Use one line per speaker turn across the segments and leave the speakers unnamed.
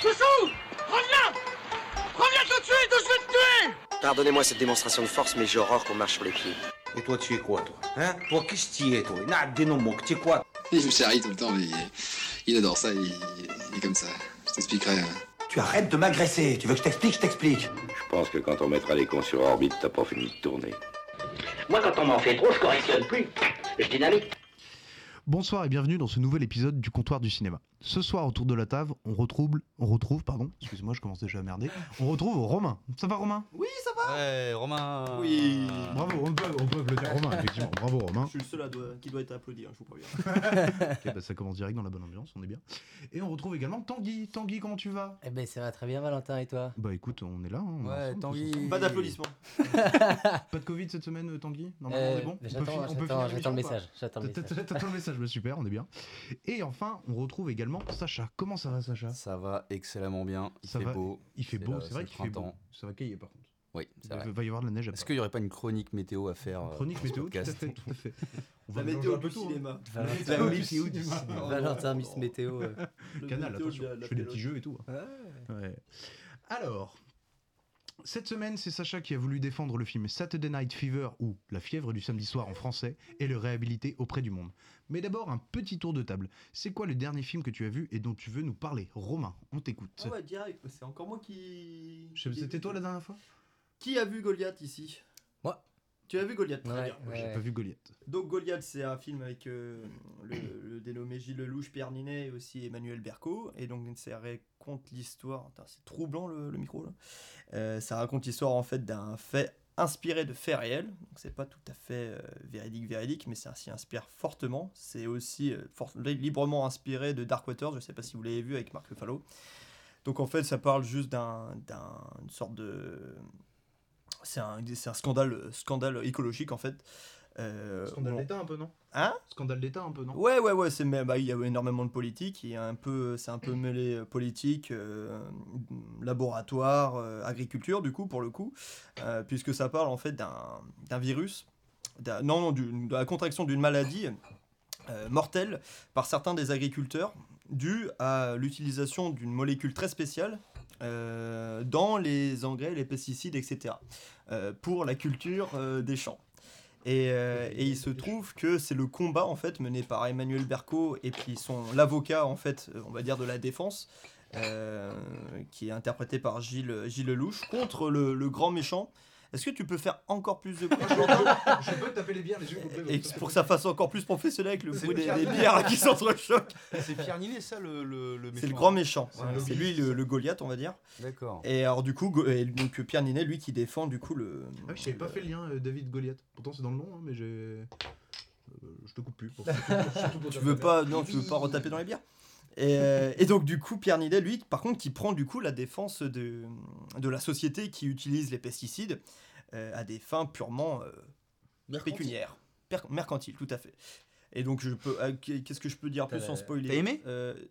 Chouchou Reviens Reviens tout de suite ou je vais te tuer
Pardonnez-moi cette démonstration de force, mais j'ai horreur qu'on marche sur les pieds.
Et toi, tu es quoi, toi? Hein? Toi, qu'est-ce que tu es, toi? N'a non, mots, tu es quoi?
Il me charrie tout le temps, mais il adore ça, il, il est comme ça. Je t'expliquerai. hein.
Tu arrêtes de m'agresser. Tu veux que je t'explique? Je t'explique.
Je pense que quand on mettra les cons sur orbite, t'as pas fini de tourner.
Moi, quand on m'en fait trop, je correctionne plus. Je dynamite.
Bonsoir et bienvenue dans ce nouvel épisode du comptoir du cinéma. Ce soir autour de la table, on retrouve, on retrouve, pardon, excuse-moi, je commence déjà à merder. On retrouve Romain. Ça va Romain?
Ouais, Romain.
Oui.
Bravo, on peut, on peut applaudir Romain, effectivement. Bravo Romain.
Je suis le seul à qui doit être applaudi, hein, je vous préviens.
Ok, bah, ça commence direct dans la bonne ambiance, on est bien. Et on retrouve également Tanguy. Tanguy, comment tu vas?
Eh ben ça va très bien Valentin et toi?
Bah écoute, on est là. hein, on
Ouais,
ensemble,
Tanguy.
Pas d'applaudissements.
Pas de Covid cette semaine, Tanguy? Normalement, on
Euh,
est bon On peut
J'attends
fi- on peut
j'attends-
finir
j'attends le message. J'attends le message.
T'attends t'attends le message, bah super, on est bien. Et enfin, on retrouve également Sacha. Comment ça va Sacha?
Ça va excellemment bien. Il
Ça
fait
va,
beau.
Il fait
C'est
beau, c'est vrai qu'il fait beau.
printemps.
Ça va cailler par contre.
Oui,
Il
vrai.
va y avoir de la neige
Est-ce qu'il n'y aurait pas une chronique météo à faire euh,
Chronique
ce
météo, tout à fait, tout à fait. On
La
mélanger
météo
un peu
du
tout, hein.
cinéma.
Valentin,
La météo du cinéma.
Valentin Miss Météo. euh.
Le
Canal,
météo
attention,
la- la
je fais des petits jeux et tout. Ouais. Alors, cette semaine, c'est Sacha qui a voulu défendre le film Saturday Night Fever ou La fièvre du samedi soir en français et le réhabiliter auprès du monde. Mais d'abord, un petit tour de table. C'est quoi le dernier film que tu as vu et dont tu veux nous parler? Romain, on t'écoute.
Ah ouais, direct, c'est encore moi qui.
C'était toi la dernière fois?
Qui a vu Goliath ici?
Moi.
Tu as vu Goliath très
Ouais,
bien.
J'ai
ouais.
pas vu Goliath.
Donc Goliath, c'est un film avec euh, le, le dénommé Gilles Lelouch, Pierre Ninet et aussi Emmanuel Berco. Et donc ça raconte l'histoire. C'est troublant le, le micro là. Euh, ça raconte l'histoire en fait d'un fait inspiré de faits réels. Donc c'est pas tout à fait euh, véridique véridique, mais ça s'y inspire fortement. C'est aussi euh, librement inspiré de Darkwater. Je sais pas si vous l'avez vu avec Marc Ruffalo. Donc en fait, ça parle juste d'un, sorte de, c'est un, c'est un scandale, scandale écologique en fait. Euh,
Scandale
bon.
d'État un peu, non?
Hein?
Scandale d'État un peu, non?
Ouais, ouais, ouais, bah, il y a énormément de politique, un peu, c'est un peu mêlé euh, politique, euh, laboratoire, euh, agriculture, du coup, pour le coup, puisque ça parle en fait d'un, virus, non, non, de la contraction d'une maladie mortelle par certains des agriculteurs, due à l'utilisation d'une molécule très spéciale dans les engrais, les pesticides, etc., pour la culture des champs. Et, euh, et il se trouve que c'est le combat en fait mené par Emmanuel Berco et puis son l'avocat en fait euh, on va dire de la défense euh, qui est interprété par Gilles Lelouch contre le grand méchant. Est-ce que tu peux faire encore plus de bruit
Je peux taper les bières les yeux complets.
et pour que ça fasse encore plus professionnel avec le bruit des, bières qui s'entrechoquent
C'est Pierre Ninet, ça, le, le, le
C'est le
méchant
grand méchant.
C'est
lui le, le Goliath on va dire.
D'accord.
Et alors du coup et donc Pierre Ninet lui qui défend du coup le.
Ah oui, j'avais pas fait le lien euh, David Goliath. Pourtant c'est dans le nom, hein, mais j'ai. euh, je te coupe plus. Pour... surtout pour
Tu veux pas, non, tu veux pas retaper dans les bières? Et, euh, et donc du coup, Pierre Nidet, lui, par contre, qui prend du coup la défense de, de la société qui utilise les pesticides euh, à des fins purement euh, pécuniaires, mercantiles, tout à fait. Et donc je peux, euh, qu'est-ce que je peux dire plus sans spoiler
t'as aimé?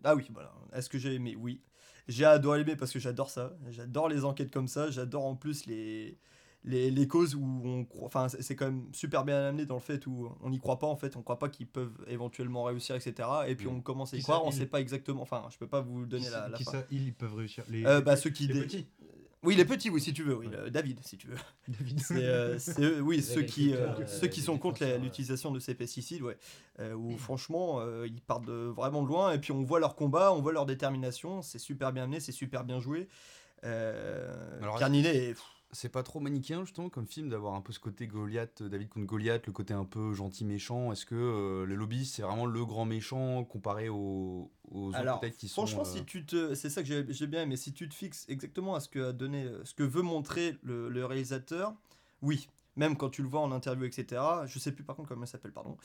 Ah oui, voilà. Est-ce que j'ai aimé? Oui. J'ai adoré aimer parce que j'adore ça. J'adore les enquêtes comme ça. J'adore en plus les, les, les causes où on croit. Enfin, c'est quand même super bien amené dans le fait où on n'y croit pas en fait. On croit pas qu'ils peuvent éventuellement réussir, etc. Et puis
Mm.
on commence à y
Qui
croire.
ça,
On
il
sait pas exactement. Enfin, je peux pas vous donner la, la
qui
fin.
ça, ils, ils peuvent réussir Les,
Euh, bah, ceux qui
les
dé-
petits.
Oui, les petits, oui, si tu veux. Oui,
Ouais.
David, si tu veux.
David.
C'est euh, c'est eux, oui, ceux qui, euh, ceux qui sont contre l'utilisation de ces pesticides, ouais. Euh, où franchement, euh, ils partent de, vraiment de loin, et puis on voit leur combat, on voit leur détermination, c'est super bien amené, c'est super bien joué. Euh,
Alors,
est-
C'est pas trop manichéen, justement, comme film, d'avoir un peu ce côté Goliath, euh, David contre Goliath, le côté un peu gentil-méchant. Est-ce que euh, le lobby, c'est vraiment le grand méchant comparé aux, aux autres
Alors,
qui sont.
franchement,
euh,
si tu te, c'est ça que j'ai bien aimé. Si tu te fixes exactement à ce que a donné, ce que veut montrer le, le réalisateur, oui. Même quand tu le vois en interview, etc. Je sais plus par contre comment il s'appelle, pardon.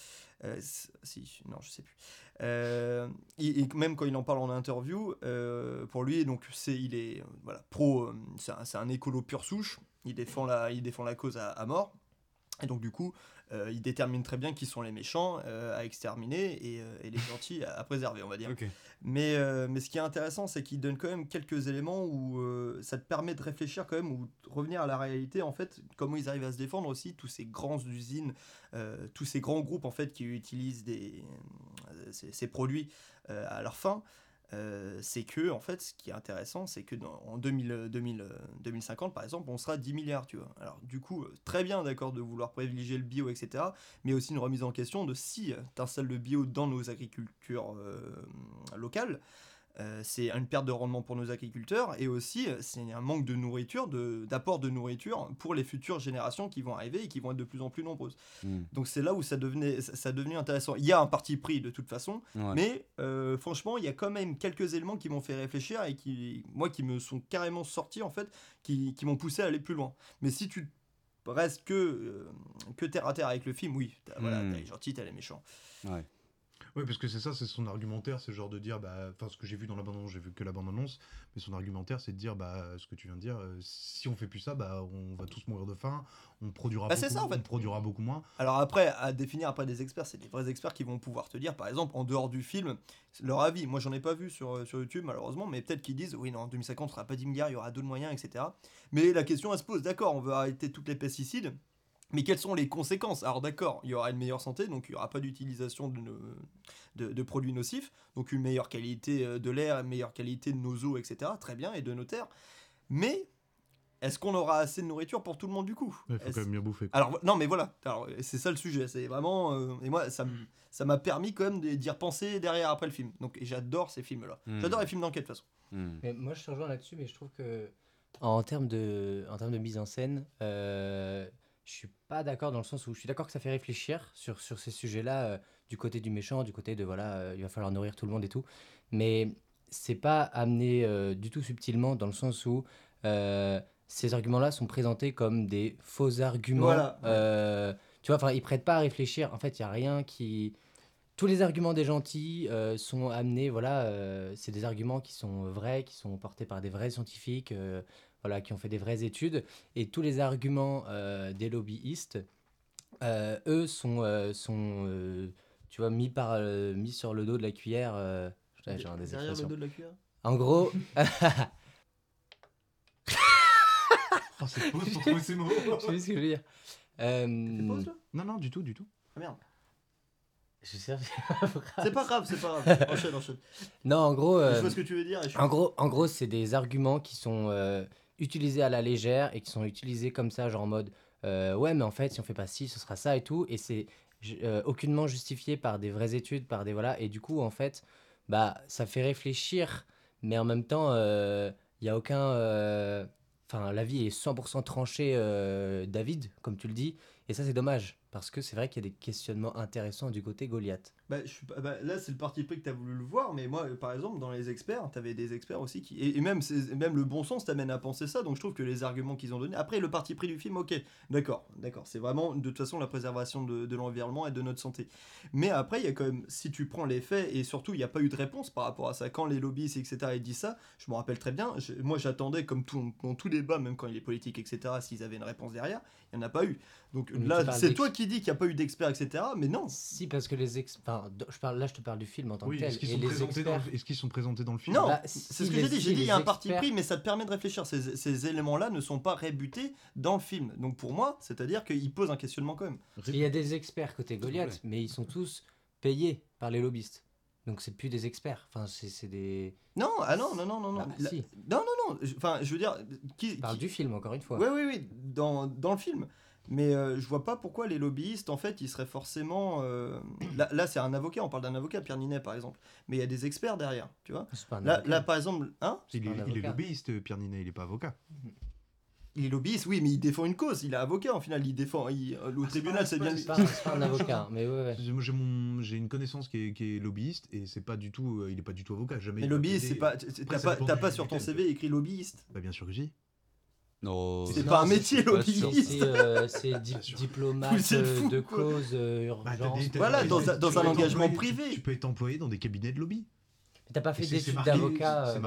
Euh, si, non, je sais plus. Euh, et, même quand il en parle en interview, euh, pour lui, donc c'est, il est, voilà, pro. c'est un, écolo pure souche. Il défend la, il défend la cause à mort. Et donc du coup, euh, il détermine très bien qui sont les méchants euh, à exterminer et, euh, et les gentils à, à préserver, on va dire. Mais, euh, mais ce qui est intéressant, c'est qu'il donne quand même quelques éléments où ça te permet de réfléchir quand même, ou de revenir à la réalité, en fait, comment ils arrivent à se défendre aussi, tous ces grandes usines, tous ces grands groupes, en fait, qui utilisent des, ces, ces produits à leur fin. Euh, c'est que, en fait, ce qui est intéressant, c'est que en 2000, 2000, euh, 2050, par exemple, on sera 10 milliards, tu vois. Alors, du coup, euh, très bien, d'accord, de vouloir privilégier le bio, etc., mais aussi une remise en question de si tu installes le bio dans nos agricultures euh, locales, euh, c'est une perte de rendement pour nos agriculteurs et aussi euh, c'est un manque de nourriture, d'apport de, nourriture pour les futures générations qui vont arriver et qui vont être de plus en plus nombreuses.
Mm.
Donc c'est là où ça devenait, ça, devenait intéressant. Il y a un parti pris de toute façon,
Ouais.
mais euh, franchement il y a quand même quelques éléments qui m'ont fait réfléchir et qui, moi, qui me sont carrément sortis en fait, qui, qui m'ont poussé à aller plus loin. Mais si tu restes que, euh, que terre à terre avec le film, oui, t'as voilà,
Mm.
t'as les gentils, t'as les méchants.
Ouais.
Oui, parce que c'est ça, c'est son argumentaire, c'est genre de dire, bah, enfin, ce que j'ai vu dans la bande-annonce, j'ai vu que la bande-annonce, mais son argumentaire, c'est de dire, bah, ce que tu viens de dire, euh, si on fait plus ça, bah, on va tous mourir de faim, on produira,
Bah,
beaucoup,
ça, en fait.
on produira beaucoup moins.
Alors après, à définir après des experts, c'est des vrais experts qui vont pouvoir te dire, par exemple, en dehors du film, leur avis. Moi, j'en ai pas vu sur, euh, sur YouTube, malheureusement, mais peut-être qu'ils disent, oui, non, en 2050, on sera pas 10 milliards, il y aura d'autres moyens, etc. Mais la question, elle se pose, d'accord, on veut arrêter toutes les pesticides, mais quelles sont les conséquences? Alors d'accord, il y aura une meilleure santé, donc il n'y aura pas d'utilisation de, no- de, de produits nocifs, donc une meilleure qualité euh, de l'air, une meilleure qualité de nos eaux, etc. Très bien, et de nos terres. Mais est-ce qu'on aura assez de nourriture pour tout le monde du coup?
Il faut quand même bien bouffer. quoi.
alors non mais voilà, alors c'est ça le sujet, c'est vraiment euh, et moi ça m- ça m'a permis quand même de- d'y repenser derrière après le film. Donc et j'adore ces films là.
Mm.
J'adore les films d'enquête de toute façon.
Mm.
Mais moi, je te rejoins là-dessus, mais je trouve que en termes de, en termes de mise en scène, euh, je suis pas d'accord dans le sens où je suis d'accord que ça fait réfléchir sur, sur ces sujets-là, euh, du côté du méchant, du côté de voilà, euh, il va falloir nourrir tout le monde et tout. Mais c'est pas amené euh, du tout subtilement dans le sens où ces arguments-là sont présentés comme des faux arguments.
Voilà.
Tu vois, enfin, ils prêtent pas à réfléchir. En fait, il y a rien qui tous les arguments des gentils sont amenés, voilà, c'est des arguments qui sont vrais, qui sont portés par des vrais scientifiques, voilà, qui ont fait des vraies études, et tous les arguments euh, des lobbyistes, euh, eux, sont, euh, sont euh, tu vois, mis, par, euh, mis sur le dos de la cuillère. euh, putain, j'ai un des
Derrière le
expressions.
dos de la cuillère?
En gros,
Oh, c'est pause pour trouver ces mots.
je sais ce que je veux dire? Euh,
Fais pause là?
Non, non, du tout, du tout.
Ah merde.
je sais-
C'est pas grave, c'est pas grave. Enchaîne, enchaîne.
non, en gros,
Je vois ce que tu veux dire. Et je suis-
En gros, en gros c'est des arguments qui sont euh, utilisés à la légère et qui sont utilisés comme ça, genre en mode euh, ouais, mais en fait, si on fait pas ci, ce sera ça et tout. Et c'est euh, aucunement justifié par des vraies études, par des voilà. Et du coup, en fait, bah, ça fait réfléchir, mais en même temps, il y a aucun. euh, Enfin, la vie est 100% tranchée, euh, David, comme tu le dis. Et ça, c'est dommage. Parce que c'est vrai qu'il y a des questionnements intéressants du côté Goliath.
Bah, je suis pas- bah, là, c'est le parti pris que tu as voulu le voir, mais moi, euh, par exemple, dans les experts, tu avais des experts aussi qui. Et, et même, même le bon sens t'amène à penser ça, donc je trouve que les arguments qu'ils ont donnés. Après, le parti pris du film, ok, d'accord, d'accord, c'est vraiment de toute façon la préservation de, de l'environnement et de notre santé. Mais après, il y a quand même, si tu prends les faits, et surtout, il n'y a pas eu de réponse par rapport à ça. Quand les lobbyistes, etc., ils disent ça, je me rappelle très bien, je- moi j'attendais, comme tout, dans tout débat, même quand il est politique, etc., s'ils avaient une réponse derrière, il n'y en a pas eu. Donc
Mais
là, c'est toi qui dis qu'il n'y a pas eu d'experts, etc., mais non.
Si, parce que les ex... enfin, de- je parle, là, je te parle du film en tant
Oui,
que tel.
est-ce qu'ils
et
sont, présentés dans
experts-
le- est-ce qu'ils sont présentés dans le film
Non,
Bah,
c'est ce que j'ai dit. J'ai dit il y a un parti pris, mais ça te permet de réfléchir. Ces, ces éléments-là ne sont pas rébutés dans le film. Donc pour moi, c'est-à-dire qu'il pose un questionnement quand même.
Il y a des experts côté Goliath, mais ils sont tous payés par les lobbyistes. Donc c'est plus des experts. Enfin, c'est des.
Non, ah non, non, non, non, non.
Bah,
La-
si.
Non, non, non. je- Enfin, je veux dire, qui,
parle
qui-
du film encore une fois.
Oui, oui, oui, dans, dans le film. Mais euh, je vois pas pourquoi les lobbyistes, en fait, ils seraient forcément. euh, Là, là c'est un avocat, on parle d'un avocat, Pierre Ninet, par exemple. Mais il y a des experts derrière, tu vois.
C'est pas un
Là, là, par exemple, hein?
Il
pas
est,
un
il est
avocat.
lobbyiste, Pierre Ninet, il est pas avocat.
Il est lobbyiste, oui, mais il défend une cause. Il est avocat, en final. Il défend. il-
Ah,
Au tribunal, c'est bien.
C'est pas, c'est pas un avocat, mais ouais, ouais.
Moi, j'ai mon, j'ai une connaissance qui est, qui est lobbyiste et c'est pas du tout, euh, il est pas du tout avocat. Jamais.
Mais lobbyiste, c'est pas. T'as pas, pas sur ton. CV écrit lobbyiste.
Bah bien sûr que j'ai.
Non.
C'est pas un métier, lobbyiste.
C'est diplomate de cause urgence.
Voilà, dans un- engagement privé.
Tu, peux être employé dans des cabinets de lobby.
T'as pas fait d'études d'avocat. euh,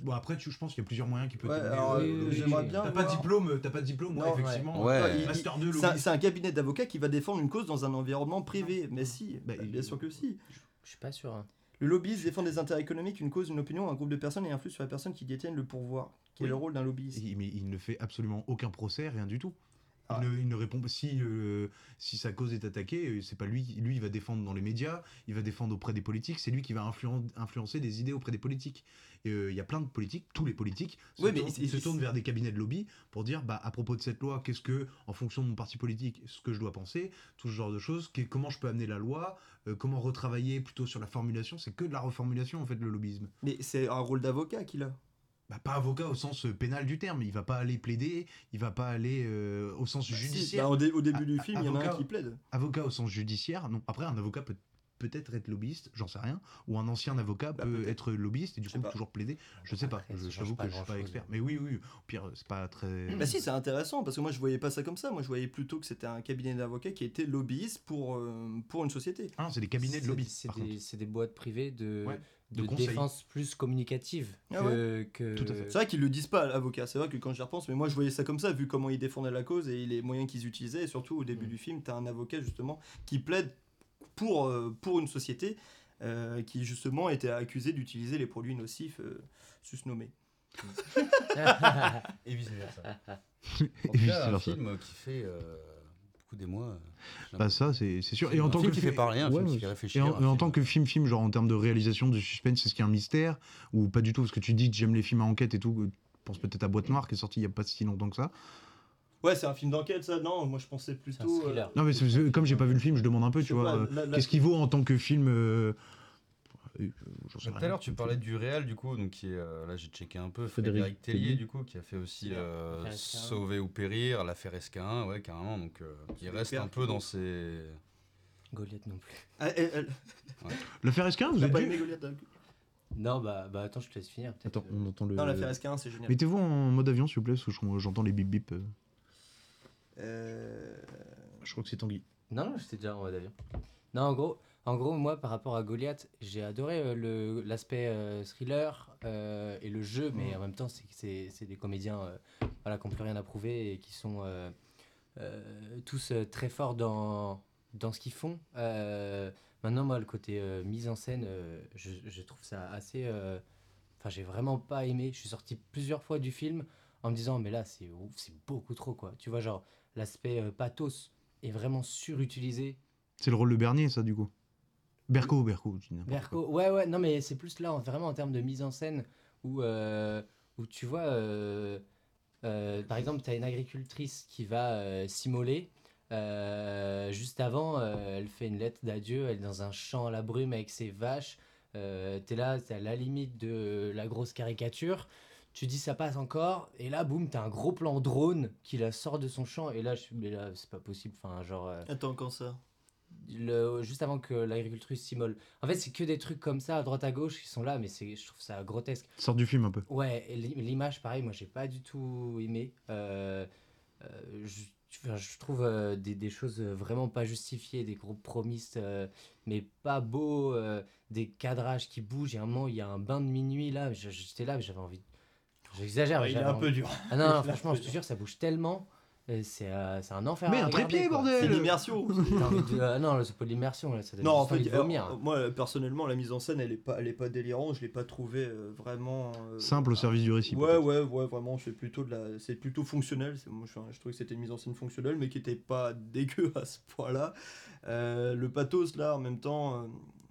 Bon après, tu- je pense qu'il y a plusieurs moyens qui peuvent.
Ouais,
euh,
j'aimerais bien.
T'as pas de diplôme, t'as pas de diplôme, effectivement.
ouais. Ouais,
il-
master 2
C'est un, cabinet d'avocats qui va défendre une cause dans un environnement privé. Mais si,
Bah,
bah, bien sûr que si.
Je suis pas sûr.
Le lobbyiste défend des intérêts économiques, une cause, une opinion, un groupe de personnes et influe sur les personnes qui détiennent le pouvoir. Quel est
Oui.
le rôle d'un lobbyiste
Il- Mais il ne fait absolument aucun procès, rien du tout.
Ah.
Il, ne, il ne répond pas. Si, euh, si sa cause est attaquée, euh, c'est pas lui. Lui, il va défendre dans les médias, il va défendre auprès des politiques. C'est lui qui va influen- influencer des idées auprès des politiques. Et euh, il y a plein de politiques, tous les politiques se,
Ouais, mais
tournent,
c'est-
se tournent vers des cabinets de lobby pour dire bah, à propos de cette loi, qu'est-ce que, en fonction de mon parti politique, ce que je dois penser, tout ce genre de choses, comment je peux amener la loi, euh, comment retravailler plutôt sur la formulation. C'est que de la reformulation en fait, le lobbyisme.
Mais c'est un rôle d'avocat qu'il a.
Bah, pas avocat au sens euh, pénal du terme. Il va pas aller plaider, il va pas aller euh, au sens
Si,
judiciaire.
bah, au, dé- au début du film, il y en a un qui plaide.
Avocat au sens judiciaire, non. Après, un avocat peut peut-être être lobbyiste, j'en sais rien. Ou un ancien avocat
Bah,
peut être lobbyiste et du coup
pas.
toujours plaider. Je sais pas. Je-
pas
que je suis pas expert. Mais oui, oui. Au pire, c'est pas très.
Bah si, c'est intéressant parce que moi je voyais pas ça comme ça. Moi je voyais plutôt que c'était un cabinet d'avocats qui était lobbyiste pour, euh, pour une société.
Ah, c'est des cabinets de
C'est-
lobby.
C'est
par
des,
contre.
c'est des boîtes privées de,
Ouais,
de, défense plus communicative
Ah
que, que-
Tout à fait.
C'est vrai qu'ils le disent pas, l'avocat. C'est vrai que quand j'y repense, mais moi je voyais ça comme ça, vu comment ils défendaient la cause et les moyens qu'ils utilisaient. Et surtout au début
Mm.
du film, tu as un avocat justement qui plaide pour, euh, pour une société euh, qui justement était accusée d'utiliser les produits nocifs euh, susnommés.
Et vice versa. En
Et
tout cas, un film qui fait euh, beaucoup d'émoi. euh, j'ai
Bah ça, c'est c'est sûr.
C'est
Et en tant
film
que
qui
fi-
fait parler, un
Ouais,
film qui
en, tant que film, film, genre en termes de réalisation, de suspense, est-ce qu'il y a un mystère? Ou pas du tout? Parce que tu dis que j'aime les films à enquête et tout. Je pense peut-être à Boîte Noire qui est sorti il y a pas si longtemps que ça.
Ouais, c'est un film d'enquête ça Non, moi je pensais plutôt. euh.
Non mais comme j'ai pas vu le film, je demande un peu, tu vois. euh, Qu'est-ce qu'il vaut en tant que film euh,
Tout à l'heure, tu parlais du réal, du coup, donc qui est, euh, là j'ai checké un peu,
Frédéric
Frédéric Tellier, du coup, qui a fait aussi euh,
L'affaire Esquin.
Sauver ou Périr, l'affaire Esquin, ouais, carrément, donc euh, il reste un peu dans ses.
Goliath non plus.
Ah, elle- elle-
L'affaire Esquin, vous êtes
pas aimé Goliath
Non, bah, bah attends, je te laisse finir. peut-être
Attends, on entend le.
Non, l'affaire S15, c'est génial.
Mettez-vous en mode avion, s'il vous plaît, parce que je- j'entends les bip bip. Euh. Je crois que c'est Tanguy.
Non, non, j'étais déjà en mode avion. Non, en gros, en gros, moi, par rapport à Goliath, j'ai adoré euh, le- l'aspect euh, thriller euh, et le jeu, mais en même temps, c'est- c'est c'est des comédiens voilà, qui n'ont plus rien à prouver et qui sont tous très forts dans, dans ce qu'ils font. Maintenant, moi, le côté mise en scène, je, je trouve ça assez. Enfin, j'ai vraiment pas aimé. Je suis sorti plusieurs fois du film en me disant, mais là, c'est beaucoup trop, quoi. Tu vois, genre, l'aspect euh, pathos est vraiment surutilisé.
C'est le rôle de Bernier, ça, du coup. Berco, Berco. je dis quoi.
Berco, ouais, ouais, non, mais c'est plus là, en- vraiment en termes de mise en scène, où, euh, où tu vois, euh, euh, par exemple, tu as une agricultrice qui va s'immoler. juste avant, elle fait une lettre d'adieu, elle est dans un champ à la brume avec ses vaches. T'es là, c'est à la limite de la grosse caricature. Tu dis ça passe encore, et là, boum, t'as un gros plan drone qui la sort de son champ, et là, je suis, mais là, c'est pas possible. Enfin, genre. euh,
Attends, quand ça?
le, juste avant que l'agricultrice s'immole. En fait, c'est que des trucs comme ça à droite à gauche qui sont là, mais c'est, je trouve ça grotesque.
Sort du film un peu.
Ouais, l'image, pareil, moi j'ai pas du tout aimé. Euh, euh, je, enfin, je trouve euh, des, des choses vraiment pas justifiées, des gros promises, euh, mais pas beaux, euh, des cadrages qui bougent. Et à un moment, il y a un bain de minuit là, j'étais là, j'avais envie. J'exagère,
Ouais, Il est un peu dur.
Ah non, franchement, je te jure, ça bouge tellement. euh, C'est euh, c'est un enfer.
Mais
à
un
regarder,
trépied,
quoi.
bordel
C'est l'immersion.
Ah non, c'est pas de l'immersion, là, ça donne
Non, en fait,
vomir.
euh, moi personnellement, la mise en scène, elle est pas, elle est pas délirante. Je l'ai pas trouvé euh, vraiment euh,
Simple au service du récit.
Ouais, ouais, ouais, vraiment, c'est plutôt de la, c'est plutôt fonctionnel. Moi, je, je trouvais que c'était une mise en scène fonctionnelle, mais qui était pas dégueu à ce point-là. Euh, le pathos là, en même temps, euh,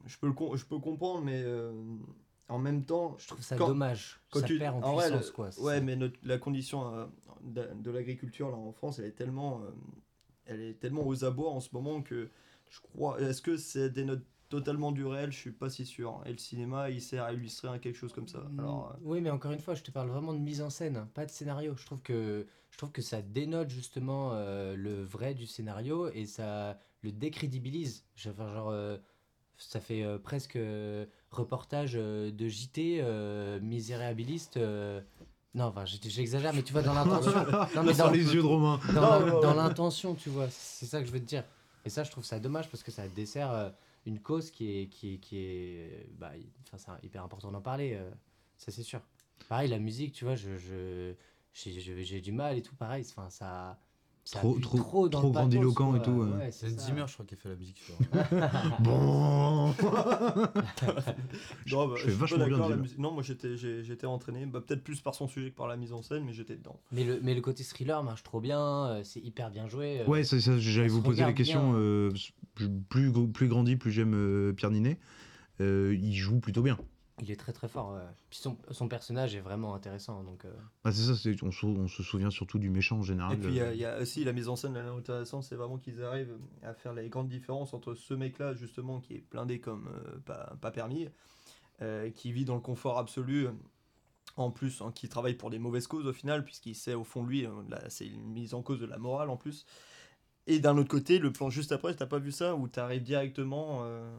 je peux le, je peux comprendre, mais euh, en même temps,
Je trouve ça
Quand-
dommage.
quand
ça
tu-
perd en
en vrai,
puissance,
le-
quoi.
Ouais, mais notre- la condition euh, de, de l'agriculture là en France, elle est tellement, euh, elle est tellement aux abois en ce moment que je crois. Est-ce que c'est des notes totalement du réel? Je suis pas si sûr. Et le cinéma, il sert à illustrer un quelque chose comme ça.
Mm,
Alors, euh,
Oui, mais encore une fois, je te parle vraiment de mise en scène, hein, pas de scénario. Je trouve que, je trouve que ça dénote justement le vrai du scénario et ça le décrédibilise. Enfin, genre, ça fait euh, presque euh, reportage euh, de JT euh, misérabiliste. euh, Non, enfin, j'exagère, mais tu vois, dans l'intention. Non, mais
Dans les yeux de Romain.
dans l'intention, tu vois, c'est ça que je veux te dire. Et ça, je trouve ça dommage parce que ça dessert euh, une cause qui est, qui est, qui est, bah, y- enfin, c'est hyper important d'en parler, euh, ça c'est sûr. Pareil, la musique, tu vois, je, je, j'ai, je- j'ai du mal et tout, pareil, enfin, ça, ça
Trop- trop-
trop, dans
trop
le pathos,
grandiloquent et tout, ouais.
Ouais,
C'est. Zimmer, je crois, qui a fait la musique. sur-
Bon.
Non, bah,
je
je
vachement bien
la musique- Non, moi j'étais entraîné, bah, peut-être plus par son sujet que par la mise en scène, mais j'étais dedans.
Mais le, mais le côté thriller marche trop bien, euh, c'est hyper bien joué. euh,
Ouais, c'est ça, j'allais vous
se
poser la question. euh, plus, plus grandi, plus j'aime euh, Pierre Ninet. Euh, il joue plutôt bien.
Il est très très fort. ouais. Puis son, son personnage est vraiment intéressant. Donc, euh,
Ah, c'est ça, c'est- on, se- on se souvient surtout du méchant en général.
Et puis il y a-
euh,
il y, a aussi la mise en scène, là, intéressante, c'est vraiment qu'ils arrivent à faire les grandes différences entre ce mec-là, justement, qui est blindé comme euh, pas, pas permis, euh, qui vit dans le confort absolu, en plus, hein, qui travaille pour des mauvaises causes au final, puisqu'il sait au fond de lui, là, c'est une mise en cause de la morale en plus. Et d'un autre côté, le plan juste après, t'as pas vu ça, où tu arrives directement euh,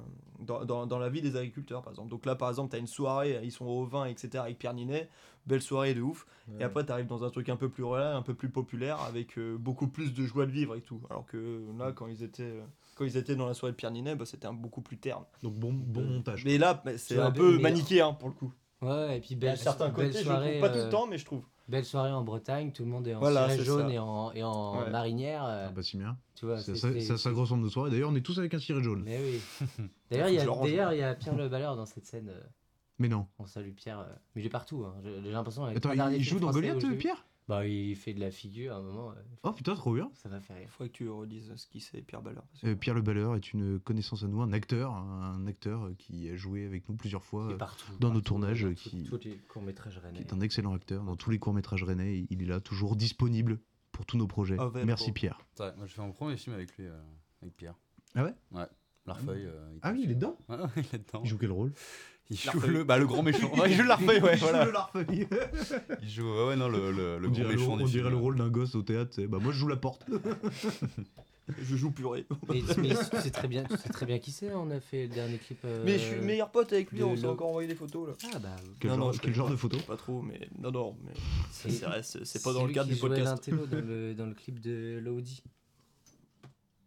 dans, dans- dans la vie des agriculteurs, par exemple. Donc là, par exemple, tu as une soirée, ils sont au vin, etc., avec Pierre Ninet, belle soirée de ouf. Et après, tu arrives dans un truc un peu plus relais, un peu plus populaire, avec euh, beaucoup plus de joie de vivre et tout. Alors que là, quand ils étaient, euh, quand ils étaient dans la soirée de Pierre Ninet, bah, c'était un beaucoup plus terne.
Donc bon, bon montage.
Mais là, bah, c'est un peu
mais-
manichéen pour le coup.
ouais, et puis belle,
certains
belle
côtés, je
soirée,
le trouve pas tout
euh,
le temps, mais je trouve.
Belle soirée en Bretagne, tout le monde est en
Voilà,
ciré jaune
ça.
et en, et en
Ouais.
marinière. euh,
Ah, pas si bien.
tu vois,
C'est de soirée. D'ailleurs, on est tous avec un ciré jaune.
Mais oui. D'ailleurs, il y, a- Pierre Le Balleur dans cette scène. euh,
Mais non.
on salue Pierre. euh, mais il est partout. hein. J'ai j'ai l'impression. avec
Attends, il, joue dans Goliath,
vu-
Pierre?
Bah, il fait de la figure à un moment. euh,
Oh putain, trop bien.
ça va faire rire.
Il faudrait que tu redises ce qui c'est Pierre que-
Euh, Pierre Le Balleur est une connaissance à nous, un acteur, un acteur qui a joué avec nous plusieurs fois, euh,
partout.
dans nos
partout,
tournages,
dans
qui-
Tous les courts-métrages
qui
rennais.
est un excellent acteur. Dans tous les courts-métrages rennais, il est là, toujours disponible pour tous nos projets.
Available.
Merci Pierre.
Vrai, moi j'ai fait mon premier film avec lui, euh, avec Pierre.
Ah ouais?
Ouais. Larfeuille. euh,
Ah oui, il est dedans
Ouais, ouais, il est dedans.
Il joue quel rôle?
Il joue le, bah, le grand méchant. Ouais, il joue Larfeuille, ouais,
Il joue
voilà.
le Larfeuille.
Il joue, ouais, ouais, non, le, le, le grand
dirait, le,
méchant
on dirait le rôle d'un gosse au théâtre. c'est, Bah, moi, je joue la porte.
Je joue purée.
Mais, mais tu sais très bien, tu sais très bien qui c'est. On a fait le dernier clip. euh,
Mais je suis meilleur pote avec lui, on s'est encore envoyé des photos là.
Ah bah.
Quel
Non,
genre,
non,
quel genre de
connais
photo
Pas trop, mais non, non, mais c'est vrai, c'est c'est pas dans le cadre du podcast.
dans le, dans le clip de Lodi.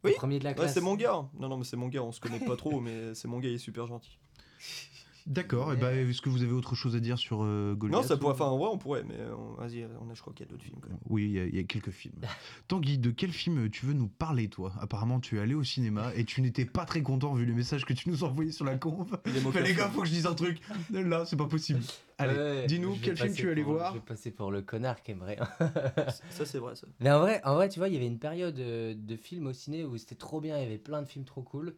Oui.
Le premier de la
Ouais,
classe.
c'est mon gars. Non, non, mais c'est mon gars, on se connaît pas trop, mais c'est mon gars, il est super gentil.
D'accord. Et bah, est-ce que vous avez autre chose à dire sur euh, Goliath
Non, ça pourrait,
ou-
enfin, en vrai, on pourrait, mais euh, on- vas-y, on a, je crois qu'il y a d'autres films quand même.
Oui, il y a- il y, a quelques films. Tanguy, de quel film tu veux nous parler, toi? Apparemment, tu es allé au cinéma et tu n'étais pas très content vu les messages que tu nous envoyais sur la conf. Mais les gars, faut que je dise un truc. Là, c'est pas possible. Allez,
Ouais,
dis-nous quel film tu es allé
pour-
voir?
Je vais passer pour le connard qui aimerait.
Ça, c'est vrai, ça.
Mais en vrai, en vrai, tu vois, il y avait une période euh, de films au ciné où c'était trop bien, il y avait plein de films trop cool.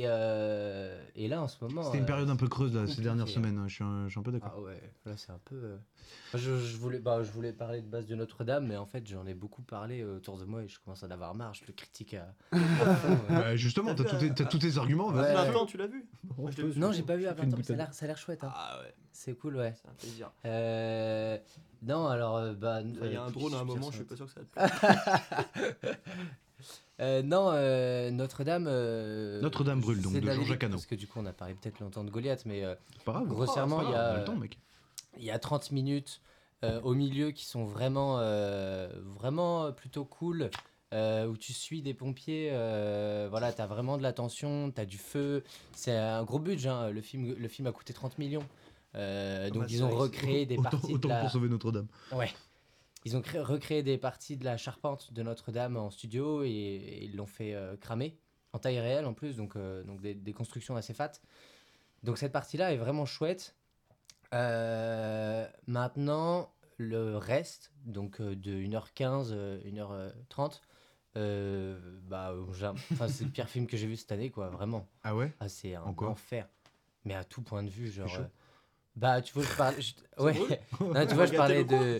Et, euh, et là, en ce moment.
C'était une
euh,
période un peu creuse là, ces
compliqué,
dernières
hein.
semaines. hein, Je suis un, je suis un peu d'accord.
Ah ouais, là c'est un peu. euh, Je, je voulais, bah, je voulais parler de base de Notre-Dame, mais en fait j'en ai beaucoup parlé euh, autour de moi et je commence à en avoir marre. Je le critique à. à fond, ouais.
Bah, justement, t'as tous tes- t'as tous tes arguments. vas-y.
Ouais.
Maintenant, tu l'as vu?
Non, j'ai pas vu à
Fais une
20 ans, mais ça a l'air- ça a l'air chouette. Hein.
Ah ouais,
C'est cool, ouais.
c'est un plaisir.
Euh, non, alors. euh, bah,
Enfin, Il y a
euh,
un drone à un moment, je suis pas sûr que ça va te plaire.
Euh, non, euh, Notre-Dame. euh,
Notre-Dame brûle, donc,
c'est
de
la
Jean-Jacques Hano.
Parce que du coup, on a parlé peut-être longtemps de Goliath, mais euh,
C'est pas grave.
Grossièrement,
C'est pas
il y a-
grave, on le temps, mec.
il y a 30 minutes euh, au milieu qui sont vraiment, euh, vraiment plutôt cool. euh, où tu suis des pompiers, euh, voilà, t'as vraiment de la tension, t'as du feu. C'est un gros budget, hein, le, film, le film a coûté 30 millions. Euh, donc
bah,
ils
c'est
ont
vrai
recréé des
Autant,
parties
autant
la...
pour sauver Notre-Dame.
Ouais. Ils ont créé- recréé des parties de la charpente de Notre-Dame en studio et, et ils l'ont fait euh, cramer en taille réelle en plus, donc, euh, donc des, des constructions assez fat. Donc cette partie-là est vraiment chouette. Euh, maintenant, le reste, donc de 1h15, euh, 1h30, euh, bah, c'est le pire film que j'ai vu cette année, quoi, vraiment.
Ah ouais?
Ah, c'est un enfer. Mais à tout point de vue, genre. bah, tu vois, je parlais. je- ouais.
drôle
non, tu vois, je parlais de.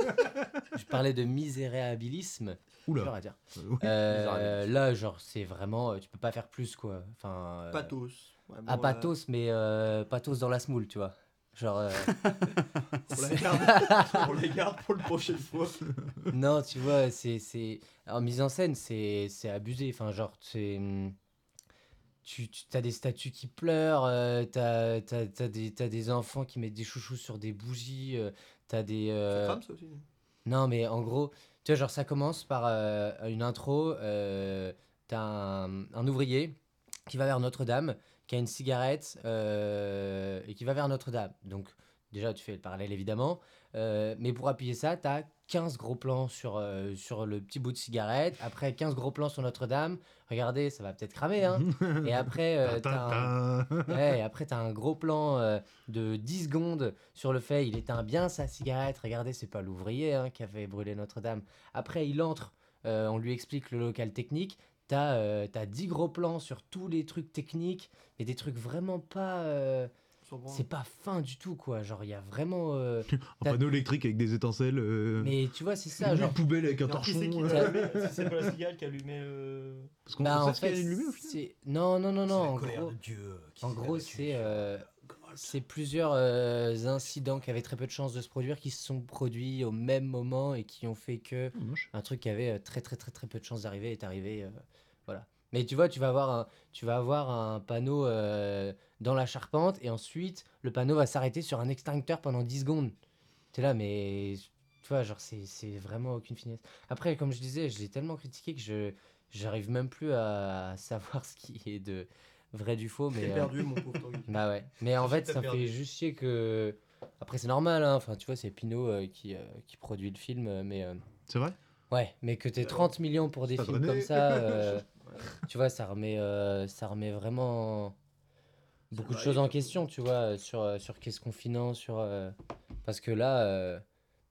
Je parlais de misérabilisme.
Oula.
Dur à dire.
Euh, oui.
Euh, là, genre, c'est vraiment. euh, Tu peux pas faire plus, quoi. Enfin. euh,
Pathos. Ouais, bon,
Ah,
euh,
pathos, mais euh, pathos dans la smoule, tu vois. Genre. euh,
On la
c'est-
garde, on les garde pour le prochaine fois.
non, tu vois, c'est. c'est- En mise en scène, c'est c'est abusé. Enfin, genre, c'est. hum, Tu, tu as des statues qui pleurent, euh, t'as t'as- t'as des, t'as des enfants qui mettent des chouchous sur des bougies, euh, t'as des. euh,
Crame, ça aussi.
Non, mais en gros, tu vois, genre, ça commence par euh, une intro. euh, T'as un, ouvrier qui va vers Notre-Dame, qui a une cigarette euh, et qui va vers Notre-Dame. Donc, déjà, tu fais le parallèle évidemment. Euh, mais pour appuyer ça, tu as 15 gros plans sur, euh, sur le petit bout de cigarette. Après, 15 gros plans sur Notre-Dame. Regardez, ça va peut-être cramer. Hein. Et après, euh, t'as un... Ouais, as gros plan euh, de 10 secondes sur le fait il éteint bien sa cigarette. Regardez, c'est pas l'ouvrier hein, qui avait brûlé Notre-Dame. Après, il entre, on lui explique le local technique. Tu as, 10 gros plans sur tous les trucs techniques, mais des trucs vraiment pas. Euh, c'est pas fin du tout, quoi. Genre, il y a vraiment. euh,
Un panneau électrique avec des étincelles. euh,
Mais tu vois, c'est ça.
une
Genre,
poubelle avec un
Alors,
torchon.
c'est
euh,
pas la cigale qui a allumé le.
Parce qu'on
bah, en fait,
allumé au final.
c'est. Non, non, non, non. En gros,
de Dieu. qui
en gros, c'est. euh, c'est plusieurs euh, incidents qui avaient très peu de chances de se produire qui se sont produits au même moment et qui ont fait que
moche.
un truc qui avait euh, très très très très peu de chances d'arriver est arrivé. euh, voilà. Mais tu vois, tu vas avoir un, tu vas avoir un panneau euh, dans la charpente et ensuite le panneau va s'arrêter sur un extincteur pendant 10 secondes. T'es là, mais tu vois, genre c'est c'est vraiment aucune finesse. Après, comme je disais, je l'ai tellement critiqué que je j'arrive même plus à savoir ce qui est de vrai du faux. Mais euh,
perdu, mon pauvre
bah ouais. Mais en fait, ça me
perdu.
fait juste chier que. Après, c'est normal, hein. Enfin, tu vois, c'est Pinot euh, qui, euh, qui produit le film, mais. euh,
C'est vrai?
Ouais, mais que t'aies 30 millions pour des films comme ça, euh, tu vois, ça remet, euh, ça remet vraiment beaucoup de choses en question, tu vois, sur, euh, sur qu'est-ce qu'on finance, sur... euh, Parce que là, euh,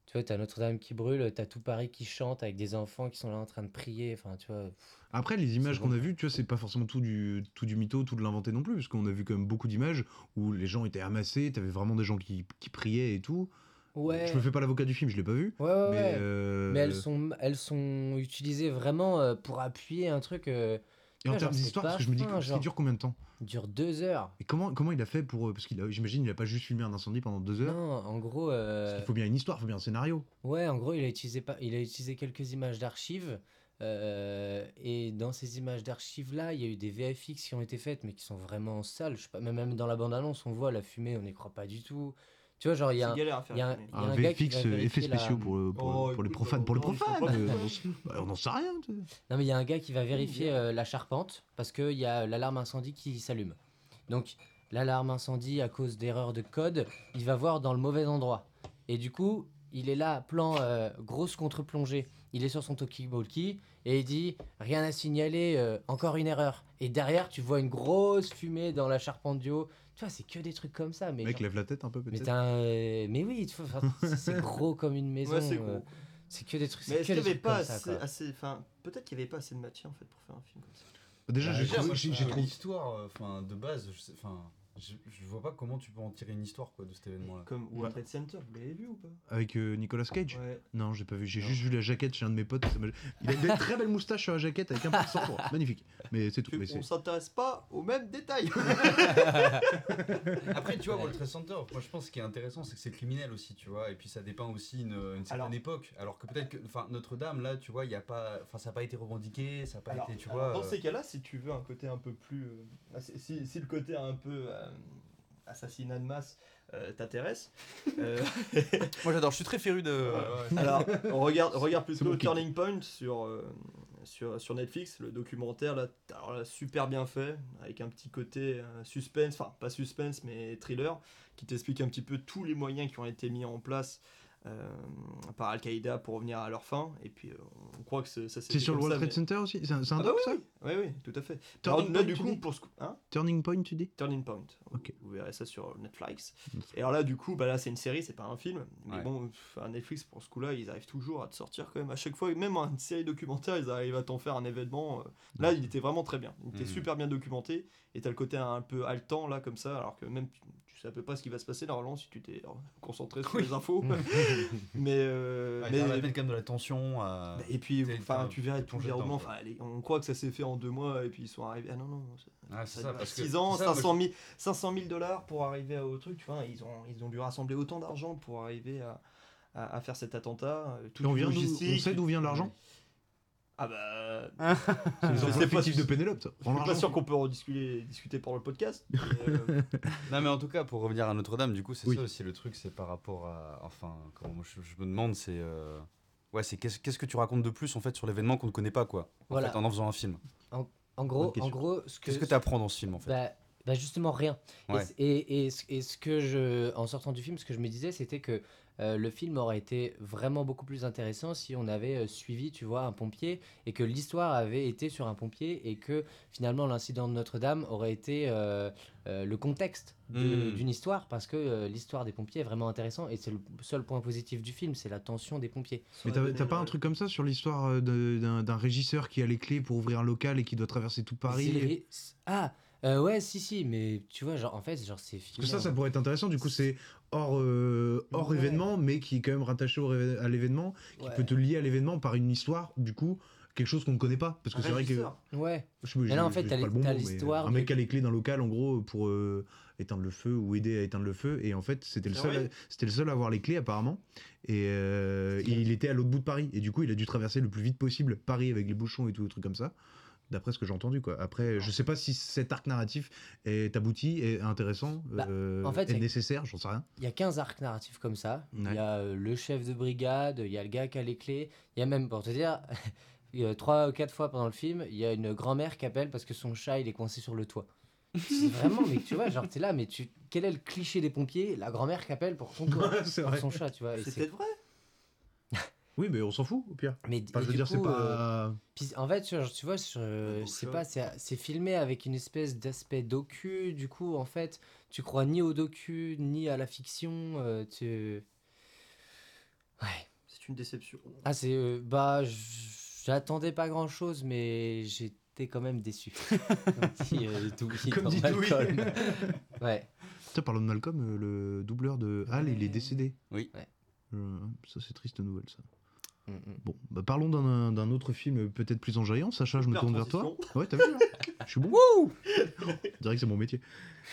tu vois, t'as Notre-Dame qui brûle, t'as tout Paris qui chante avec des enfants qui sont là en train de prier, enfin, tu vois...
Après, les images qu'on a vues, tu vois, c'est pas forcément tout du, tout du mytho, tout de l'inventé non plus, parce qu'on a vu quand même beaucoup d'images où les gens étaient amassés, t'avais vraiment des gens qui, qui priaient et tout.
Ouais,
Je me fais pas l'avocat du film, je l'ai pas vu.
ouais, ouais,
mais
ouais.
euh,
Mais elles sont, elles sont utilisées vraiment euh, pour appuyer un truc euh,
Et en termes d'histoire, parce que je me dis,
fin, genre.
dure combien de temps?
Dure deux heures.
Et comment, comment il a fait pour. euh, Parce qu'il a, j'imagine, il a pas juste filmé un incendie pendant deux heures.
Non, en gros...
Parce
euh,
qu'il faut bien une histoire, il faut bien un scénario.
Ouais, en gros, il a utilisé, pas, il a utilisé quelques images d'archives. euh, et dans ces images d'archives-là, il y a eu des VFX qui ont été faites, mais qui sont vraiment sales. Je sais pas, même même dans la bande-annonce, on voit la fumée, on n'y croit pas du tout. Tu vois, genre, il y a un, y a un-
Un
un gars qui
VFX,
va
euh, effets
la-
spéciaux pour, le- pour,
Oh,
pour les profanes. Pour les profanes, euh, on n'en sait rien. tu sais.
Non, mais il y a un gars qui va vérifier euh, la charpente parce qu'il y a l'alarme incendie qui s'allume. Donc, l'alarme incendie, à cause d'erreurs de code, il va voir dans le mauvais endroit. Et du coup, il est là, plan euh, grosse contre-plongée. Il est sur son talkie-walkie et il dit Rien à signaler, euh, encore une erreur. Et derrière, tu vois une grosse fumée dans la charpente du haut. Tu vois, c'est que des trucs comme ça. Mais,
mec
genre-
lève la tête un peu
mais,
peut-être.
un- euh, mais oui, tu vois, enfin, c'est- gros comme une maison.
Ouais, c'est
euh,
gros.
c'est que des trucs.
Mais
c'est
est-ce
que
qu'il n'y avait pas assez, assez- Enfin, peut-être qu'il n'y avait pas assez de matière en fait pour faire un film comme ça.
Déjà,
Bah,
j'ai trouvé-
l'histoire, euh, enfin, de base, je, sais- enfin, je, je vois pas comment tu peux en tirer une histoire quoi de cet événement-là.
Comme World Trade Center, vous l'avez vu ou pas?
Avec euh, Nicolas Cage?
Ouais.
Non, j'ai pas vu. J'ai juste vu la jaquette chez un de mes potes. Il a une très belle moustache sur la jaquette avec un peu de sang. Magnifique. Mais c'est tout. Mais
on s'intéresse pas aux mêmes détails.
Après, tu vois, World Trade Center, moi je pense ce qui est intéressant, c'est que c'est criminel aussi, tu vois, et puis ça dépeint aussi une, une certaine
Alors-
époque. Alors que peut-être que, enfin, Notre-Dame, là, tu vois, il y a pas, enfin, ça n'a pas été revendiqué, ça n'a pas
Alors,
été, tu
alors,
vois.
dans
euh,
ces cas-là, si tu veux un côté un peu plus. euh, si, si- si le côté un peu euh, assassinat de masse euh, t'intéresse, euh,
Moi j'adore, je suis très féru de.
alors on regarde, regarde plutôt. Turning Point sur, euh, sur, sur Netflix, le documentaire là, alors là, super bien fait, avec un petit côté euh, suspense, enfin pas suspense mais thriller, qui t'explique un petit peu tous les moyens qui ont été mis en place. Euh, par Al-Qaïda pour revenir à leur fin et puis euh, on croit que ça
C'est sur le World Trade Center aussi C'est un, c'est un
ah bah
doc
oui,
ça
oui, oui, oui, tout à fait.
Turning
Alors, là,
Point,
du
tu
coup,
dis
pour ce hein
Turning Point, tu dis
Turning Point.
Ok.
Vous verrez ça sur Netflix. Et alors là, du coup, bah là, c'est une série, c'est pas un film. Mais
Ouais.
bon, Netflix, pour ce coup-là, ils arrivent toujours à te sortir quand même. À chaque fois, même une série documentaire, ils arrivent à t'en faire un événement. euh. Là, il était vraiment très bien. Il était
Mhm.
super bien documenté. Et t'as le côté un peu haletant, là, comme ça. Alors que même, sais à peu pas ce qui va se passer, normalement, si tu t'es euh, concentré sur les infos. mais. euh,
ouais,
mais
ça quand même de la tension. à-
et puis, enfin, tu verrais tout
quoi.
Enfin, allez, on croit que ça s'est fait en deux mois et puis ils sont arrivés. Ah non, non,
c'est
ça
parce que
6 ans,
ça, moi,
500 000, 500 000 dollars pour arriver au truc. Tu vois, ils ont, ils ont dû rassembler autant d'argent pour arriver à, à, à faire cet attentat. euh, toute
Et on, vient on sait d'où vient l'argent?
Ah bah.
C'est
sais pas
fictifs
si-
de Pénélope, ça.
Je suis pas sûr qu'on peut rediscuter discuter pour le podcast. mais, euh,
Non mais en tout cas pour revenir à Notre-Dame du coup c'est
Oui.
ça aussi le truc c'est par rapport à enfin comment moi, je, je me demande c'est euh, ouais c'est qu'est-ce qu'est-ce que tu racontes de plus en fait sur l'événement qu'on ne connaît pas quoi en
Voilà.
fait en en faisant un film?
En
Bonne
gros, en
question.
gros, ce que,
qu'est-ce que tu apprends dans ce film en fait?
Bah, Bah justement rien. Et
Ouais.
c- Et, et, ce- et ce que je, en sortant du film, ce que je me disais, c'était que euh, le film aurait été vraiment beaucoup plus intéressant si on avait euh, suivi, tu vois, un pompier et que l'histoire avait été sur un pompier et que finalement l'incident de Notre-Dame aurait été euh, euh, le contexte de-
Mm.
d'une histoire parce que euh, l'histoire des pompiers est vraiment intéressant et c'est le seul point positif du film, c'est la tension des pompiers.
Mais t'as t'as pas un truc comme ça sur l'histoire d'un d'un régisseur qui a les clés pour ouvrir un local et qui doit traverser tout Paris et-
Ah euh, ouais, si si, mais tu vois, genre en fait, genre c'est
Parce que ça, ça pourrait être intéressant. Du coup, c'est hors, euh, hors
Ouais.
événement, mais qui est quand même rattaché au à l'événement, qui
Ouais.
peut te lier à l'événement par une histoire, du coup, quelque chose qu'on ne connaît pas. Parce que
Un
c'est vrai que.
régisseur.
Ouais.
Je sais pas,
Mais
j'ai-
là, en
j'ai
fait,
pas
t'as
le
l'hi-
bon
t'as
mot, mais
l'histoire
Un mec qui a les clés d'un local, en gros, pour euh, éteindre le feu ou aider à éteindre le feu. Et en fait, c'était le,
Ah
seul,
ouais
c'était le seul à avoir les clés, apparemment. Et euh, il était à l'autre bout de Paris. Et du coup, il a dû traverser le plus vite possible Paris avec les bouchons et tout, des trucs comme ça. D'après ce que j'ai entendu, quoi. Après, je sais pas si cet arc narratif est abouti, est intéressant,
Bah,
euh,
en fait,
est nécessaire, j'en sais rien.
Il y a 15 arcs narratifs comme ça. Il
Ouais.
y a euh, le chef de brigade, il y a le gars qui a les clés. Il y a même, pour te dire, trois ou quatre fois pendant le film, il y a une grand-mère qui appelle parce que son chat il est coincé sur le toit. C'est vraiment, mais tu vois, genre t'es là, mais tu, quel est le cliché des pompiers? La grand-mère qui appelle pour son toit, pour son chat, tu vois.
c'est- peut-être vrai.
Oui, mais on s'en fout, au pire.
Mais
Enfin, je veux
du
dire, c'est
euh, puis, en fait, tu vois, tu vois, je, sais pas, c'est filmé avec une espèce d'aspect docu. Du coup, en fait, tu crois ni au docu ni à la fiction. euh, tu... Ouais.
C'est une déception.
Ah, c'est. euh, bah, j'attendais pas grand chose, mais j'étais quand même déçu. Comme dit, euh,
Comme.
Malcolm. ouais.
Putain, parlons de Malcolm, euh, le doubleur de Hal, il est décédé.
Oui.
Ouais.
Euh, ça, c'est triste nouvelle, ça.
Mm, mm.
Bon, bah, parlons d'un autre film euh, peut-être plus enjaillant. Sacha, je me tourne vers toi. Ouais, t'as vu hein Je suis bon. Je dirais que c'est mon métier.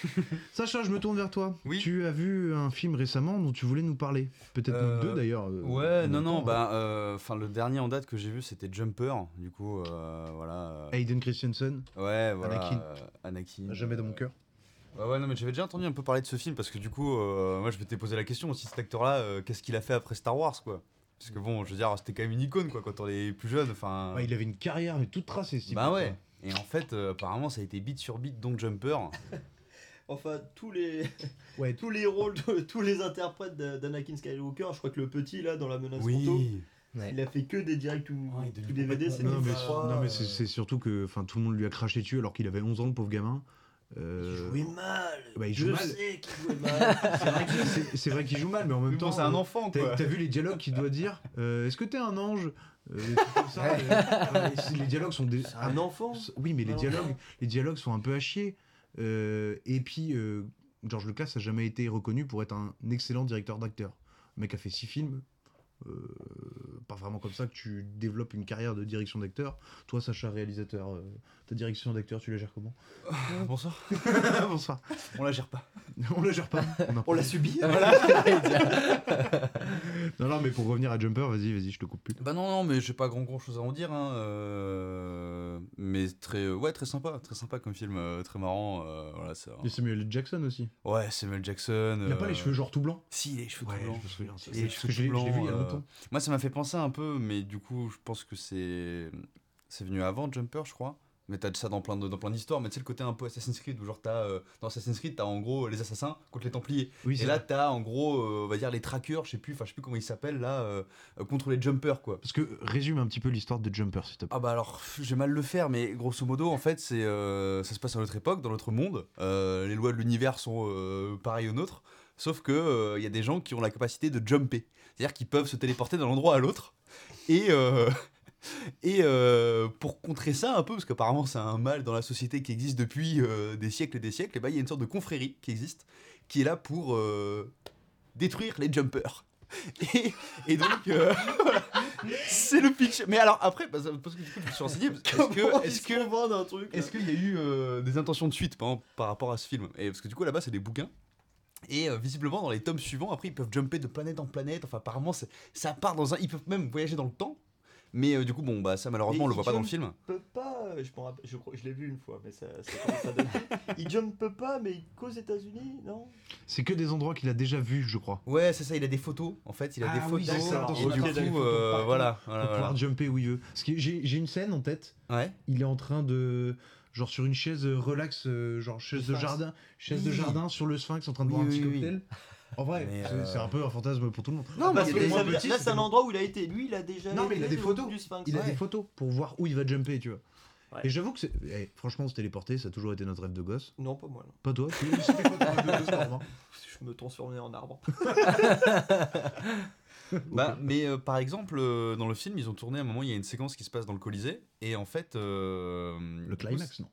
Sacha, je me tourne vers toi.
Oui.
Tu as vu un film récemment dont tu voulais nous parler. Peut-être
Euh,
nous deux d'ailleurs. euh,
Ouais, non, non,
temps,
bah, euh, enfin, le dernier en date que j'ai vu, c'était Jumper, du coup, euh, voilà. euh,
Hayden Christensen,
Ouais, voilà.
Anakin.
euh, Anakin.
à jamais dans mon cœur.
Ouais, ouais, non, mais j'avais déjà entendu un peu parler de ce film parce que du coup, euh, moi je m'étais posé la question aussi, cet acteur-là, euh, qu'est-ce qu'il a fait après Star Wars, quoi Parce que bon, je veux dire, c'était quand même une icône, quoi, quand on est plus jeune, enfin.
Ouais, il avait une carrière mais toute tracée. type,
bah
quoi.
ouais. Et en fait, euh, apparemment, ça a été beat sur beat, donc Jumper.
Enfin, tous les,
Ouais,
tous les rôles, de- tous les interprètes d'Anakin Skywalker, je crois que le petit là dans la menace
Ouais.
il a fait que des directs ou
Ouais,
ou
devenu
DVD, c'était
Non non, mais c'est c'est surtout que enfin, tout le monde lui a craché dessus alors qu'il avait 11 ans, le pauvre gamin.
Il
Euh,
jouait mal.
bah, il
je
joue mal.
sais qu'il jouait mal.
c'est vrai qu'il joue mal, mais en même
Mais
temps.
bon, c'est un
euh,
enfant,
T'as vu les dialogues qu'il doit dire euh, Est-ce que t'es un ange Euh, comme ça, euh, euh, les dialogues sont des.
Un enfant.
Oui, mais les
Un
dialogues, les dialogues sont un peu à chier. Euh, et puis, euh, George Lucas n'a jamais été reconnu pour être un excellent directeur d'acteur. Le mec a fait six films. Euh, pas vraiment comme ça que tu développes une carrière de direction d'acteur. Toi, Sacha, réalisateur, euh, ta direction d'acteur, tu la gères comment?
Bonsoir.
Bonsoir.
On la gère pas.
On la gère pas. On,
On l'a subi.
Non, non, mais pour revenir à Jumper, vas-y, vas-y, je te coupe plus.
Bah non, non, mais j'ai pas grand, grand chose à en dire. Hein, euh, Mais très, ouais, très sympa, très sympa comme film, euh, très marrant. euh, voilà, c'est un-
Il y a Samuel Jackson aussi.
Ouais, Samuel Jackson.
Il a pas
euh,
les cheveux genre tout blancs
Si, les cheveux
Ouais,
tout blancs.
je me souviens. ça,
Et
c'est
les
parce
cheveux
que je l'ai-
tout
je l'ai vu il y a
euh,
longtemps.
Moi, ça m'a fait penser un peu, mais du coup, je pense que c'est c'est venu avant Jumper, je crois. Mais t'as ça dans plein de- dans plein d'histoires. Mais tu sais le côté un peu Assassin's Creed où genre t'as euh, dans Assassin's Creed t'as en gros les assassins contre les Templiers.
Oui,
Et là t'as en gros euh, on va dire les trackers, je sais plus, enfin je sais plus comment ils s'appellent là, euh, contre les Jumpers quoi.
Parce que résume un petit peu l'histoire de Jumper, s'il te plaît.
Ah bah alors, j'ai mal le faire, mais grosso modo, en fait, c'est ça se passe à notre époque, dans notre monde. Les lois de l'univers sont pareilles aux nôtres, sauf que il y a des gens qui ont la capacité de jumper, c'est-à-dire qu'ils peuvent se téléporter d'un endroit à l'autre. Et euh, et euh, pour contrer ça un peu, parce qu'apparemment c'est un mal dans la société qui existe depuis euh, des siècles et des siècles, et bah, il y a une sorte de confrérie qui existe, qui est là pour euh, détruire les jumpers. Et, et donc, euh, voilà. c'est le pitch. Mais alors après, parce parce que du coup, je me suis renseigné. Est-ce que, est-ce
truc
est-ce qu'il y a eu euh, des intentions de suite par, par rapport à ce film? Et parce que du coup, là-bas, c'est des bouquins. Et euh, visiblement, dans les tomes suivants, après, ils peuvent jumper de planète en planète. Enfin, apparemment, c'est- ça part dans un. Ils peuvent même voyager dans le temps. Mais euh, du coup, bon, bah ça, malheureusement,
Mais
on le voit pas dans le film.
peut pas, euh, je, rappelle- je, crois, je l'ai vu une fois, mais ça, ça à dater. Il jump pas, mais qu'aux États-Unis, non?
C'est que des endroits qu'il a déjà vus, je crois.
Ouais, c'est ça, il a des photos. En fait, il a
Ah
des
oui,
photos.
c'est ça, dans
et du
appart, il a des
coup, euh, voilà. voilà,
pour
voilà.
pouvoir jumper où il veut. Parce que j'ai j'ai une scène en tête.
Ouais.
Il est en train de. Genre sur une chaise euh, relax, euh, genre chaise de jardin, chaise de jardin sur le sphinx en train de
Oui,
boire un petit
oui.
cocktail. En vrai, c'est
euh,
un peu un fantasme pour tout le monde.
Non,
Parce
mais
que là,
c'est
un endroit où il a été. Lui, il a déjà.
Non, mais il a des photos.
Du Sphinx.
Il a
Ouais.
des photos pour voir où il va jumper, tu vois.
Ouais.
Et j'avoue que c'est. eh, franchement, se téléporter, ça a toujours été notre rêve de gosse.
Non, pas moi. non.
Pas toi si, C'était quoi ton rêve de gosse, Normand
Je me transformais en arbre.
Bah, mais euh, par exemple, euh, dans le film, ils ont tourné à un moment, il y a une séquence qui se passe dans le Colisée, et en fait. euh,
Le climax, non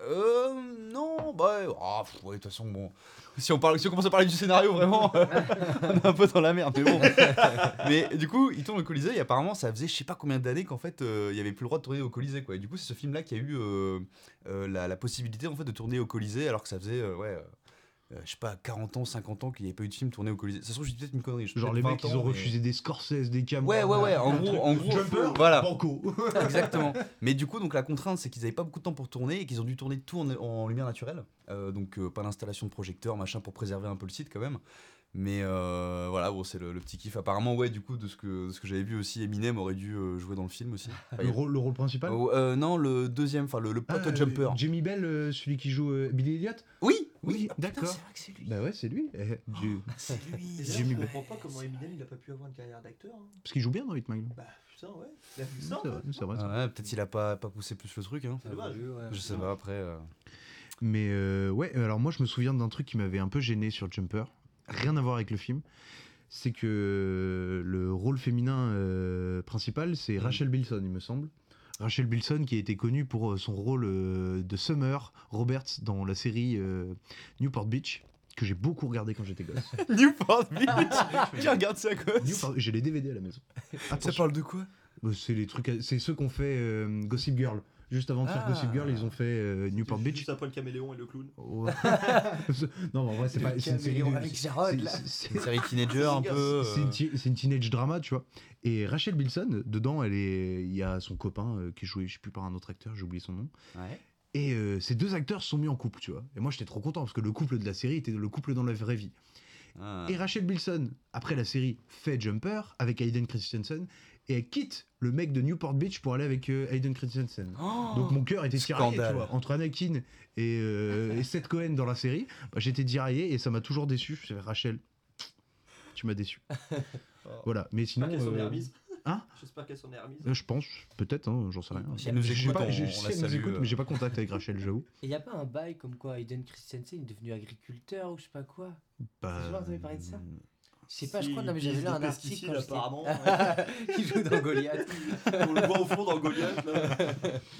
Euh. Non, bah. ah, pff, ouais, de toute façon, bon. Si on, parle, si on commence à parler du scénario, vraiment, on est un peu dans la merde, mais bon. mais du coup, ils tournent au Colisée, et apparemment, ça faisait je sais pas combien d'années qu'en fait, euh, il y avait plus le droit de tourner au Colisée, quoi. Et du coup, c'est ce film-là qui a eu euh, la, la possibilité, en fait, de tourner au Colisée, alors que ça faisait, ouais. Euh, je sais pas, 40 ans, 50 ans qu'il n'y avait pas eu de film tourné au Colisée. Ça se trouve, je dis peut-être une connerie. je
Genre les mecs,
20
ils ont
ans, mais-
refusé des Scorsese, des Cameron.
Ouais, ouais, ouais, en gros, en gros,
Jumper,
voilà.
Banco.
Exactement. Mais du coup, donc la contrainte, c'est qu'ils n'avaient pas beaucoup de temps pour tourner et qu'ils ont dû tourner tout en, en lumière naturelle. Euh, donc euh, pas d'installation de projecteur, machin, pour préserver un peu le site quand même. Mais euh, voilà, bon, c'est le, le petit kiff. Apparemment, ouais, du coup, de ce que, de ce que j'avais vu aussi, Eminem aurait dû euh, jouer dans le film aussi. Enfin,
Le rôle, le rôle principal
Oh, euh, non, le deuxième, enfin le, le pote
Ah,
jumper.
euh, Jamie Bell, euh, celui qui joue euh, Billy Elliot
Oui,
Oui,
Ah, putain,
d'accord.
c'est vrai que c'est lui.
Bah ouais, c'est lui. Eh, du-
C'est lui.
Jimmy
Jimmy je comprends pas comment Eminem il a pas pu avoir une carrière d'acteur. hein.
Parce qu'il joue bien dans Hitman.
Bah putain, ouais. Il a vu
C'est
ça.
vrai, c'est vrai.
Ah ouais, Peut-être il a pas, pas poussé plus le truc. Hein.
C'est dommage.
Je sais pas, après. euh,
Mais euh, ouais, alors moi je me souviens d'un truc qui m'avait un peu gêné sur Jumper. Rien à voir avec le film. C'est que le rôle féminin euh, principal, c'est Rachel Bilson, il me semble. Rachel Bilson qui a été connue pour euh, son rôle euh, de Summer Roberts dans la série euh, Newport Beach, que j'ai beaucoup regardé quand j'étais gosse.
Newport Beach Qui regarde ça,
Newport- J'ai les DVD à la maison.
Ça
Attention.
parle de quoi?
Euh, C'est les trucs, c'est ceux qu'on fait euh, Gossip Girl. Juste avant de faire
Ah.
Gossip Girl, ils ont fait euh, Newport Beach.
Juste après le caméléon et le clown.
Ouais. non, mais en vrai, c'est pas. C'est une série de-
avec Jarod,
c'est-
là.
c'est-
Une série teenager un peu. euh,
C'est une, ti- c'est une teenage drama, tu vois. Et Rachel Bilson, dedans, elle est, il y a son copain euh, qui est joué, je sais plus par un autre acteur, j'ai oublié son nom.
Ouais.
Et euh, ces deux acteurs se sont mis en couple, tu vois. Et moi, j'étais trop content parce que le couple de la série était le couple dans la vraie vie.
Ah.
Et Rachel Bilson, après la série, fait Jumper avec Hayden Christensen et elle quitte le mec de Newport Beach pour aller avec euh, Hayden Christensen.
Oh
Donc mon cœur était tiraillé, tu vois, entre Anakin et, euh, et Seth Cohen dans la série. Bah, J'étais tiraillé et ça m'a toujours déçu. Je fais, Rachel, tu m'as déçu. voilà, mais sinon. Euh. Hein
J'espère qu'elle s'en est remise.
euh, je pense, peut-être, hein, j'en sais rien.
Si elle nous
J'ai
écoute,
pas-
on-
je
la
qu'elle nous
salue,
écoute,
euh.
mais j'ai pas contact avec Rachel, j'avoue.
Et y a pas un bail comme quoi Hayden Christensen est devenu agriculteur ou je sais pas quoi?
Bah,
entendu parler de ça? Je sais pas, je crois, non mais j'avais lu un article
apparemment.
Il joue dans Goliath.
On le voit au fond dans Goliath là.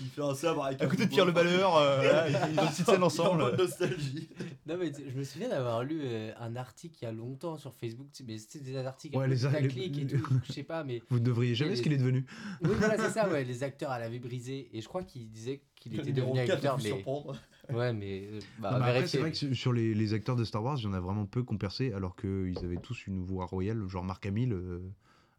Il fait un sabre avec
À
un
côté de. Pierre le Balleur, euh, là, ils ils ont une petite scène
en
ensemble.
nostalgie.
Non mais je me souviens d'avoir lu euh, un article il y a longtemps sur Facebook, tu sais, mais c'était des articles un
Ouais, les les-
putaclic et tout, je sais pas, mais
Vous ne devriez jamais
les-
ce qu'il est devenu.
oui voilà c'est ça, ouais, les acteurs à la vie brisée et je crois qu'il disait qu'il était devenu
4
acteur, mais
surprendre.
Ouais mais euh, bah,
Non, après, c'est vrai que sur- les, les acteurs de Star Wars, il y en a vraiment peu qui ont percé, alors qu'ils avaient tous une voix royale, genre Mark Hamill. euh,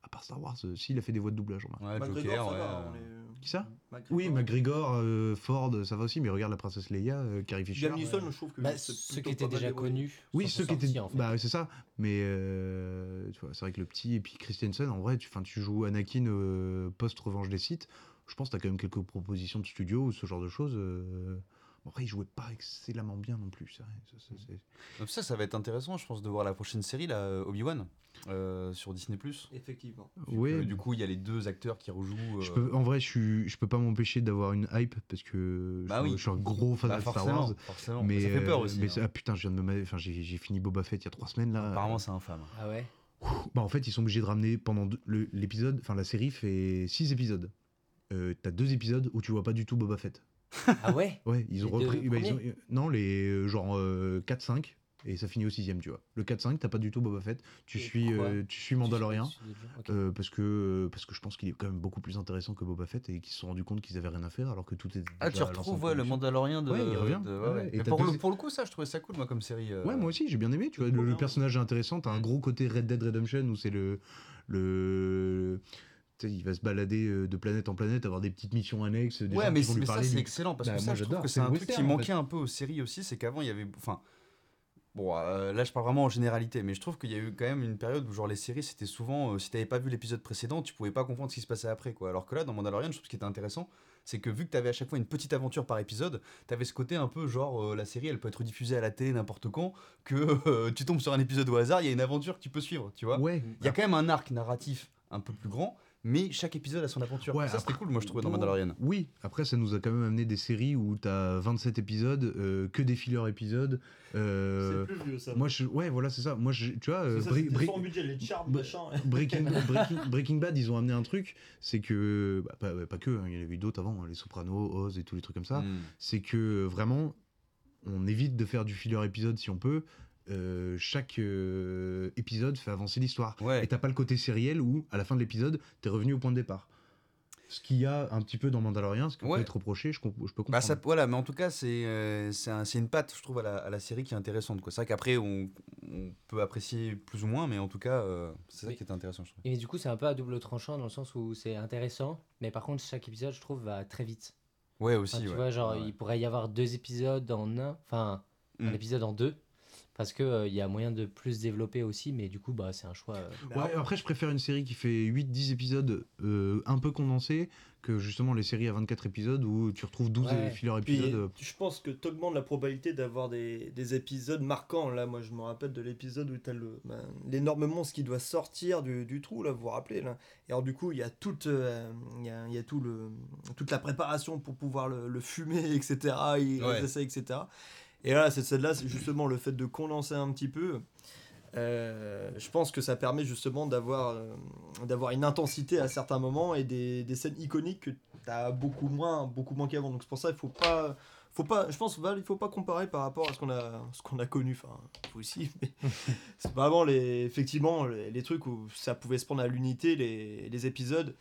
à part Star Wars, euh, si, il a fait des voix de doublage, remarque.
Ouais,
McGregor,
Joker,
ça
ouais.
va, on
euh,
est-
Qui ça?
McGregor.
Oui, McGregor, euh, Ford, ça va aussi, mais regarde la princesse Leia, euh, Carrie Fisher.
Liam Neeson, je trouve que
Bah, ceux qui étaient déjà connus.
Oui, ceux qui étaient.
en fait.
Bah, c'est ça. Mais euh, tu vois, c'est vrai que le petit et puis Christensen, en vrai, tu, 'fin, tu joues Anakin euh, post-revanche des sites. Je pense que tu as quand même quelques propositions de studio ou ce genre de choses. euh. Après, il jouait pas excellemment bien non plus. ça,
Donc ça, ça va être intéressant, je pense, de voir la prochaine série, là, Obi-Wan, euh, sur Disney+.
Effectivement.
Euh, du coup, il y a les deux acteurs qui rejouent.
Je
euh,
peux, en vrai, je, suis, je peux pas m'empêcher d'avoir une hype parce que
Bah
je,
oui.
je suis un gros fan
bah,
de Star Wars.
forcément.
Mais,
ça fait peur aussi.
mais
hein.
ah, putain, je viens de me enfin, j'ai, fini Boba Fett il y a trois semaines là.
Apparemment, c'est infâme.
Ah ouais.
Bah, en fait, ils sont obligés de ramener pendant l'épisode. Enfin, la série fait six épisodes. Euh, T'as deux épisodes où tu vois pas du tout Boba Fett.
Ah ouais
Ouais, ils ont
Les
repris. bah, ils ont-
premiers
non, les euh, genre euh, 4-5. Et ça finit au sixième, tu vois. Le 4-5, t'as pas du tout Boba Fett. Tu
Et
suis, euh, tu suis Mandalorian. Euh, parce, que, parce que je pense qu'il est quand même beaucoup plus intéressant que Boba Fett et qu'ils se sont rendus compte qu'ils avaient rien à faire alors que tout était.
Ah, tu retrouves ouais, le. Mandalorien de.
Ouais, il revient.
de- ouais,
Ouais,
ouais.
et
pour,
deux-
le, pour le coup, ça, je trouvais ça cool, moi, comme série. euh.
Ouais, moi aussi, j'ai bien aimé. Tu vois, le, personnage est intéressant. T'as un gros côté Red Dead Redemption où c'est le. Il va se balader euh, de planète en planète, avoir des petites missions annexes. Des
Ouais, mais, ça, c'est excellent parce
Bah,
que ça,
moi,
je trouve que
c'est
un truc qui manquait
fait.
un peu aux séries aussi, c'est qu'avant, il y avait. Enfin. Bon, euh, là je parle vraiment en généralité, mais je trouve qu'il y a eu quand même une période où genre les séries c'était souvent, euh, si t'avais pas vu l'épisode précédent, tu pouvais pas comprendre ce qui se passait après quoi. Alors que là dans Mandalorian, je trouve ce qui était intéressant, c'est que vu que t'avais à chaque fois une petite aventure par épisode, t'avais ce côté un peu genre euh, la série elle peut être diffusée à la télé n'importe quand, que tu tombes sur un épisode au hasard, il y a une aventure que tu peux suivre, tu vois.
Ouais.
Il y a quand même un arc narratif un peu plus grand, mais chaque épisode a son aventure.
Ouais,
ça c'était cool moi je trouvais dans Mandalorian.
Oui, après ça nous a quand même amené des séries où t'as 27 épisodes, euh, que des fillers épisodes. euh,
C'est plus vieux ça.
moi, je, ouais, voilà, c'est ça. Moi, je, tu vois, euh,
ça,
Bri-
c'était
Bri-
sans budget, les charmes,
Bri-
machin.
Breaking, Breaking, Breaking Bad, ils ont amené un truc, c'est que, bah, pas, pas que, hein, il y en avait eu d'autres avant, hein, les Sopranos, Oz et tous les trucs comme ça,
Mm.
c'est que euh, vraiment, on évite de faire du filler épisode si on peut. Euh, chaque euh, épisode fait avancer l'histoire.
Ouais.
Et t'as pas le côté sériel où, à la fin de l'épisode, t'es revenu au point de départ. Ce qu'il y a un petit peu dans Mandalorian, ce qui
Ouais.
peut être reproché, je, comp- je peux comprendre.
Bah ça, voilà, mais en tout cas, c'est euh, c'est un- c'est une patte, je trouve, à la, à la série qui est intéressante. C'est vrai qu'après, on, on peut apprécier plus ou moins, mais en tout cas, euh, c'est ça qui est intéressant, je trouve.
Et du coup, c'est un peu à double tranchant dans le sens où c'est intéressant, mais par contre, chaque épisode, je trouve, va très vite.
Ouais,
Enfin,
aussi.
tu
ouais.
vois, genre, il pourrait y avoir deux épisodes en un, enfin, un
Mm.
épisode en deux, parce que euh, il y a moyen de plus développer aussi, mais du coup, bah, c'est un choix. euh,
Ouais, après, je préfère une série qui fait 8-10 épisodes euh, un peu condensés que justement les séries à 24 épisodes où tu retrouves 12
Ouais.
fillers
Puis,
épisodes.
je pense que t'augmentes la probabilité d'avoir des, des épisodes marquants. Là, moi, je me rappelle de l'épisode où t'as le, ben, l'énorme monstre qui doit sortir du, du trou, là, vous vous rappelez, là. Et alors, du coup, il y a toute, euh, il y a, il y a tout le, toute la préparation pour pouvoir le, le fumer, etc. Il
Ouais.
ça, etc. Et là, cette scène-là, c'est justement le fait de condenser un petit peu. Euh, je pense que ça permet justement d'avoir euh, d'avoir une intensité à certains moments et des, des scènes iconiques que tu as beaucoup moins beaucoup moins qu'avant donc c'est pour ça il faut pas faut pas je pense il faut pas comparer par rapport à ce qu'on a ce qu'on a connu enfin faut aussi mais c'est vraiment les effectivement les, les trucs où ça pouvait se prendre à l'unité les, les épisodes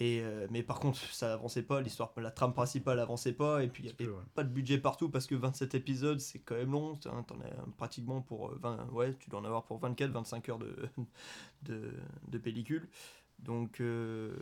et euh, mais par contre ça avançait pas l'histoire la trame principale avançait pas et puis il y avait
peu, ouais.
pas de budget partout parce que 27 épisodes c'est quand même long hein, t'en as pratiquement pour euh, 20 ouais tu dois en avoir pour 24 25 heures de de, de pellicule donc euh,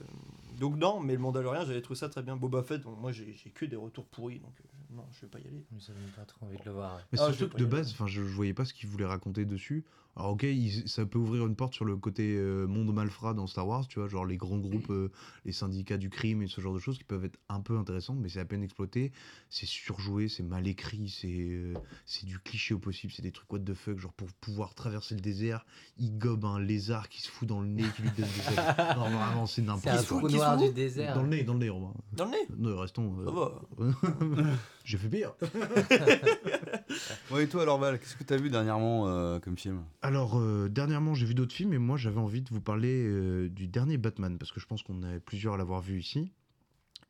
donc non mais le Mandalorian j'avais trouvé ça très bien Boba Fett bon, moi j'ai j'ai que des retours pourris donc euh, non je vais pas y aller
Ça donne pas trop envie de le voir. ouais.
Mais
Ah, je
surtout
vais
que
pas
de
y aller.
base, enfin, je, je voyais pas ce qu'ils voulaient raconter dessus. Alors ok, ils- ça peut ouvrir une porte sur le côté euh, monde malfrat dans Star Wars, tu vois, genre les grands groupes, euh, les syndicats du crime et ce genre de choses qui peuvent être un peu intéressantes, mais c'est à peine exploité. C'est surjoué, c'est mal écrit, c'est euh, c'est du cliché au possible, c'est des trucs what the fuck, genre pour pouvoir traverser le désert, il gobe un lézard qui se fout dans le nez, qui lui donne des ailes. Non, vraiment, c'est
C'est un
n'importe quoi.
noir du désert.
Dans le nez, dans le nez, va.
dans le nez
Non, restons.
ça va
J'ai fait pire.
Ouais, et toi, alors, Val, qu'est-ce que t'as vu dernièrement euh, comme film?
Alors, euh, dernièrement, j'ai vu d'autres films et moi, j'avais envie de vous parler euh, du dernier Batman parce que je pense qu'on est plusieurs à l'avoir vu ici.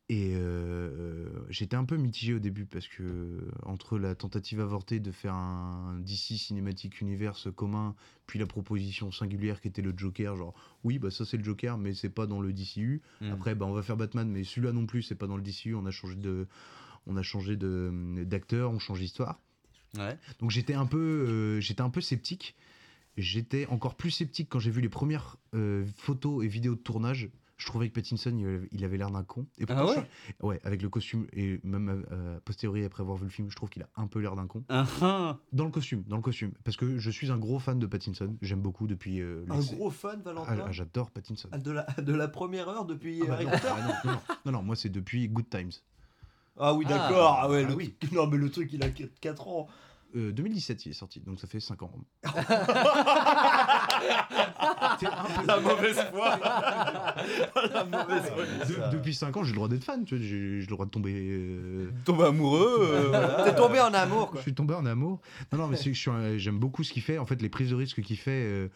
Et j'étais un peu mitigé au début parce que entre la tentative avortée de faire un DC Cinematic Universe commun, puis la proposition singulière qui était le Joker, genre oui, bah ça c'est le Joker, mais c'est pas dans le DCU.
Mm.
Après, bah on va faire Batman, mais celui-là non plus, c'est pas dans le DCU. On a changé de, on a changé de d'acteur, on change d'histoire.
Ouais.
Donc j'étais un peu, euh, j'étais un peu sceptique. J'étais encore plus sceptique quand j'ai vu les premières euh, photos et vidéos de tournage. Je trouvais que Pattinson, il avait- l'air d'un con. Et pourtant,
Ah ouais
je- ouais, avec le costume et même euh, a posteriori après avoir vu le film, je trouve qu'il a un peu l'air d'un con.
Ah, ah.
Dans le costume, dans le costume, parce que je suis un gros fan de Pattinson. J'aime beaucoup depuis. euh,
un
les-
gros fan
Ah,
Valentin
ah, J'adore Pattinson.
Ah, de la de la première heure depuis
Ah bah
Harry
non,
Potter
ah non, non, non, non, non, moi c'est depuis Good Times.
ah oui
Ah,
d'accord ah, ouais
ah
le
oui.
non mais le truc il a 4 ans
Euh, 2017 il est sorti, donc ça fait 5 ans.
la mauvaise foi la mauvaise foi
De- depuis 5 ans, j'ai le droit d'être fan, tu vois, j'ai j'ai le droit de tomber. euh,
Tomber amoureux euh, voilà.
t'es tombé en amour
Je
quoi
suis tombé en amour. Non, non, mais c'est que je suis un- j'aime beaucoup ce qu'il fait. En fait, les prises de risque qu'il fait, euh,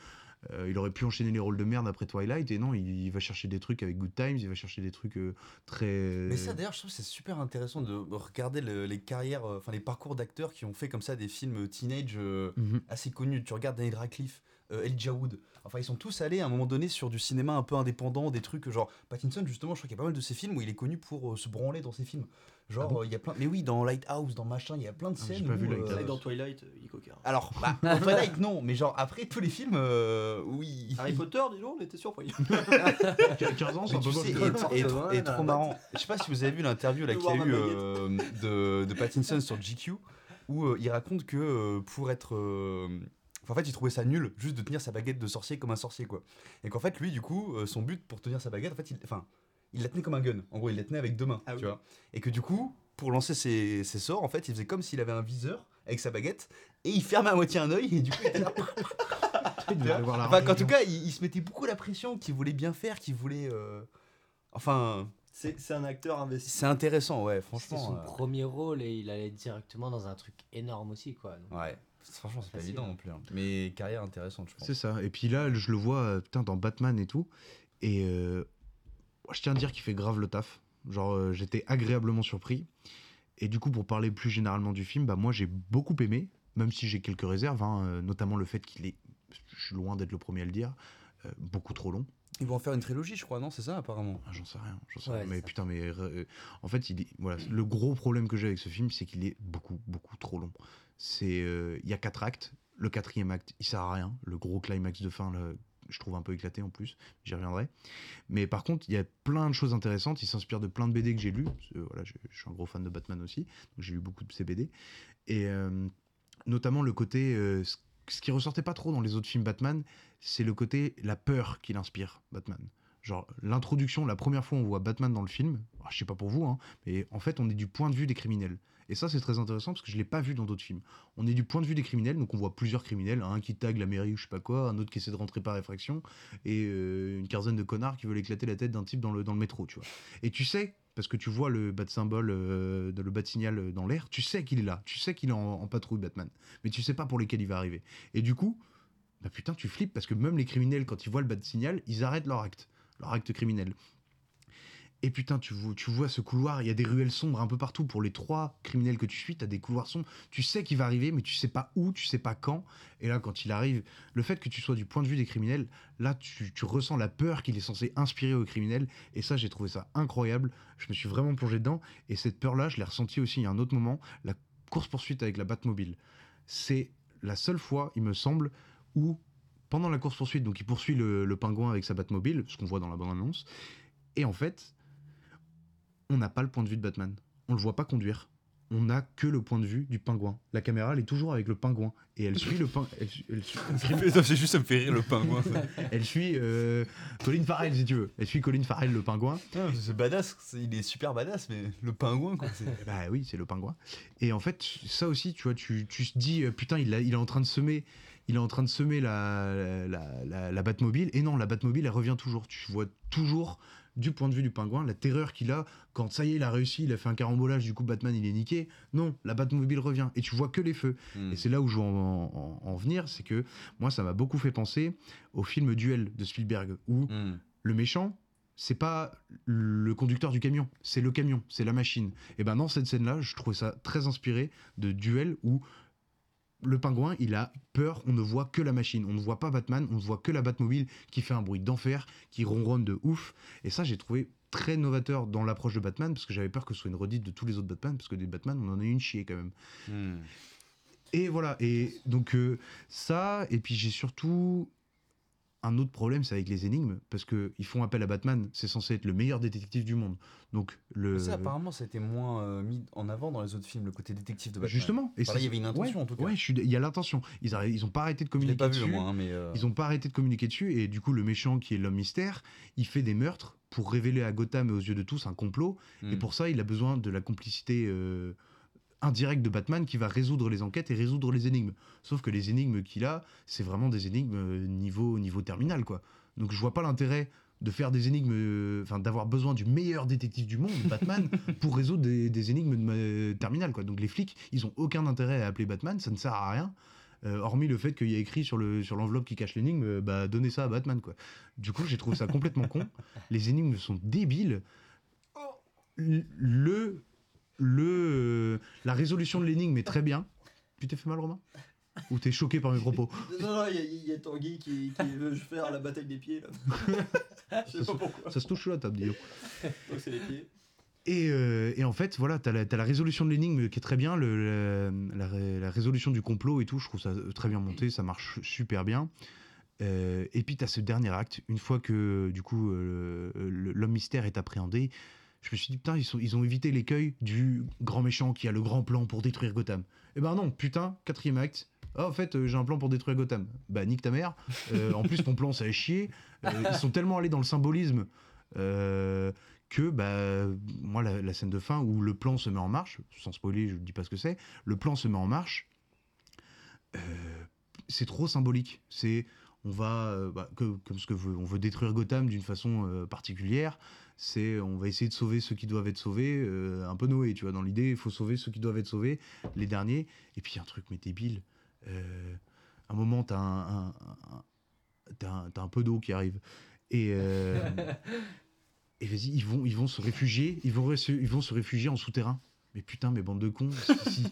euh, il aurait pu enchaîner les rôles de merde après Twilight. Et non, il, il va chercher des trucs avec Good Times, il va chercher des trucs euh, très.
Mais ça, d'ailleurs, je trouve c'est super intéressant de regarder le- les carrières, euh, enfin les parcours d'acteurs qui ont fait comme ça des films teenage
Mhm.
assez connus. Tu regardes Daniel Radcliffe, Elijah Wood. Enfin, ils sont tous allés à un moment donné sur du cinéma un peu indépendant, des trucs genre Pattinson, justement. Je crois qu'il y a pas mal de ses films où il est connu pour se branler dans ses films. Genre,
Ah bon
euh, il y a plein. Mais oui, dans Lighthouse, dans machin, il y a plein de
Ah, j'ai
scènes.
pas
où,
vu
euh,
dans Twilight euh, il coquin
Alors, bah, dans Twilight, non, mais genre après tous les films, euh, oui.
Harry Potter dis donc on était surpris
15 ans, c'est
Mais
un peu
sais, et, et- et trop marrant. Je sais pas si vous avez vu l'interview là qu'il y a eu euh, de, de Pattinson sur GQ où euh, il raconte que euh, pour être. euh, en fait, il trouvait ça nul juste de tenir sa baguette de sorcier comme un sorcier, quoi. Et qu'en fait, lui, du coup, euh, son but pour tenir sa baguette, en fait, il, enfin, il la tenait comme un gun. En gros, il la tenait avec deux mains,
Ah
tu
oui.
vois. Et que du coup, pour lancer ses, ses sorts, en fait, il faisait comme s'il avait un viseur avec sa baguette et il fermait à moitié un œil et du coup, il était là. Enfin, qu'en
religion.
tout cas, il, il se mettait beaucoup la pression, qu'il voulait bien faire, qu'il voulait. euh, Enfin,
C'est c'est un acteur investi.
c'est intéressant, ouais, franchement.
son
euh,
premier rôle et il allait directement dans un truc énorme aussi, quoi. Donc,
Ouais, franchement, c'est pas évident
hein.
non plus. hein. Mais carrière intéressante, je pense.
C'est ça. Et puis là, je le vois euh, putain, dans Batman et tout. Et euh, je tiens à dire qu'il fait grave le taf. Genre, euh, j'étais agréablement surpris. Et du coup, pour parler plus généralement du film, bah, moi, j'ai beaucoup aimé, même si j'ai quelques réserves, hein, euh, notamment le fait qu'il est, je suis loin d'être le premier à le dire, euh, beaucoup trop long.
Ils vont en faire une trilogie, je crois, non C'est ça, apparemment
Ah, J'en sais rien. j'en sais
Ouais,
rien. Mais
ça.
putain, mais euh, en fait, il est, voilà, le gros problème que j'ai avec ce film, c'est qu'il est beaucoup, beaucoup trop long. C'est, euh, il y a quatre actes. Le quatrième acte, il sert à rien. Le gros climax de fin, là, je trouve un peu éclaté en plus. J'y reviendrai. Mais par contre, il y a plein de choses intéressantes. Il s'inspire de plein de BD que j'ai que, voilà, je, suis un gros fan de Batman aussi, donc j'ai lu beaucoup de ces BD. Et euh, notamment le côté, euh, ce- ce qui ressortait pas trop dans les autres films Batman, c'est le côté la peur qu'il inspire Batman. Genre l'introduction, la première fois on voit Batman dans le film, ah, je sais pas pour vous, hein, mais en fait on est du point de vue des criminels. Et ça c'est très intéressant parce que je l'ai pas vu dans d'autres films. On est du point de vue des criminels, donc on voit plusieurs criminels, un qui tag la mairie ou je sais pas quoi, un autre qui essaie de rentrer par effraction, et euh, une quinzaine de connards qui veulent éclater la tête d'un type dans le, métro, tu vois. Et tu sais, parce que tu vois le bat symbole, euh, le bat signal dans l'air, tu sais qu'il est là, tu sais qu'il est en, en patrouille Batman, mais tu sais pas pour lesquels il va arriver. Et du coup, bah putain, tu flippes parce que même les criminels, quand ils voient le bat signal, ils arrêtent leur acte, leur acte criminel. Et putain, tu vois, tu vois ce couloir, il y a des ruelles sombres un peu partout pour les trois criminels que tu suis, tu as des couloirs sombres, tu sais qu'il va arriver, mais tu sais pas où, tu sais pas quand. Et là, quand il arrive, le fait que tu sois du point de vue des criminels, là, tu, ressens la peur qu'il est censé inspirer aux criminels. Et ça, j'ai trouvé ça incroyable. Je me suis vraiment plongé dedans. Et cette peur-là, je l'ai ressentie aussi à un autre moment, la course-poursuite avec la Batmobile. C'est la seule fois, il me semble, où pendant la course-poursuite, donc il poursuit le, le pingouin avec sa Batmobile, ce qu'on voit dans la bande-annonce, et en fait, on n'a pas le point de vue de Batman. On le voit pas conduire. On n'a que le point de vue du pingouin. La caméra, elle est toujours avec le pingouin. Et elle suit le pingouin. Elle, elle
C'est juste, ça me fait rire le pingouin.
elle suit euh, Colin Farrell, si tu veux. Elle suit Colin Farrell, le pingouin.
c'est badass, il est super badass, mais le pingouin, quoi.
Bah oui, c'est le pingouin. Et en fait, ça aussi, tu vois, tu, tu te dis, euh, putain, il, a- il est en train de semer, il est en train de semer la, la, la, la Batmobile. Et non, la Batmobile, elle revient toujours. Tu vois toujours du point de vue du pingouin, la terreur qu'il a quand ça y est, il a réussi, il a fait un carambolage, du coup Batman il est niqué. Non, la Batmobile revient et tu vois que les feux.
Hmm.
Et c'est là où je veux en, en- en venir, c'est que moi ça m'a beaucoup fait penser au film Duel de Spielberg où
Hmm.
le méchant, c'est pas le conducteur du camion, c'est le camion, c'est la machine. Et ben dans cette scène-là, je trouvais ça très inspiré de Duel où le pingouin, il a peur, on ne voit que la machine, on ne voit pas Batman, on ne voit que la Batmobile qui fait un bruit d'enfer, qui ronronne de ouf. Et ça, j'ai trouvé très novateur dans l'approche de Batman, parce que j'avais peur que ce soit une redite de tous les autres Batman, parce que des Batman, on en a une chier quand même.
Hmm.
Et voilà, et donc euh, ça, et puis j'ai surtout un autre problème, c'est avec les énigmes, parce que ils font appel à Batman, c'est censé être le meilleur détective du monde. Donc le...
Ça, apparemment, ça a été moins euh, mis en avant dans les autres films, le côté détective de Batman.
Justement,
Enfin, là,
c'est-
il y avait une intention
ouais,
en tout cas.
Ouais, je suis d- il y a l'intention. Ils n'ont ils ont pas arrêté de communiquer
pas vu,
dessus.
moi, hein, mais. euh,
Ils ont pas arrêté de communiquer dessus et du coup le méchant qui est l'homme mystère, il fait des meurtres pour révéler à Gotham et aux yeux de tous un complot. Et
hmm.
pour ça, il a besoin de la complicité euh, indirecte de Batman qui va résoudre les enquêtes et résoudre les énigmes. Sauf que les énigmes qu'il a, c'est vraiment des énigmes euh, niveau, niveau terminal, quoi. Donc je vois pas l'intérêt de faire des énigmes, euh, enfin d'avoir besoin du meilleur détective du monde, Batman, pour résoudre des, des énigmes de ma- terminal, quoi. Donc les flics, ils ont aucun intérêt à appeler Batman, ça ne sert à rien. Euh, hormis le fait qu'il y a écrit sur le sur l'enveloppe qui cache l'énigme, euh, bah donnez ça à Batman quoi. Du coup, j'ai trouvé ça complètement con. Les énigmes sont débiles. Le le euh, la résolution de l'énigme est très bien. Tu t'es fait mal Romain? Ou t'es choqué par mes propos?
Non, non, il y a- il y, a Tanguy qui, qui veut faire la bataille des pieds là. Je sais pas pourquoi.
Ça se touche la table, dis donc.
Donc c'est les pieds.
Et, euh, et en fait, voilà, t'as la, la résolution de l'énigme qui est très bien, le, la, ré- la résolution du complot et tout, je trouve ça très bien monté, ça marche super bien. Euh, et puis t'as ce dernier acte, une fois que du coup euh, l'homme mystère est appréhendé, je me suis dit, putain, ils, ont évité l'écueil du grand méchant qui a le grand plan pour détruire Gotham. Eh ben non, putain, quatrième acte. Ah, en fait, euh, j'ai un plan pour détruire Gotham. Bah, nique ta mère. Euh, en plus, ton plan, ça a chier. Euh, ils sont tellement allés dans le symbolisme que, bah, moi, la, scène de fin où le plan se met en marche, sans spoiler, je ne dis pas ce que c'est, le plan se met en marche, c'est trop symbolique. C'est on va bah, que- comme ce que veut on veut détruire Gotham d'une façon particulière. C'est on va essayer de sauver ceux qui doivent être sauvés, euh, un peu Noé, tu vois. Dans l'idée, il faut sauver ceux qui doivent être sauvés, les derniers. Et puis un truc mais débile. Euh, un moment, t'as un, un, un- t'as un, t'as un peu d'eau qui arrive. Et euh, et vas-y, ils vont, ils vont se réfugier, ils vont, se- ils vont se réfugier en souterrain. Mais putain, mais bande de cons. si- si-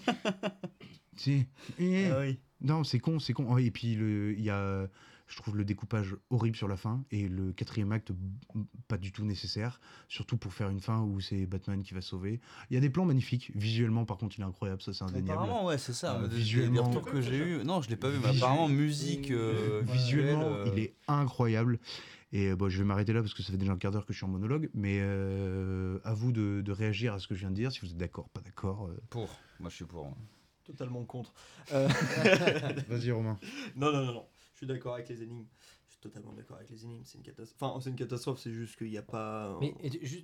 si- eh,
Ah oui.
Non, c'est con, c'est con. Oh, Et puis, il y a, je trouve le découpage horrible sur la fin et le quatrième acte pas du tout nécessaire, surtout pour faire une fin où c'est Batman qui va sauver. Il y a des plans magnifiques. Visuellement, par contre, il est incroyable, ça c'est indéniable.
Apparemment, ouais, c'est ça.
Euh, visuellement-
retours que j'ai eu. Non, je l'ai pas vu, mais apparemment, musique. euh,
Visuellement,
visuel, euh,
il est incroyable. Et euh, bon, je vais m'arrêter là parce que ça fait déjà un quart d'heure que je suis en monologue. Mais euh, à vous de, de réagir à ce que je viens de dire, si vous êtes d'accord, pas d'accord. euh.
Pour. Moi, je suis pour.
Totalement contre. Euh,
Vas-y, Romain.
Non, non, non, non. Je suis d'accord avec les énigmes. Je suis totalement d'accord avec les énigmes. C'est une catastrophe. Enfin, c'est une catastrophe, c'est juste qu'il n'y a pas.
Mais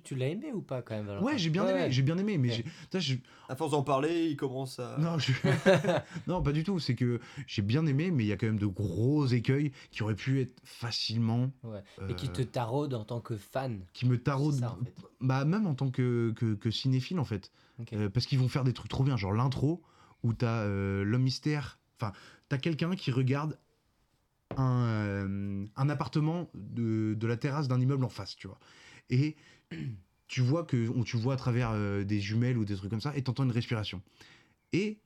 tu- l'as aimé ou pas quand même Valentin
Ouais, j'ai bien aimé, j'ai bien aimé, mais j'ai- je-
À force d'en parler, il commence à.
Non, je- non, pas du tout. C'est que j'ai bien aimé, mais il y a quand même de gros écueils qui auraient pu être facilement.
Ouais. Et qui
euh,
te taraude en tant que fan.
qui me taraudent.
C'est ça, en fait.
Bah, même en tant que, que, que cinéphile, en fait. Euh, parce qu'ils vont faire des trucs trop bien, genre l'intro, où t'as euh, l'homme mystère. Enfin, t'as quelqu'un qui regarde un, euh, un appartement de, de la terrasse d'un immeuble en face, tu vois. Et tu vois que tu vois à travers euh, des jumelles ou des trucs comme ça, et t'entends une respiration. Et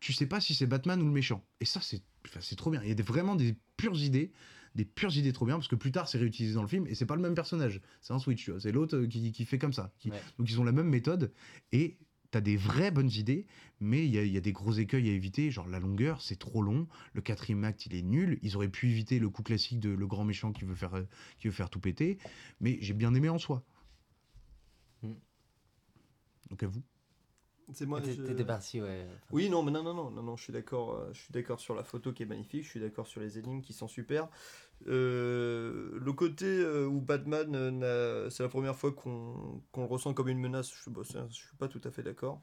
tu sais pas si c'est Batman ou le méchant. Et ça, c'est trop bien. Il y a des- vraiment des pures idées, des pures idées trop bien, parce que plus tard, c'est réutilisé dans le film, et c'est pas le même personnage. C'est un switch, tu vois. C'est l'autre euh, qui, qui fait comme ça. qui-
Ouais.
Donc ils ont la même méthode, et t'as des vraies bonnes idées, mais il y a, il y a des gros écueils à éviter, genre la longueur, c'est trop long, le quatrième acte, il est nul, ils auraient pu éviter le coup classique de le grand méchant qui veut faire, euh, qui veut faire tout péter, mais j'ai bien aimé en soi.
Mm.
Donc à vous.
C'est moi.
T'é-
je-
T'étais parti, ouais.
Oui, non, mais non, non, non, non, non, je suis d'accord. euh, je suis d'accord sur la photo qui est magnifique. Je suis d'accord sur les énigmes qui sont super. Euh, le côté euh, où Batman, euh, n'a- c'est la première fois qu'on qu'on le ressent comme une menace. Je, bon, je suis pas tout à fait d'accord.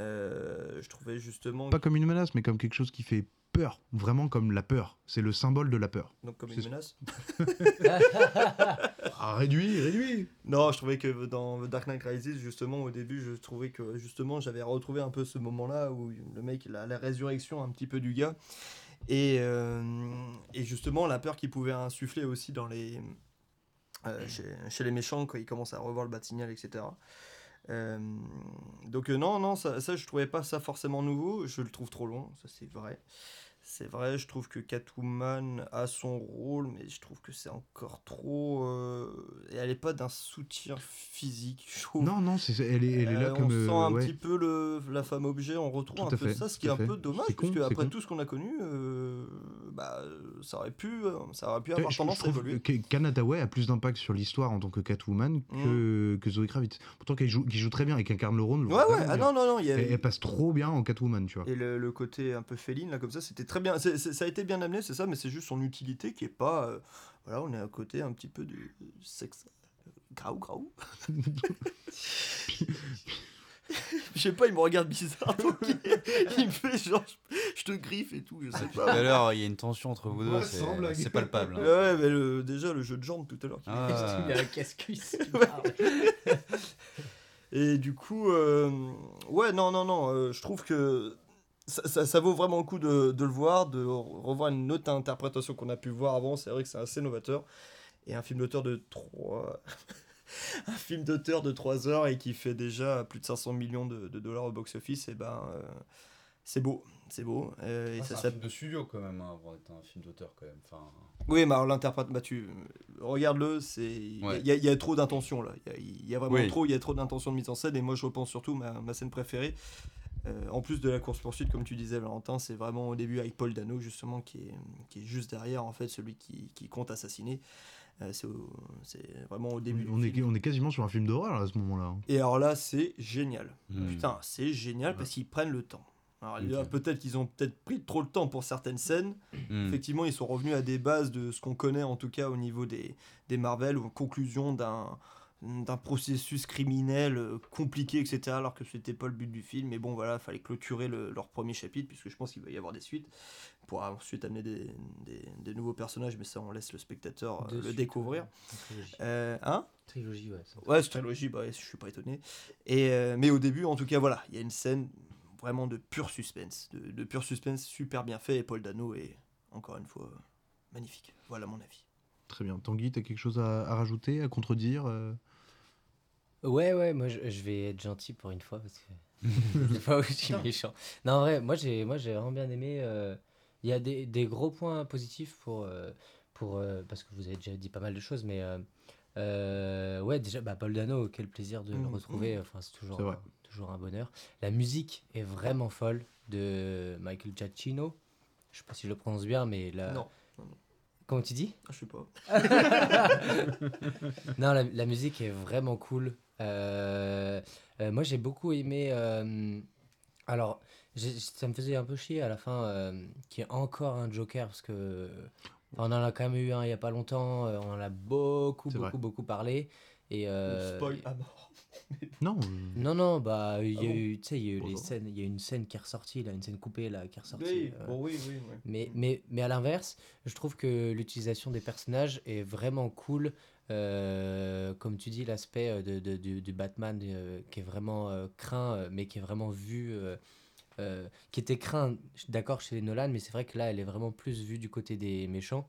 Euh, je trouvais justement
Pas comme une menace, mais comme quelque chose qui fait peur, vraiment comme la peur. C'est le symbole de la peur.
donc comme une menace.
Ah, réduit, réduit
Non, je trouvais que dans The Dark Knight Rises, justement, au début, je trouvais que justement, j'avais retrouvé un peu ce moment-là où le mec, la, la résurrection un petit peu du gars. Et, euh, et justement, la peur qu'il pouvait insuffler aussi dans les, euh, chez, chez les méchants quand ils commencent à revoir le batignal, etc. Euh, donc, non, non, ça, ça, je trouvais pas ça forcément nouveau. Je le trouve trop long, ça c'est vrai. C'est vrai, je trouve que Catwoman a son rôle, mais je trouve que c'est encore trop. euh, et elle est pas d'un soutien physique, je trouve.
Non, non, elle, est, elle est là
Euh,
comme.
On
euh,
sent un
ouais.
petit peu le, la femme objet, on retrouve
Tout
un peu
fait,
ça, ce qui est un
fait.
peu dommage,
C'est con,
après
con.
tout ce qu'on a connu, euh, bah, ça aurait pu, euh, ça aurait pu
Ouais,
avoir
je,
tendance
je
à évoluer.
que qu'Anne Hathaway a plus d'impact sur l'histoire en tant que Catwoman que, que Zoe Kravitz. Pourtant qu'elle joue, qu'il joue très bien et qu'incarne le rôle.
Ouais, ouais, ah non, non, non, y a-
elle, elle passe trop bien en Catwoman, tu vois.
Et le, le côté un peu féline, là, comme ça, c'était très bien. Ça a été bien amené, c'est ça, mais c'est juste son utilité qui est pas. euh, voilà, on est à côté un petit peu du sexe. euh, Graou, graou. Je sais pas, il me regarde bizarre, donc il, il me fait genre, je, te griffe et tout, je sais
Tout
pas.
à l'heure, il y a une tension entre vous deux,
Ouais,
c'est palpable. hein.
Ouais, mais le- déjà le jeu de jambes tout à l'heure.
Ah.
Il a un casse-cuisse.
Et du coup, euh, ouais, non, non, non, euh, je trouve que ça, ça- ça vaut vraiment le coup de, de le voir, de re- revoir une autre interprétation qu'on a pu voir avant. C'est vrai que c'est assez novateur. Et un film d'auteur de 3... un film d'auteur de 3 heures et qui fait déjà plus de 500 millions de, de dollars au box-office, et ben, euh, c'est beau, c'est beau. Euh,
Ah,
ça
c'est un film de studio quand même, hein, avant d'être un film d'auteur quand même. Enfin,
Oui, mais alors l'interprète, bah tu regarde-le, c'est il y a-
Ouais.
y, il y a trop d'intention là. Il y a- y, vraiment
Oui.
trop, il y a trop d'intention de mise en scène. Et moi, je repense surtout ma, ma scène préférée. Euh, en plus de la course poursuite, comme tu disais, Valentin, c'est vraiment au début avec Paul Dano justement qui est, qui est juste derrière en fait celui qui, qui compte assassiner. Euh, c'est vraiment au début.
On
du
est,
film.
on est quasiment sur un film d'horreur à ce moment-là.
Et alors là, c'est génial. Putain, c'est génial parce qu'ils prennent le temps. Alors là, peut-être qu'ils ont peut-être pris trop le temps pour certaines scènes.
Hmm.
Effectivement, ils sont revenus à des bases de ce qu'on connaît en tout cas au niveau des, des Marvel, ou conclusion d'un d'un processus criminel euh, compliqué, etc. Alors que c'était pas le but du film. Mais bon, voilà, fallait clôturer le- leur premier chapitre, puisque je pense qu'il va y avoir des suites, pour ensuite amener des, des- des nouveaux personnages, mais ça, on laisse le spectateur euh, le découvrir. Euh, hein?
Trilogie, ouais.
Ouais, c'est trilogie, bah, ouais, je suis pas étonné. Et, euh, mais au début, en tout cas, voilà, il y a une scène vraiment de pur suspense. De, de pur suspense super bien fait. Et Paul Dano est, encore une fois, magnifique. Voilà mon avis.
Très bien. Tanguy, t'as quelque chose à, à rajouter, à contredire euh?
Ouais, ouais, moi je, je vais être gentil pour une fois parce que des fois où je suis méchant. Non, en vrai, moi j'ai, moi j'ai vraiment bien aimé. euh, Il y a des, des gros points positifs pour, euh, pour euh, parce que vous avez déjà dit pas mal de choses, mais euh, euh, ouais, déjà, bah, Paul Dano, quel plaisir de le
Mhm.
retrouver. Enfin, c'est toujours,
C'est vrai.
un- toujours un bonheur. La musique est vraiment folle de Michael Giacchino. Je sais pas si je le prononce bien, mais là.
Non,
Comment tu dis?
Ah, je sais pas.
non, la, la musique est vraiment cool. Euh, euh, moi, j'ai beaucoup aimé. euh, alors, ça me faisait un peu chier à la fin euh, qu'il y ait encore un Joker parce que. enfin, on en a quand même eu un il y a pas longtemps. on en a beaucoup,
vrai.
beaucoup, beaucoup parlé. Et, euh,
Spoil à mort.
Non.
Non, non, bah, il y a
Ah bon
eu, tu sais, il y a eu les scènes, il y a une scène qui est ressortie, là, une scène coupée, là, qui est ressortie.
Oui,
euh,
bon, oui, oui. ouais.
mais, mais, mais à l'inverse, je trouve que l'utilisation des personnages est vraiment cool. Euh, comme tu dis, l'aspect euh, de, du, Batman euh, qui est vraiment craint, mais qui est vraiment vu. qui était craint, d'accord, chez les Nolan, mais c'est vrai que là, elle est vraiment plus vue du côté des méchants.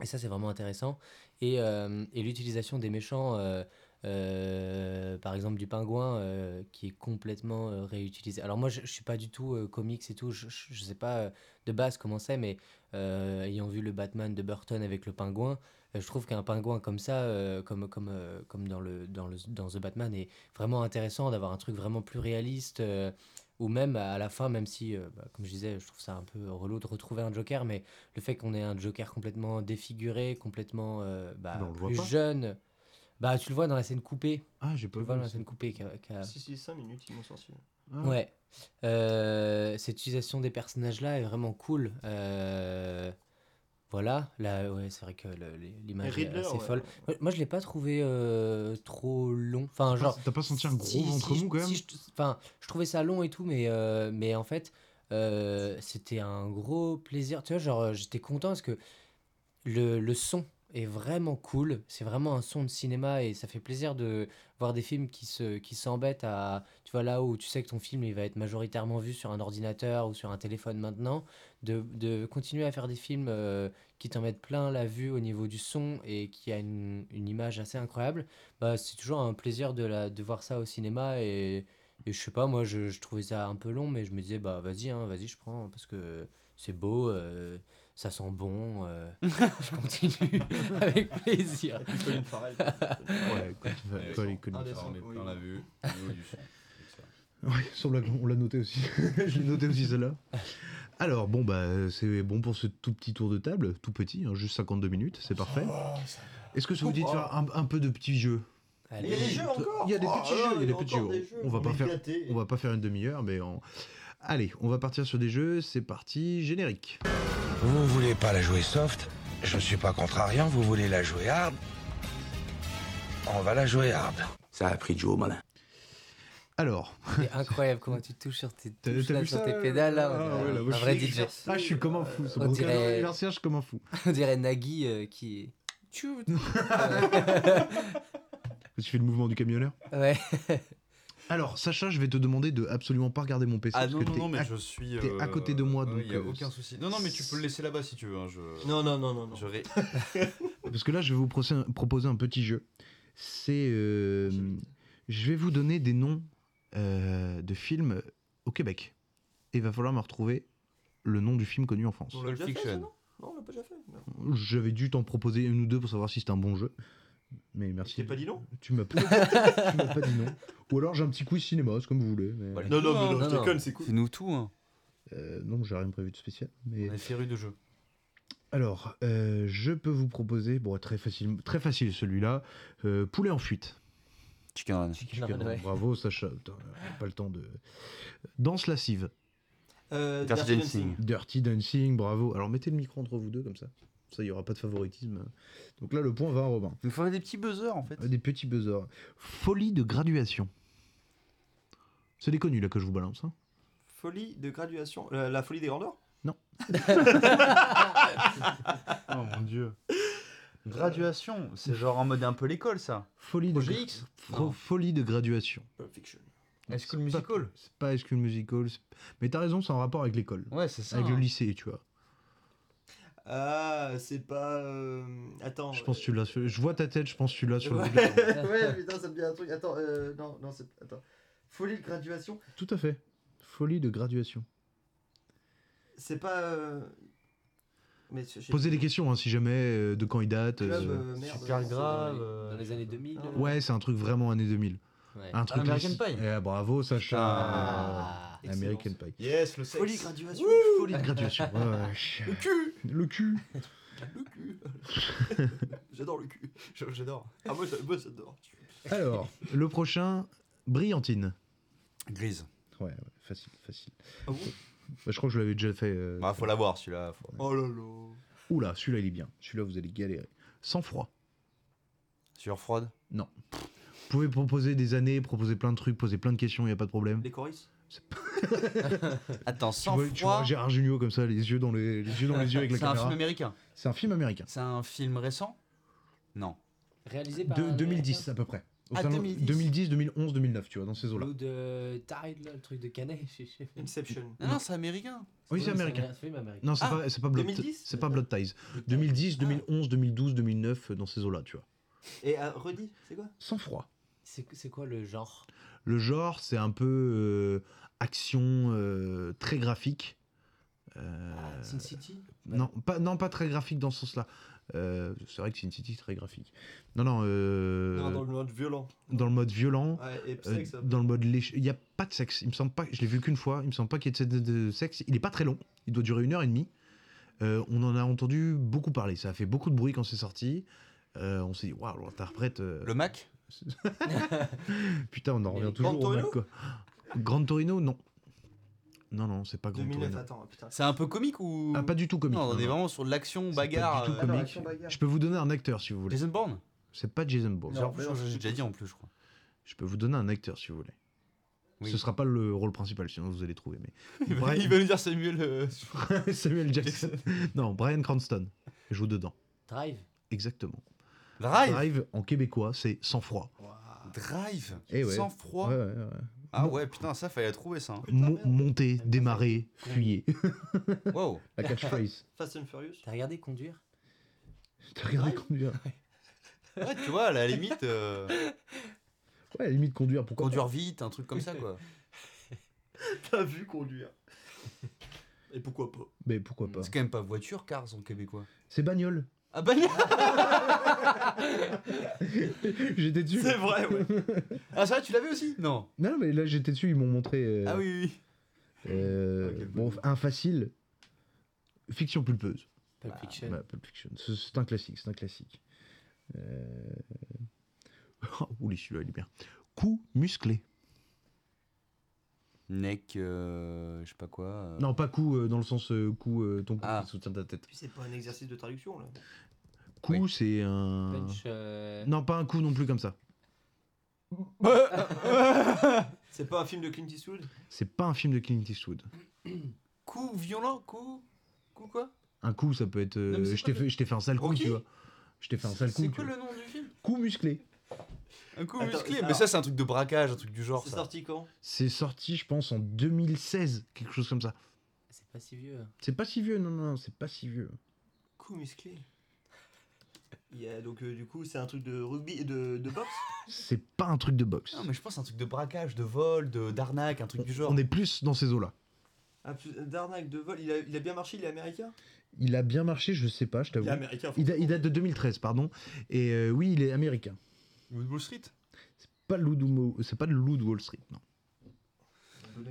Et ça, c'est vraiment intéressant. Et, et l'utilisation des méchants, par exemple du pingouin, qui est complètement réutilisé. Alors moi, je, je suis pas du tout comics et tout, je, je sais pas de base comment c'est, mais ayant vu le Batman de Burton avec le pingouin, je trouve qu'un pingouin comme ça, euh, comme, comme, euh, comme dans, le, dans, le, dans The Batman, est vraiment intéressant d'avoir un truc vraiment plus réaliste. euh, ou même à la fin, même si, euh, bah, comme je disais, je trouve ça un peu relou de retrouver un Joker, mais le fait qu'on ait un Joker complètement défiguré, complètement euh, bah, plus
pas.
jeune, bah tu le vois dans la scène coupée.
Ah, j'ai
Tu
pas
le vois
vu.
dans la scène coupée. qu'a- qu'a-
Si, si, 5 minutes, ils m'ont sorti.
Ah.
Ouais. Euh, cette utilisation des personnages-là est vraiment cool. Euh, voilà. Là, ouais, c'est vrai que l'image est assez
ouais.
folle. Moi, je l'ai pas trouvé euh, trop long. Enfin,
T'as
genre.
pas- T'as pas senti un gros
si-
ventre
si
mou quand même
si je- Enfin, je trouvais ça long et tout, mais, euh, mais en fait, euh, c'était un gros plaisir. Tu vois, genre, j'étais content parce que le, le son est vraiment cool. C'est vraiment un son de cinéma et ça fait plaisir de voir des films qui se qui s'embêtent à tu vois là où tu sais que ton film il va être majoritairement vu sur un ordinateur ou sur un téléphone maintenant de, de continuer à faire des films euh, qui t'en mettent plein la vue au niveau du son et qui a une, une image assez incroyable bah c'est toujours un plaisir de la de voir ça au cinéma et, je sais pas moi je, je trouvais ça un peu long mais je me disais bah vas-y hein, vas-y je prends parce que c'est beau euh, ça sent bon euh, je continue avec plaisir
Colin Farrell.
Ouais.
Ah, des-
Ça, on
oui.
la
sur la- on l'a noté aussi. je l'ai noté aussi celle-là. Alors, bon, bah, c'est bon pour ce tout petit tour de table, tout petit, hein, juste 52 minutes, c'est parfait. Est-ce que ça vous dit de faire un, un peu de petits jeux?
Allez.
Il y a des jeux encore?
Il y a des
Oh
petits jeux, il y a des petits jeux.
des jeux.
On va pas faire, on va pas faire une demi-heure, mais on... allez, on va partir sur des jeux. C'est parti, générique.
Vous voulez pas la jouer soft? Je suis pas contrariant, vous voulez la jouer hard? On va la jouer hard.
Ça a pris de Joe, malin.
Alors,
C'est incroyable comment tu touches sur tes touches
t'as
là,
vu
sur
ça,
tes
là
pédales là,
Ah,
on dirait
ouais, là,
un
moi, je
vrai
suis-
DJ.
ah, je suis comme un fou.
On dirait-
je suis comme un fou.
On dirait Nagui euh, qui est. Tchou.
Tu fais le mouvement du camionneur?
Ouais.
Alors, Sacha, je vais te demander de absolument pas regarder mon PC.
Ah
parce
non,
que
non,
t'es
non, mais
à-
je suis.
t'es à côté de moi, donc,
Il a
euh,
aucun souci. Non, non, mais tu peux le laisser là-bas si tu veux. hein, je...
Non, non, non, non. non.
Je ré-
Parce que là, je vais vous proposer un petit jeu. C'est. euh, je vais vous donner des noms euh, de films au Québec. Et il va falloir me retrouver le nom du film connu en France.
On l'a
Pulp
déjà fait, ça, non? Non, on l'a pas déjà fait. Non.
J'avais dû t'en proposer une ou deux pour savoir si c'était un bon jeu. Mais merci.
t'ai pas dit non
Tu m'as pas, tu m'as pas dit non. Ou alors j'ai un petit quiz cinéma, c'est comme vous voulez. mais-
Non, non, mais non, je
non, non.
déconne, c'est cool.
C'est nous tout. Hein.
Euh, non, j'ai rien prévu de spécial. Mais
On est férus de jeu.
Alors, euh, je peux vous proposer, bon, très facile, très facile celui-là, euh, poulet en fuite.
Chicken Run.
Chicken
Chicken
Run, ouais.
Bravo, Sacha. Putain, pas le temps de. Danse lascive.
Euh,
Dirty
Dirty
Dancing.
Dirty Dancing, bravo. Alors mettez le micro entre vous deux comme ça. Ça, il n'y aura pas de favoritisme. Donc là, le point va à Robin.
Il faudrait des petits buzzers en fait.
Euh, Des petits buzzers. Folie de graduation. C'est des connus là que je vous balance. hein.
Folie de graduation. La, la folie des grandeurs?
Oh mon dieu. Graduation, c'est genre en mode un peu l'école ça.
Folie de,
Projet
gra-
X?
Fo-
Non.
folie de graduation.
Pulp Fiction.
C'est pas-
musical?
C'est pas High School Musical. c'est- Mais t'as raison, c'est en rapport avec l'école.
Ouais, c'est ça.
Avec le
hein.
lycée, tu vois.
Ah, c'est pas. euh, Attends.
Je pense que tu l'as. sur- Je vois ta tête, je pense que tu l'as sur le
Ouais,
bout de la langue.
ouais, putain, ça me dit un truc. Attends, euh, non, non, c'est. Attends. Folie de graduation
Tout à fait. Folie de graduation.
C'est pas. euh, Mais
Posez des questions hein, si jamais euh, de quand il date.
Club,
euh,
euh, merde,
Super
non,
grave.
Dans les,
euh,
dans les années 2000.
Ah
euh,
Ouais, c'est un truc vraiment années 2000.
ouais.
Un truc
American Pie.
Eh, bravo, Sacha.
Ah.
American Pie.
Yes, le
Folie de graduation
Folie de graduation.
Le cul
Le cul.
Le cul J'adore le cul.
J'adore.
Ah, moi, j'a- moi j'adore.
Alors, le prochain, Brillantine.
Grise.
Ouais, ouais, facile, facile.
Ah bon?
Bah, je crois que je l'avais déjà fait. euh,
Bah faut l'avoir celui-là. faut-
Oh là là.
Oula, celui-là il est bien. Celui-là vous allez galérer. Sans froid.
Sur Froid.
Vous pouvez proposer des années, proposer plein de trucs, poser plein de questions, il y a pas de problème.
Les choristes?
Attends,
Tu
sans
vois, tu vois. Gérard Jugnot comme ça, les yeux dans les, les yeux dans les yeux avec la
C'est un film
caméra.
américain.
C'est un film américain.
C'est un film récent Non.
Réalisé par.
De,
un
2010 à peu près. Au
Ah,
salon-
2010.
2010, 2011, 2009, tu vois, dans ces eaux-là.
Ou de Tide, le truc de Canet.
Inception.
Non, non, c'est américain.
Oui, c'est américain.
un film américain.
Non, c'est
Ah,
pas, c'est pas Blood,
2010?
c'est pas Blood Ties. 2010, 2011, 2012, 2009, euh, dans ces eaux-là, tu vois.
Et euh, redis, c'est quoi
Sans froid.
C'est c'est quoi le genre
Le genre, c'est un peu euh, action euh, très graphique. Euh,
Sin City?
non, pas, non, pas très graphique dans ce sens-là. Euh, c'est vrai que Sin City, c'est très graphique. Non, non, euh,
Non, dans le mode violent.
dans le mode violent.
Ouais, et
euh,
sexe.
dans le mode léché, il n'y a pas de sexe. Il me semble pas, je l'ai vu qu'une fois. Il me semble pas qu'il y ait de, sexe. Il est pas très long. Il doit durer une heure et demie. Euh, on en a entendu beaucoup parler. Ça a fait beaucoup de bruit quand c'est sorti. Euh, on s'est dit, waouh, l'interprète. euh,
Le Mac?
Putain, on en revient toujours au Mac, quoi. Grand Torino, non. Non, non, c'est pas Grand
2009,
Torino.
attends, putain.
C'est un peu comique ou
Ah, pas du tout comique.
Non, on est vraiment sur de l'action,
C'est pas
bagarre.
du tout
euh,
comique.
action, bagarre.
Je peux vous donner un acteur si vous voulez.
Jason Bourne?
C'est pas Jason Bourne.
Non,
J'ai en plus,
mais non,
J'ai
c'est
déjà dit en plus, je crois.
Je peux vous donner un acteur si vous voulez.
Oui.
Ce sera pas le rôle principal, sinon vous allez trouver. Mais
Il va,
Brian-
il va nous dire Samuel. euh,
Samuel Jackson. non, Brian Cranston joue dedans.
Drive
Exactement.
Drive?
Drive en québécois, c'est sans froid.
Drive?
Eh ouais.
Sans froid
Ouais, ouais, ouais.
Ah ouais, putain, ça fallait trouver ça. hein.
Mo- monter, démarrer, fuyez.
Wow.
La catchphrase.
Fast and Furious
T'as regardé conduire?
T'as regardé conduire?
Ouais, tu vois, à la limite, euh,
Ouais, à la limite conduire, pourquoi
conduire vite, un truc comme ça, quoi.
T'as vu conduire? Et pourquoi pas?
Mais pourquoi pas
C'est quand même pas voiture, Cars en québécois.
C'est bagnole.
Ah bah
j'étais dessus.
C'est vrai, ouais.
Ah ça, tu l'avais aussi? Non.
Non, non, mais là j'étais dessus, ils m'ont montré. euh,
Ah oui, oui.
euh,
Ok,
bon, un facile. Fiction pulpeuse.
Pulp Fiction.
Pulp Fiction. C'est c'est un classique, c'est un classique. Euh... Oh, celui-là, il est bien. Coup musclé.
Neck, euh, je sais pas quoi. euh.
Non, pas coup euh, dans le sens euh, coup, euh, ton cou
Ah.
qui soutient ta tête.
Puis c'est pas un exercice de traduction là.
Coup,
Oui.
c'est un.
Punch. euh,
Non, pas un coup non plus comme ça.
C'est pas un film de Clint Eastwood?
C'est pas un film de Clint Eastwood.
Coup violent, coup. Coup quoi?
Un coup, ça peut être. euh,
Non, mais c'est
je t'ai
pas
fait, je t'ai fait un sale coup,
Rocky
tu vois. Je t'ai fait un sale coup.
C'est
tu
quoi
vois.
le nom du film?
Coup musclé.
Un coup
Attends,
musclé.
alors-
Mais ça, c'est un truc de braquage, un truc du genre.
C'est
Ça.
sorti quand?
C'est sorti, je pense, en 2016, quelque chose comme ça.
C'est pas si vieux.
C'est pas si vieux, non, non, non, c'est pas si vieux.
Coup musclé. Il y a, donc euh, du coup c'est un truc de rugby et de, de boxe?
C'est pas un truc de boxe.
Non, mais je pense que c'est un truc de braquage, de vol, de d'arnaque, un truc du genre.
On est plus dans ces eaux-là.
Ah, plus- D'arnaque, de vol, il a, il a bien marché, il est américain?
Il a bien marché, je sais pas, je
Il
t'avoue.
est américain.
Il, da- il date de 2013, pardon. Et euh, oui, il est américain.
Wall Street
Pas le loup de Mo- c'est pas le loup de Wall Street, non.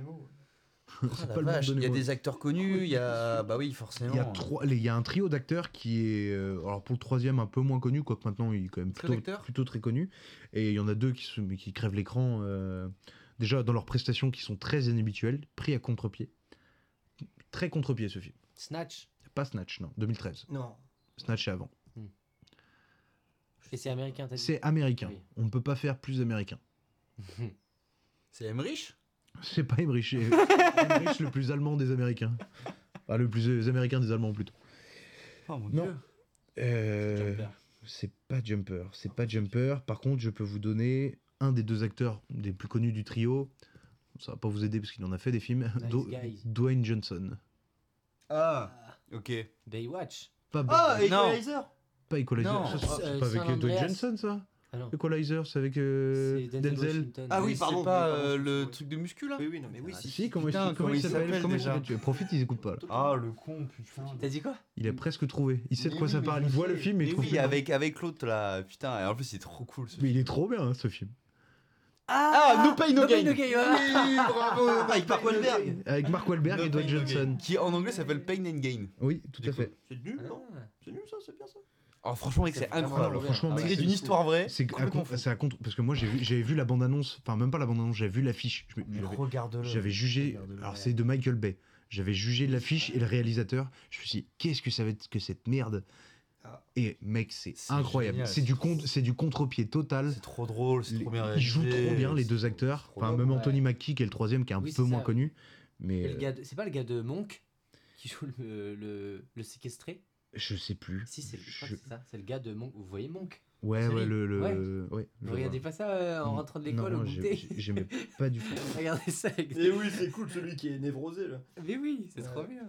C'est
Ah, Il y a des acteurs connus, il y a. Bah oui, forcément.
Il y, a trois, il y a un trio d'acteurs qui est. euh, alors pour le troisième, un peu moins connu, quoique maintenant il est quand même plutôt, très connu. Et il y en a deux qui, se- qui crèvent l'écran. euh, déjà dans leurs prestations qui sont très inhabituelles, pris à contre-pied. Très contre-pied ce film.
Snatch.
Pas Snatch, non, 2013.
Non.
Snatch c'est avant.
Et c'est américain, t'as dit
C'est américain.
Oui.
On ne peut pas faire plus américain.
C'est Emmerich?
C'est pas Emmerich. c'est Emmerich le plus allemand des Américains. Enfin, le plus euh, américain des Allemands plutôt.
Oh mon
Non.
dieu.
Euh,
Jumper.
c'est pas Jumper. C'est pas Jumper. Par contre, je peux vous donner un des deux acteurs des plus connus du trio. Ça va pas vous aider parce qu'il en a fait des films.
Nice
Do-
Guys.
Dwayne Johnson.
Ah, ok.
Baywatch.
Pas,
Ah,
Non.
Equalizer
pas Equalizer.
Non.
Ça, c'est
Euh,
c'est pas avec Dwayne. Johnson, ça
Ah non.
Equalizer, c'est avec euh,
C'est Denzel.
Ah oui, pardon,
C'est pas euh, le truc de muscu là
Oui, oui, non, mais oui,
Ah,
si.
si, comment,
Putain,
il, comment il s'appelle
déjà
s'appelle Profite, ils écoutent pas. là.
Ah, le con, putain.
T'as dit quoi?
Il a presque trouvé. Il sait de quoi
oui,
ça parle. Il voit le film, mais il trouve
oui, avec, avec l'autre là, putain, et en plus il est trop cool ce
Mais il est trop bien, hein, ce film.
Ah, No Pain No Gain
No Gain.
Oui, bravo
Avec Mark Wahlberg.
Avec Mark Wahlberg
No
et Dwayne
No.
Johnson.
Qui en anglais s'appelle Pain and Gain.
Oui, tout à fait.
C'est nul, non?
Ah.
C'est nul ça, c'est bien ça.
Oh, franchement, mec,
C'est
incroyable.
Franchement,
Ah.
C'est d'une histoire vraie.
C'est à contre- c'est à contre parce que moi j'ai vu j'avais vu la bande annonce enfin même pas la bande annonce j'avais vu l'affiche Je me-
Mais
j'avais-
regarde-le.
j'avais jugé alors c'est de Michael Bay j'avais jugé l'affiche et le réalisateur je me suis dit qu'est-ce que ça va être que cette merde?
Ah.
et mec c'est incroyable c'est du c'est du contre-pied total
C'est trop drôle, c'est
Les-
trop bien
ils jouent trop bien les deux acteurs enfin même
Ouais.
Anthony Mackie qui est le troisième qui est un
Oui,
peu moins
ça.
connu mais euh,
C'est pas le gars de Monk qui joue le, le, le séquestré?
Je sais plus
Si, c'est je ça. C'est le gars de Monk. Vous voyez Monk?
Ouais ouais le, le-
Ouais.
ouais,
Vous regardez
vois.
pas ça euh, en rentrant de l'école au goûter
j'ai- j'aimais pas du tout
Regardez ça avec
Et oui, c'est cool celui qui est névrosé là.
Mais oui, c'est
Ouais.
trop bien.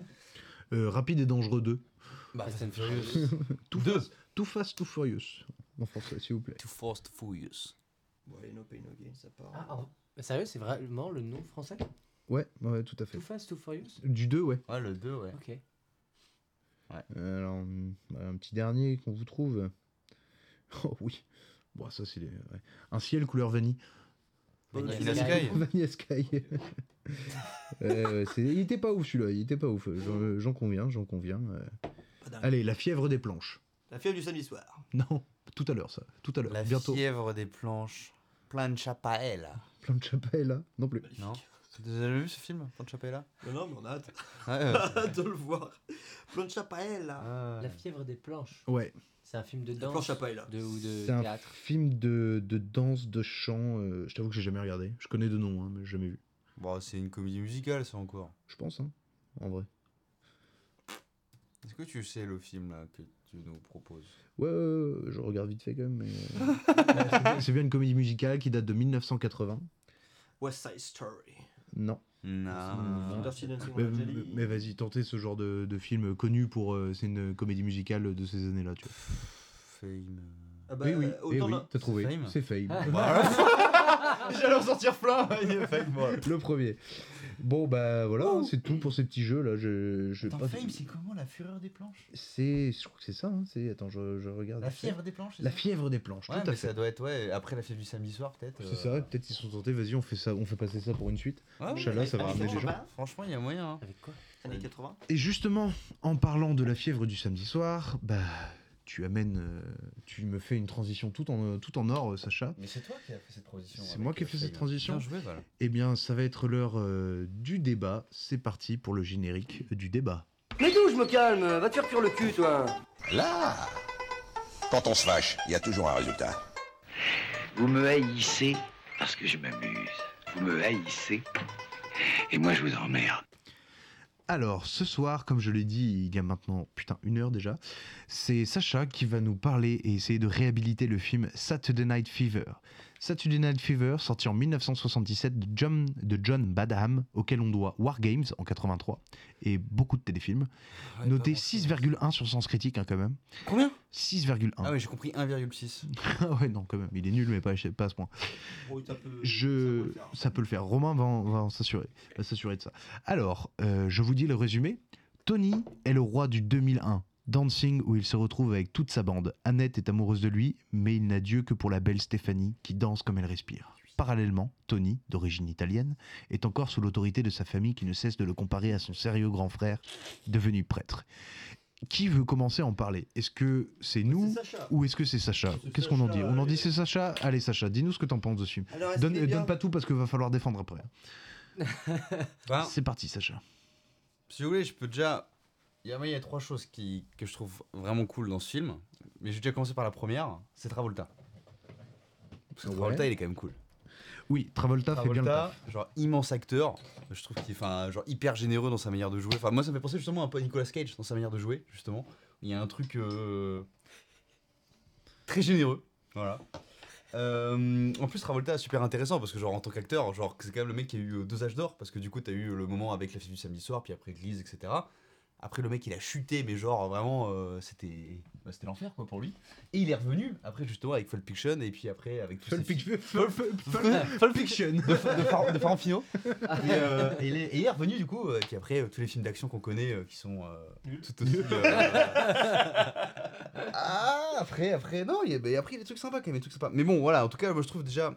Euh, Rapide et dangereux 2
Bah,
Fast and Furious.
Too fast, too fast, too furious. En français, s'il vous plaît.
Too Fast Furious.
Ouais, no pain, no gain, ça part.
Ah, en- Sérieux, c'est vraiment le nom français?
Ouais, ouais, tout à fait.
Too Fast, Too Furious?
Du 2, ouais.
Ouais, le 2, ouais.
Ok.
Euh, Alors, un petit dernier qu'on vous trouve. Oh oui. Bon, ça, c'est les- ouais. un ciel couleur vanille.
Vanilla Sky.
Vanilla Sky. C'est- il était pas ouf celui-là, il était pas ouf. J'en- J'en conviens, j'en conviens. euh. Allez, la fièvre des planches.
La fièvre du samedi soir.
Non, tout à l'heure ça, tout à l'heure,
La
bientôt.
fièvre des planches. Plein de chapaella.
Plein de chapelles là, non plus.
Magnifique.
Non Vous avez vu ce film Plein de chapaella
Non, non, mais on a hâte
Ouais, ouais.
hâte de le voir. Là.
Ah.
La fièvre des planches.
Ouais,
C'est un film de danse.
là.
de, ou de
c'est un film de, de danse, de chant. euh, je t'avoue que j'ai jamais regardé. Je connais de nom, hein, mais j'ai jamais vu.
Bon, c'est une comédie musicale, ça encore.
Je pense, hein, en vrai.
Est-ce que tu sais le film là que tu nous proposes?
Ouais, ouais, ouais, je regarde vite fait quand même. Mais... euh, c'est bien- c'est bien une comédie musicale qui date de 1980.
West Side Story.
Non.
Non.
Mais, vas-y, tentez ce genre de, de film connu pour. euh, c'est une comédie musicale de ces années-là, tu vois.
Fame.
Ah bah,
oui, oui,
autant
eh oui,
la-
t'as trouvé.
Fame
C'est Fame.
J'allais en sortir plein. Moi.
Le premier. Bon, bah voilà, hein, c'est tout pour ces petits jeux là. Je, je
Attends,
pas-
Fame, c'est comment la fureur des planches?
C'est. Je crois que c'est ça. hein, c'est... Attends, je, je regarde.
La fièvre des planches c'est
La
ça?
fièvre des planches,
Ouais,
tout
mais
à fait.
ça doit être, ouais, après la fièvre du samedi soir, peut-être.
C'est
euh,
ça, peut-être ils sont tentés, vas-y, on fait ça, on fait passer ça pour une suite.
Ouais, ouais,
Inch'Allah, ça va ramener des gens.
Franchement, il y a moyen. hein.
Avec quoi?
Années 80.
Et justement, en parlant de la fièvre du samedi soir, bah, tu amènes, euh, tu me fais une transition tout en, tout en or, euh, Sacha.
Mais c'est toi qui as fait cette transition.
C'est moi qui ai fait cette transition.
Bien joué, voilà.
Eh bien, ça va être l'heure euh, du débat. C'est parti pour le générique du débat.
Mais d'où je me calme? Va te faire cuire le cul, toi
Là Quand on se fâche, il y a toujours un résultat.
Vous me haïssez parce que je m'amuse. Vous me haïssez et moi je vous emmerde.
Alors, ce soir, comme je l'ai dit il y a maintenant, putain, une heure déjà, c'est Sacha qui va nous parler et essayer de réhabiliter le film Saturday Night Fever. Saturday Night Fever, sorti en 1977 de John, de John Badham, auquel on doit War Games en 83 et beaucoup de téléfilms. Noté 6,1 sur Sens Critique, hein, quand même.
Combien?
6,1.
Ah ouais, j'ai compris 1,6.
Ah ouais, non, quand même, il est nul, mais pas, pas à ce point.
Oh, ça peut-
Je...
ça peut le faire.
Ça peut le faire. Romain va, va s'assurer de ça. Alors, euh, je vous dis le résumé. Tony est le roi du 2001. Dancing où il se retrouve avec toute sa bande. Annette est amoureuse de lui, mais il n'a Dieu que pour la belle Stéphanie qui danse comme elle respire. Parallèlement, Tony, d'origine italienne, est encore sous l'autorité de sa famille qui ne cesse de le comparer à son sérieux grand frère, devenu prêtre. Qui veut commencer à en parler? Est-ce que c'est nous ou est-ce que c'est Sacha? Qu'est-ce qu'on en dit? On en
allez.
dit c'est Sacha? Allez Sacha, dis-nous ce que t'en penses dessus. Donne, donne pas tout parce qu'il va falloir défendre après.
Ben,
C'est parti Sacha.
Si vous voulez, je peux déjà. Il y a, il y a trois choses qui, que je trouve vraiment cool dans ce film. Mais je vais déjà commencer par la première c'est Travolta. Parce que
Ouais.
Travolta, il est quand même cool.
Oui, Travolta, fait bien le
Travolta,
taf.
genre immense acteur. Je trouve qu'il est enfin, genre hyper généreux dans sa manière de jouer. Enfin, moi, ça me fait penser justement un peu à Nicolas Cage dans sa manière de jouer, justement. Il y a un truc euh, très généreux. Voilà. Euh, en plus, Travolta est super intéressant parce que, genre, en tant qu'acteur, genre, c'est quand même le mec qui a eu euh, deux âges d'or parce que du coup, t'as eu le moment avec la fille du samedi soir, puis après Grise, etc. Après, le mec, il a chuté, mais genre, vraiment, euh, c'était bah, c'était l'enfer, quoi, pour lui. Et il est revenu, après, justement, avec Full Fiction, et puis après, avec tous
Full
ses
Fic-
films-
Full- Full- Full- Full Fiction.
de, de, Far- de Farfino. et, euh, et il est, et il est revenu, du coup, euh, puis après, tous les films d'action qu'on connaît, qui sont euh, tout aussi... ah, après, après, non, il y a, bah, après, il y a des trucs sympas, quand même, des trucs sympas. Mais bon, voilà, en tout cas, moi, je trouve déjà...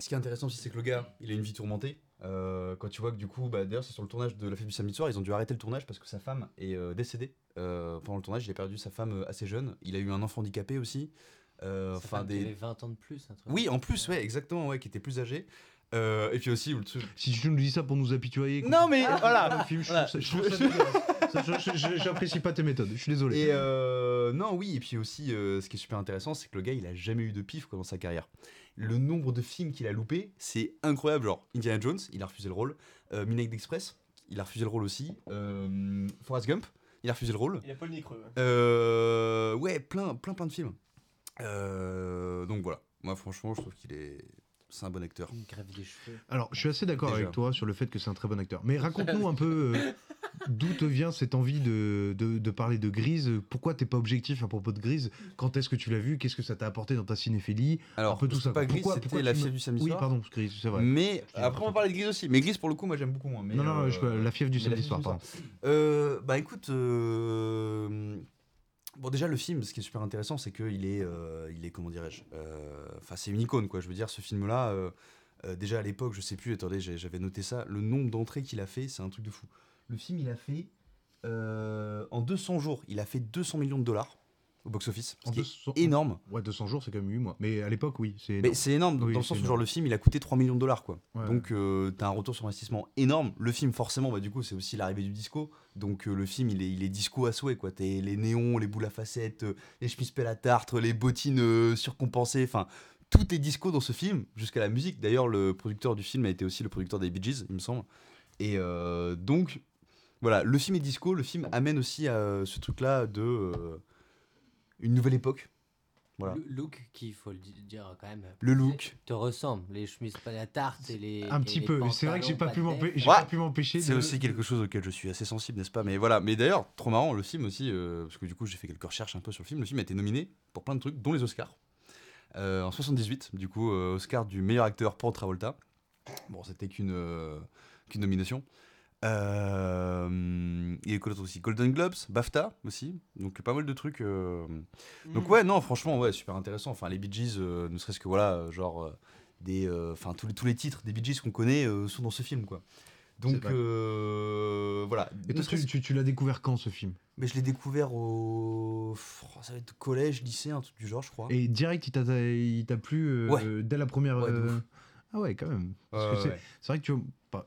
Ce qui est intéressant aussi, c'est que le gars, il a une vie tourmentée. Euh, quand tu vois que du coup, bah, d'ailleurs, c'est sur le tournage de La Fête du Samedi Soir, ils ont dû arrêter le tournage parce que sa femme est euh, décédée euh, pendant le tournage. Il a perdu sa femme euh, assez jeune. Il a eu un enfant handicapé aussi. Euh, Enfin, des.
avait 20 ans de plus, un truc
Oui, en plus, ouais, exactement, ouais, qui était plus âgé. Euh, et puis aussi, le.
Si tu nous dis ça pour nous apitoyer.
Non, mais
Ah,
voilà.
film, je
Voilà.
trouve ça- je trouve ça J'apprécie pas tes méthodes, je suis désolé.
Et euh, non, oui, et puis aussi, euh, ce qui est super intéressant, c'est que le gars, il a jamais eu de pif quoi, dans sa carrière. Le nombre de films qu'il a loupé, c'est incroyable. Genre, Indiana Jones, il a refusé le rôle. Euh, Midnight Express, il a refusé le rôle aussi. Euh, Forrest Gump, il a refusé le rôle.
Il a pas le nez creux. ouais.
Euh, ouais, plein, plein, plein de films. Euh, donc voilà. Moi, franchement, je trouve qu'il est. C'est un bon acteur.
Une grève des cheveux.
Alors, je suis assez d'accord avec toi sur le fait que c'est un très bon acteur. Mais raconte-nous un peu euh, d'où te vient cette envie de, de, de parler de Grise? Pourquoi t'es pas objectif à propos de Grise? Quand est-ce que tu l'as vu? Qu'est-ce que ça t'a apporté dans ta cinéphilie?
Alors,
Un peu tout ça.
pas. Grise, c'était La
me-
Fièvre du samedi
Oui,
soir.
pardon, Grise, c'est vrai.
Mais après, on va parler de Grise aussi. Mais Grise, pour le coup, moi, j'aime beaucoup moins. Mais,
Non, non,
euh,
je peux- La Fièvre du samedi soir, pardon.
Euh, bah écoute, euh, bon déjà le film, ce qui est super intéressant, c'est qu'il est, il est comment dirais-je, enfin c'est une icône quoi. Je veux dire, ce film-là, euh, déjà à l'époque, je sais plus, attendez, j'avais noté ça, le nombre d'entrées qu'il a fait, c'est un truc de fou. Le film, il a fait euh, en 200 jours, il a fait 200 millions de dollars au box-office, ce
En
qui est
200
énorme.
Ouais, 200 jours, c'est quand même 8 mois. Mais à l'époque, oui. c'est
Mais
énorme.
c'est énorme,
Oui,
dans le sens où genre le film il a coûté 3 millions de dollars quoi.
Ouais.
Donc euh, t'as un retour sur investissement énorme. Le film forcément bah du coup c'est aussi l'arrivée du disco. Donc euh, le film il est, il est disco à souhait quoi. T'as les néons, les boules à facettes, euh, les chemises pelle à tartre, les bottines surcompensées, enfin tout est disco dans ce film jusqu'à la musique. D'ailleurs le producteur du film a été aussi le producteur des Bee Gees il me semble. Et donc voilà le film est disco. Le film amène aussi à ce truc là de euh, une nouvelle époque. Voilà.
Le look qui, il faut le di- dire quand même,
Le look.
te ressemble. Les chemises pas la tarte et les.
Un
et
petit peu. C'est vrai que j'ai pas pu
Ouais.
m'empêcher
C'est
de-
aussi quelque chose auquel je suis assez sensible, n'est-ce pas? Mais voilà. Mais d'ailleurs, trop marrant, le film aussi, euh, parce que du coup, j'ai fait quelques recherches un peu sur le film. Le film a été nominé pour plein de trucs, dont les Oscars. Euh, en 78, du coup, euh, Oscar du meilleur acteur pour Travolta. Bon, c'était qu'une euh, qu'une nomination. Euh, il y a eu quoi d'autre aussi? Golden Globes, BAFTA aussi, donc pas mal de trucs. euh. Donc
Mm.
ouais, non, franchement, ouais, super intéressant. Enfin, les Bee Gees, euh, ne serait-ce que voilà, euh, genre euh, des, euh, enfin tous les tous les titres des Bee Gees qu'on connaît euh, sont dans ce film, quoi. Donc
vrai.
euh, voilà.
Et toi,
serait-ce
tu, tu- tu l'as découvert quand ce film?
Mais je l'ai découvert au. oh, Ça va être collège, lycée, un truc du genre, je crois.
Et direct, il t'a- il t'a plu euh,
Ouais.
dès la première.
Ouais, de
euh,
ouf.
Ah ouais, quand même. Parce que c'est
ouais.
c'est vrai que tu vois, pas-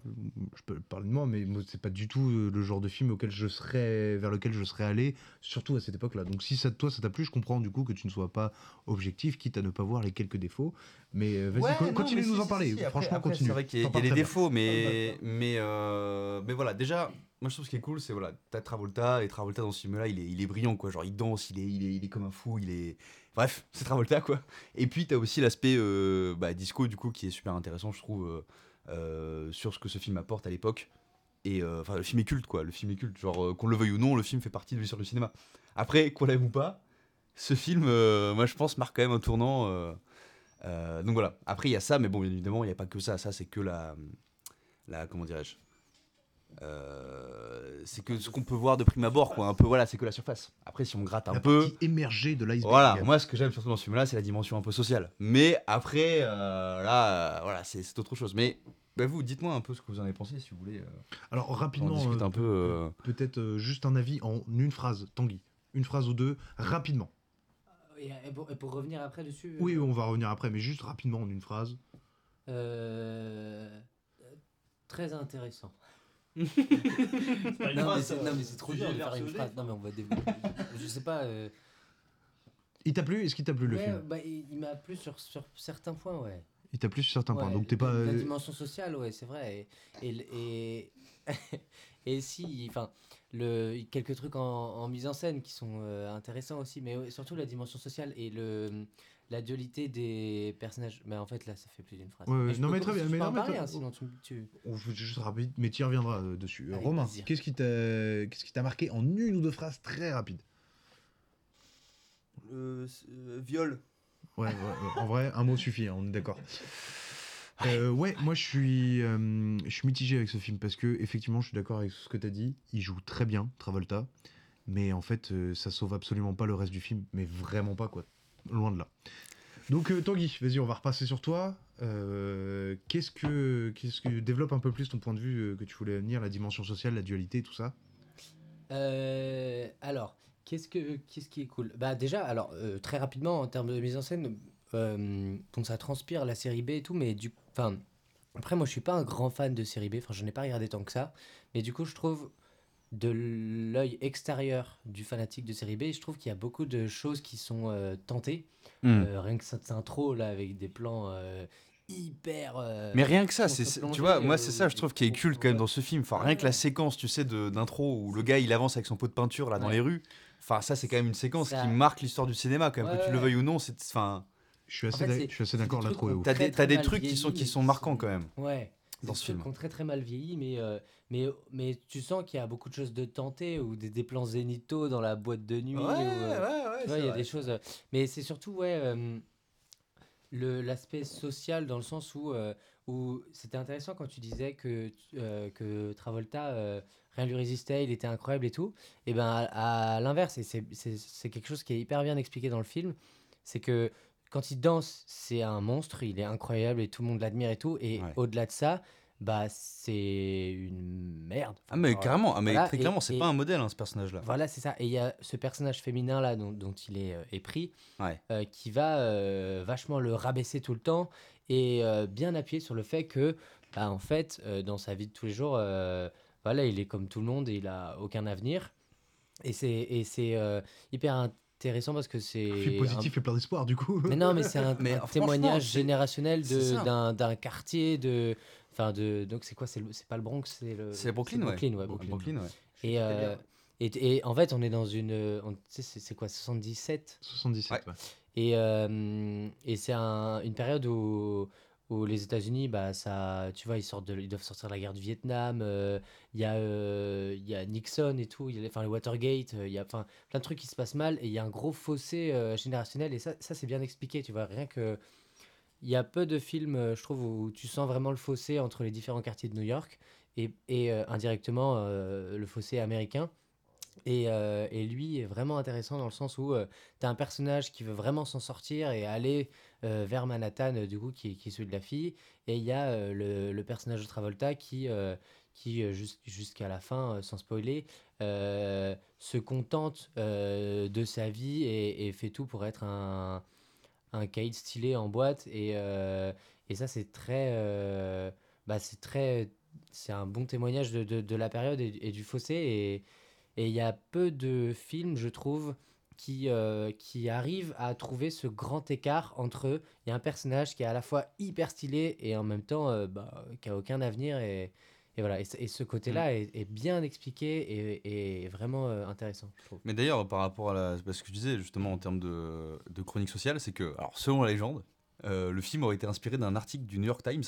je peux parler de moi, mais c'est pas du tout euh, le genre de film auquel je serais, vers lequel je serais allé, surtout à cette époque-là. Donc si ça, toi, ça t'a plu, je comprends du coup que tu ne sois pas objectif, quitte à ne pas voir les quelques défauts. Mais euh, vas-y,
Ouais,
co-
non,
continue de nous
si,
en parler.
si,
Franchement,
après,
continue.
C'est vrai qu'il y a, y
très
défauts, mais, mais, euh, mais voilà, déjà, moi je trouve ce qui est cool, c'est voilà, t'as Travolta, et Travolta dans ce film-là, il est, il est brillant, quoi. Genre, il danse, il est, il est, il est comme un fou, il est. Bref, c'est Travolta, quoi. Et puis, t'as aussi l'aspect euh, bah, disco, du coup, qui est super intéressant, je trouve, euh, sur ce que ce film apporte à l'époque. Et euh, le film est culte, quoi. Le film est culte. Genre, euh, qu'on le veuille ou non, le film fait partie de l'histoire du cinéma. Après, qu'on l'aime ou pas, ce film, euh, moi je pense, marque quand même un tournant. euh, euh, donc voilà. Après, il y a ça, mais bon, bien évidemment, il n'y a pas que ça. Ça, c'est que la comment dirais-je euh, c'est que ce qu'on peut voir de prime abord, quoi. Un peu, voilà, c'est que la surface. Après, si on gratte un
La
peu.
partie émergée de l'iceberg.
Voilà, moi, ce que j'aime surtout dans ce film-là, c'est la dimension un peu sociale. Mais après, euh, là, euh, voilà, c'est autre chose. Mais bah, vous, dites-moi un peu ce que vous en avez pensé, si vous voulez.
Alors
on
rapidement,
discute
euh,
un peu. euh,
peut-être euh, juste un avis en une phrase, Tanguy. Une phrase ou deux, rapidement.
Et, et pour, et pour revenir après dessus.
Oui,
euh,
on va revenir après, mais juste rapidement en une phrase.
euh, très intéressant.
Une
non, mais c'est, non, mais c'est trop dur de faire une phrase. Non, mais on va développer. Je sais pas. euh,
Il t'a plu? Est-ce qu'il t'a plu le
ouais,
film?
bah, il, il m'a plu sur, sur certains points, ouais.
Il t'a plu sur certains points.
Ouais,
Donc t'es pas.
La
euh,
dimension sociale, ouais, c'est vrai. Et, et, et, et si, enfin, le, quelques trucs en, en mise en scène qui sont euh, intéressants aussi, mais ouais, surtout la dimension sociale et le, la dualité des personnages. Mais en fait, là, ça fait plus d'une phrase.
Ouais, non, mais très bien, mais non, mais
parler, hein, sinon tu, tu-
On fait juste rapide, mais tu y reviendras euh, dessus. Euh,
Avec
Romain, qu'est-ce qui t'a qu'est-ce qui t'a marqué en une ou deux phrases très rapides
Le euh, viol.
Ouais, ouais, ouais, en vrai, un mot suffit, hein, on est d'accord. Euh, ouais, moi je suis, euh, je suis mitigé avec ce film parce que effectivement, je suis d'accord avec ce que tu as dit. Il joue très bien, Travolta, mais en fait, euh, ça sauve absolument pas le reste du film, mais vraiment pas quoi, loin de là. Donc euh, Tanguy, vas-y, on va repasser sur toi. Euh, qu'est-ce que, qu'est-ce que développe un peu plus ton point de vue euh, que tu voulais venir, la dimension sociale, la dualité, tout ça?
Euh, alors, qu'est-ce, que, qu'est-ce qui est cool? Bah déjà, alors, très rapidement, en termes de mise en scène, donc ça transpire la série B et tout, mais du... Enfin, après, moi, je suis pas un grand fan de série B, enfin, je n'ai pas regardé tant que ça, mais du coup, je trouve de l'œil extérieur du fanatique de série B, je trouve qu'il y a beaucoup de choses qui sont euh, tentées.
Hmm.
Euh, rien que cette intro, là, avec des plans euh, hyper... euh,
Mais rien que ça, c'est, tu vois, moi
euh,
c'est ça, je trouve qui est culte quand même dans ce film. Enfin, rien que la séquence, tu sais, de, d'intro où le gars il avance avec son pot de peinture là dans
Ouais.
les rues. Enfin, ça c'est quand même une séquence
Ça-
qui marque l'histoire du cinéma, quand même, que
Ouais,
tu le veuilles ou non. C'est, enfin,
Je suis
En
assez, d'accord là,
trucs
trop.
qu'on-
t'as des, trucs qui sont, qui sont
mais
marquants quand même.
Ouais.
dans ce film.
qui ont très très mal vieilli, mais, euh, mais, mais tu sens qu'il y a beaucoup de choses de tenté ou des, des plans zénithaux dans la boîte de nuit.
Ouais,
ou, euh,
ouais, ouais,
tu vois,
c'est
il y a
vrai.
des choses. mais c'est surtout, ouais, euh, l'aspect social dans le sens où, euh, où c'était intéressant quand tu disais que, euh, que Travolta, euh, rien lui résistait, il était incroyable et tout. Et ben à, à l'inverse, et c'est- quelque chose qui est hyper bien expliqué dans le film, c'est que quand il danse, c'est un monstre, il est incroyable et tout le monde l'admire et tout. Et
Ouais.
au-delà de ça, bah c'est une merde.
Ah, mais
Enfin,
carrément, ah, mais
voilà,
très clairement, c'est pas un modèle hein, ce personnage-là.
Voilà, c'est ça. Et il y a ce personnage féminin là dont, dont il est euh, épris,
Ouais.
euh, qui va euh, vachement le rabaisser tout le temps et euh, bien appuyer sur le fait que, bah, en fait, euh, dans sa vie de tous les jours, euh, voilà, il est comme tout le monde et il a aucun avenir. Et c'est et c'est euh, hyper intéressant parce que c'est
Un positif et plein d'espoir du coup.
mais non, mais c'est un,
Mais
un témoignage générationnel d'un quartier de. Enfin, de. Donc, c'est quoi C'est pas le Bronx, c'est le.
C'est Brooklyn, ouais.
Brooklyn, ouais.
Brooklyn,
Brooklyn.
ouais.
Et, euh, et, et en fait, on est dans une. sais, c'est- quoi 77
77. ouais.
Et, euh, et c'est un- une période où, où les États-Unis, bah, ça, tu vois, ils, sortent de, ils doivent sortir de la guerre du Vietnam. euh, Il y, a, euh, il y a Nixon et tout, il y a, enfin, le Watergate, euh, il y a enfin, plein de trucs qui se passent mal et il y a un gros fossé euh, générationnel. Et ça, ça c'est bien expliqué, tu vois. Rien que. Il y a peu de films, euh, je trouve, où tu sens vraiment le fossé entre les différents quartiers de New York et, euh, indirectement euh, le fossé américain. Et, lui est vraiment intéressant dans le sens où tu as un personnage qui veut vraiment s'en sortir et aller vers Manhattan, du coup, qui, qui est celui de la fille. Et il y a le, personnage de Travolta qui, qui jus- jusqu'à la fin, sans spoiler, se contente de sa vie et fait tout pour être un, un caïd stylé en boîte. Et, euh, et ça, c'est très. euh, bah, c'est très. C'est un bon témoignage de, de- la période et, du fossé. Et il y a peu de films, je trouve, qui, euh, qui arrivent à trouver ce grand écart entre eux. Il y a un personnage qui est à la fois hyper stylé et en même temps euh, bah, qui a aucun avenir. Et, et voilà. Et, ce- et ce côté-là est, est bien expliqué et, et vraiment euh, intéressant, je trouve.
Mais d'ailleurs, par rapport à la, parce que je disais justement en termes de, de chronique sociale, c'est que, alors selon la légende, euh, le film aurait été inspiré d'un article du New York Times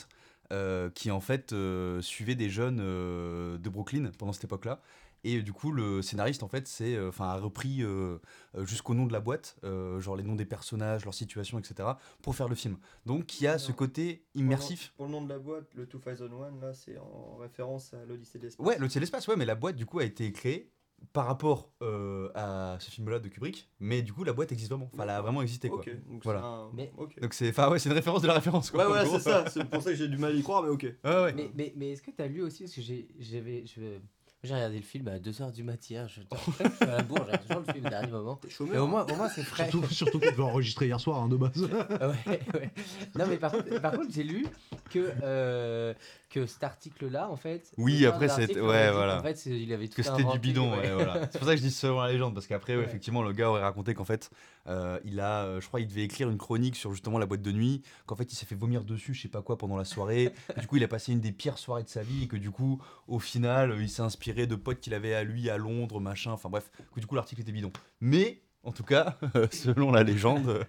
euh, qui en fait euh, suivait des jeunes de Brooklyn pendant cette époque-là Et du coup, le scénariste, en fait, c'est, euh, enfin, a repris euh, euh, jusqu'au nom de la boîte, euh, genre les noms des personnages, leur situation, etc., pour faire le film. Donc, il y a ce côté immersif.
Pour le nom de la boîte, le 2001, là, c'est en référence à l'Odyssée de l'espace.
Ouais, l'Odyssée de l'espace, ouais, mais la boîte, du coup, a été créée par rapport euh, à ce film-là de Kubrick, mais du coup, la boîte existe vraiment. Enfin, elle a vraiment existé, quoi.
Ok, donc c'est
voilà.
un-
Mais-
ok.
Donc, c'est, enfin, ouais, c'est une référence de la référence, quoi.
Ouais,
gros.
c'est ça. C'est pour ça que j'ai du mal à y croire, mais ok.
Ouais.
Mais, mais, mais est-ce que tu as lu aussi Parce que j'ai, j'avais, je- j'ai regardé le film à 2h du matin. hier, Je, je suis à la bourre, j'ai toujours le film au dernier moment. Mais au moins, au moins c'est frais.
Surtout, surtout qu'on peut enregistrer hier soir, hein, de base.
ouais, ouais. Non, mais par contre, par contre j'ai lu que, euh, que cet article-là, en fait.
Oui, après, c'est- ouais, voilà.
qu'en fait, c'est- il avait tout
que c'était du bidon,
ouais.
ouais, voilà. C'est pour ça que je dis selon la légende, parce qu'après, ouais, effectivement, le gars aurait raconté qu'en fait, euh, il a, euh, je crois, il devait écrire une chronique sur justement la boîte de nuit, qu'en fait, il s'est fait vomir dessus, je sais pas quoi, pendant la soirée. que du coup, il a passé une des pires soirées de sa vie, et que du coup, au final, il s'est inspiré de potes qu'il avait à lui à Londres, machin. Enfin bref, que du coup, l'article était bidon. Mais en tout cas, selon la légende,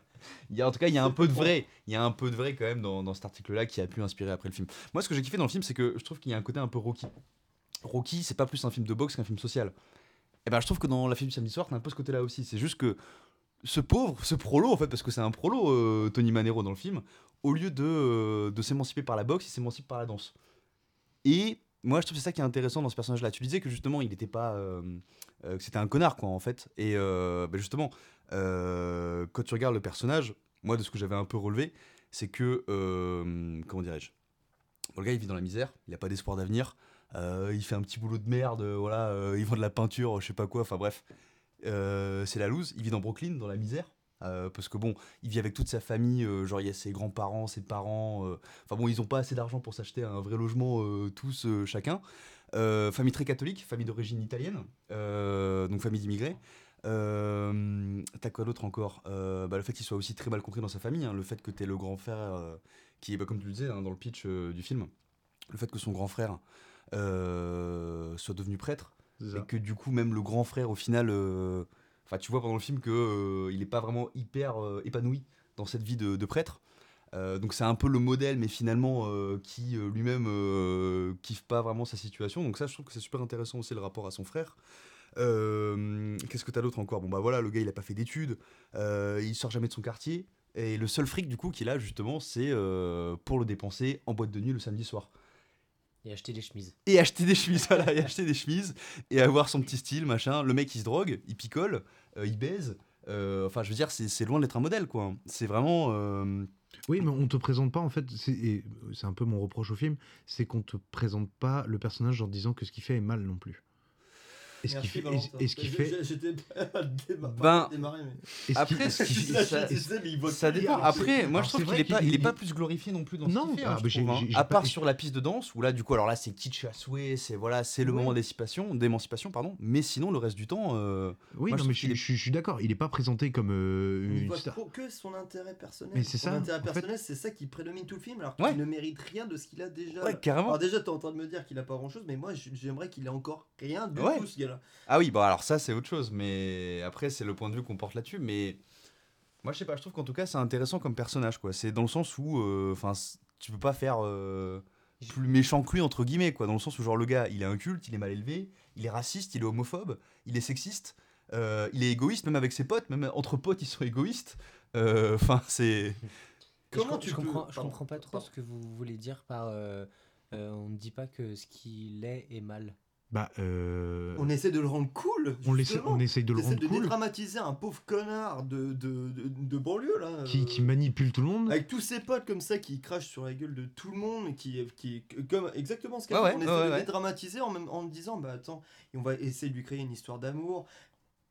il y a, en tout cas, il y a un peu de vrai. Il y a un peu de vrai quand même dans, dans cet article-là qui a pu inspirer après le film. Moi, ce que j'ai kiffé dans le film, c'est que je trouve qu'il y a un côté un peu Rocky. Rocky, c'est pas plus un film de boxe qu'un film social. Et ben, je trouve que dans la film samedi soir, t'as un peu ce côté-là aussi. C'est juste que ce pauvre, ce prolo, en fait, parce que c'est un prolo, euh, Tony Manero dans le film, au lieu de, euh, de s'émanciper par la boxe, il s'émancipe par la danse. Et moi, je trouve que c'est ça qui est intéressant dans ce personnage-là. Tu disais que justement, il n'était pas. euh, que c'était un connard, quoi, en fait. Et euh, bah, justement, euh, quand tu regardes le personnage, moi, de ce que j'avais un peu relevé, c'est que. euh, comment dirais-je Le gars, il vit dans la misère, il n'a pas d'espoir d'avenir. euh, il fait un petit boulot de merde, euh, voilà, euh, il vend de la peinture, je sais pas quoi, enfin bref. Euh, c'est la loose. Il vit dans Brooklyn, dans la misère. euh, parce que bon, il vit avec toute sa famille, euh, genre il y a ses grands-parents, ses parents. euh, Enfin bon, ils ont pas assez d'argent pour s'acheter un vrai logement euh, tous euh, chacun. Euh, famille très catholique, famille d'origine italienne, euh, donc famille d'immigrés. Euh, T'as quoi d'autre encore? Euh, bah, Le fait qu'il soit aussi très mal compris dans sa famille, hein, le fait que t'es le grand frère euh, qui est, bah, comme tu le disais hein, dans le pitch du film, le fait que son grand frère soit devenu prêtre, et que du coup même le grand frère au final, enfin tu vois pendant le film que euh, il est pas vraiment hyper épanoui dans cette vie de, de prêtre. Euh, donc c'est un peu le modèle, mais finalement euh, qui euh, lui-même kiffe pas vraiment sa situation. Donc ça, je trouve que c'est super intéressant aussi le rapport à son frère. Qu'est-ce que t'as d'autre encore? Bon bah voilà, le gars il a pas fait d'études, il sort jamais de son quartier, et le seul fric du coup qu'il a justement, c'est pour le dépenser en boîte de nuit le samedi soir.
Et acheter des chemises.
Et acheter des chemises, voilà, et acheter des chemises, et avoir son petit style, machin. Le mec il se drogue, il picole, euh, il baise. Euh, enfin, je veux dire, c'est c'est loin d'être un modèle, quoi. C'est vraiment. euh,
Oui, mais on te présente pas en fait, c'est un peu mon reproche au film, c'est qu'on te présente pas le personnage en disant que ce qu'il fait est mal non plus. Et ce qu'il fait, et- ce fait,
J'étais pas
Ben,
démarré, mais.
Après, ce qui-
Ça,
dépend. Après, moi
Alors,
je trouve qu'il est pas, il est pas plus glorifié non plus dans ce
Non,
qu'il fait.
ah,
hein,
bah, j'ai-
trouve, hein. À part sur la piste de danse où là du coup alors là c'est kitsch à souhait, c'est voilà c'est le moment d'émancipation, d'émancipation pardon. Mais sinon le reste du temps, euh,
oui,
moi, je
non, mais je, suis d'accord, il est pas présenté comme euh,
Il
une
voit que son intérêt personnel.
Mais c'est
son
ça,
intérêt
en fait.
personnel, c'est ça qui prédomine tout le film, alors qu'il ne mérite rien de ce qu'il a déjà.
Ouais, carrément.
Alors déjà, t'es en train de me dire qu'il a pas grand chose, mais moi, j'aimerais qu'il ait encore rien du
Ouais.
tout, ce
Ah oui, bon alors ça c'est autre chose, mais après c'est le point de vue qu'on porte là-dessus, mais moi je sais pas, je trouve qu'en tout cas c'est intéressant comme personnage quoi. C'est dans le sens où, enfin, tu peux pas faire euh, plus méchant que lui entre guillemets quoi, dans le sens où genre le gars il est inculte, il est mal élevé, il est raciste, il est homophobe, il est sexiste, euh, il est égoïste même avec ses potes, même entre potes ils sont égoïstes. Euh, Enfin c'est.
Comment
je,
tu
je
peux-
comprends, je comprends pas trop
pardon.
ce que vous voulez dire par. euh, euh, on ne dit pas que ce qu'il est est mal.
Bah, euh,
On essaie de le rendre cool.
on,
justement.
on essaye de le rendre
de
cool,
dédramatiser un pauvre connard de, de, de, de banlieue, là.
qui,
euh,
qui manipule tout le monde.
Avec tous ses potes comme ça qui crachent sur la gueule de tout le monde, et qui, qui comme exactement ce
Ouais, ouais,
on
ouais,
essaie de
ouais.
dédramatiser en, même, en disant bah attends, on va essayer de lui créer une histoire d'amour.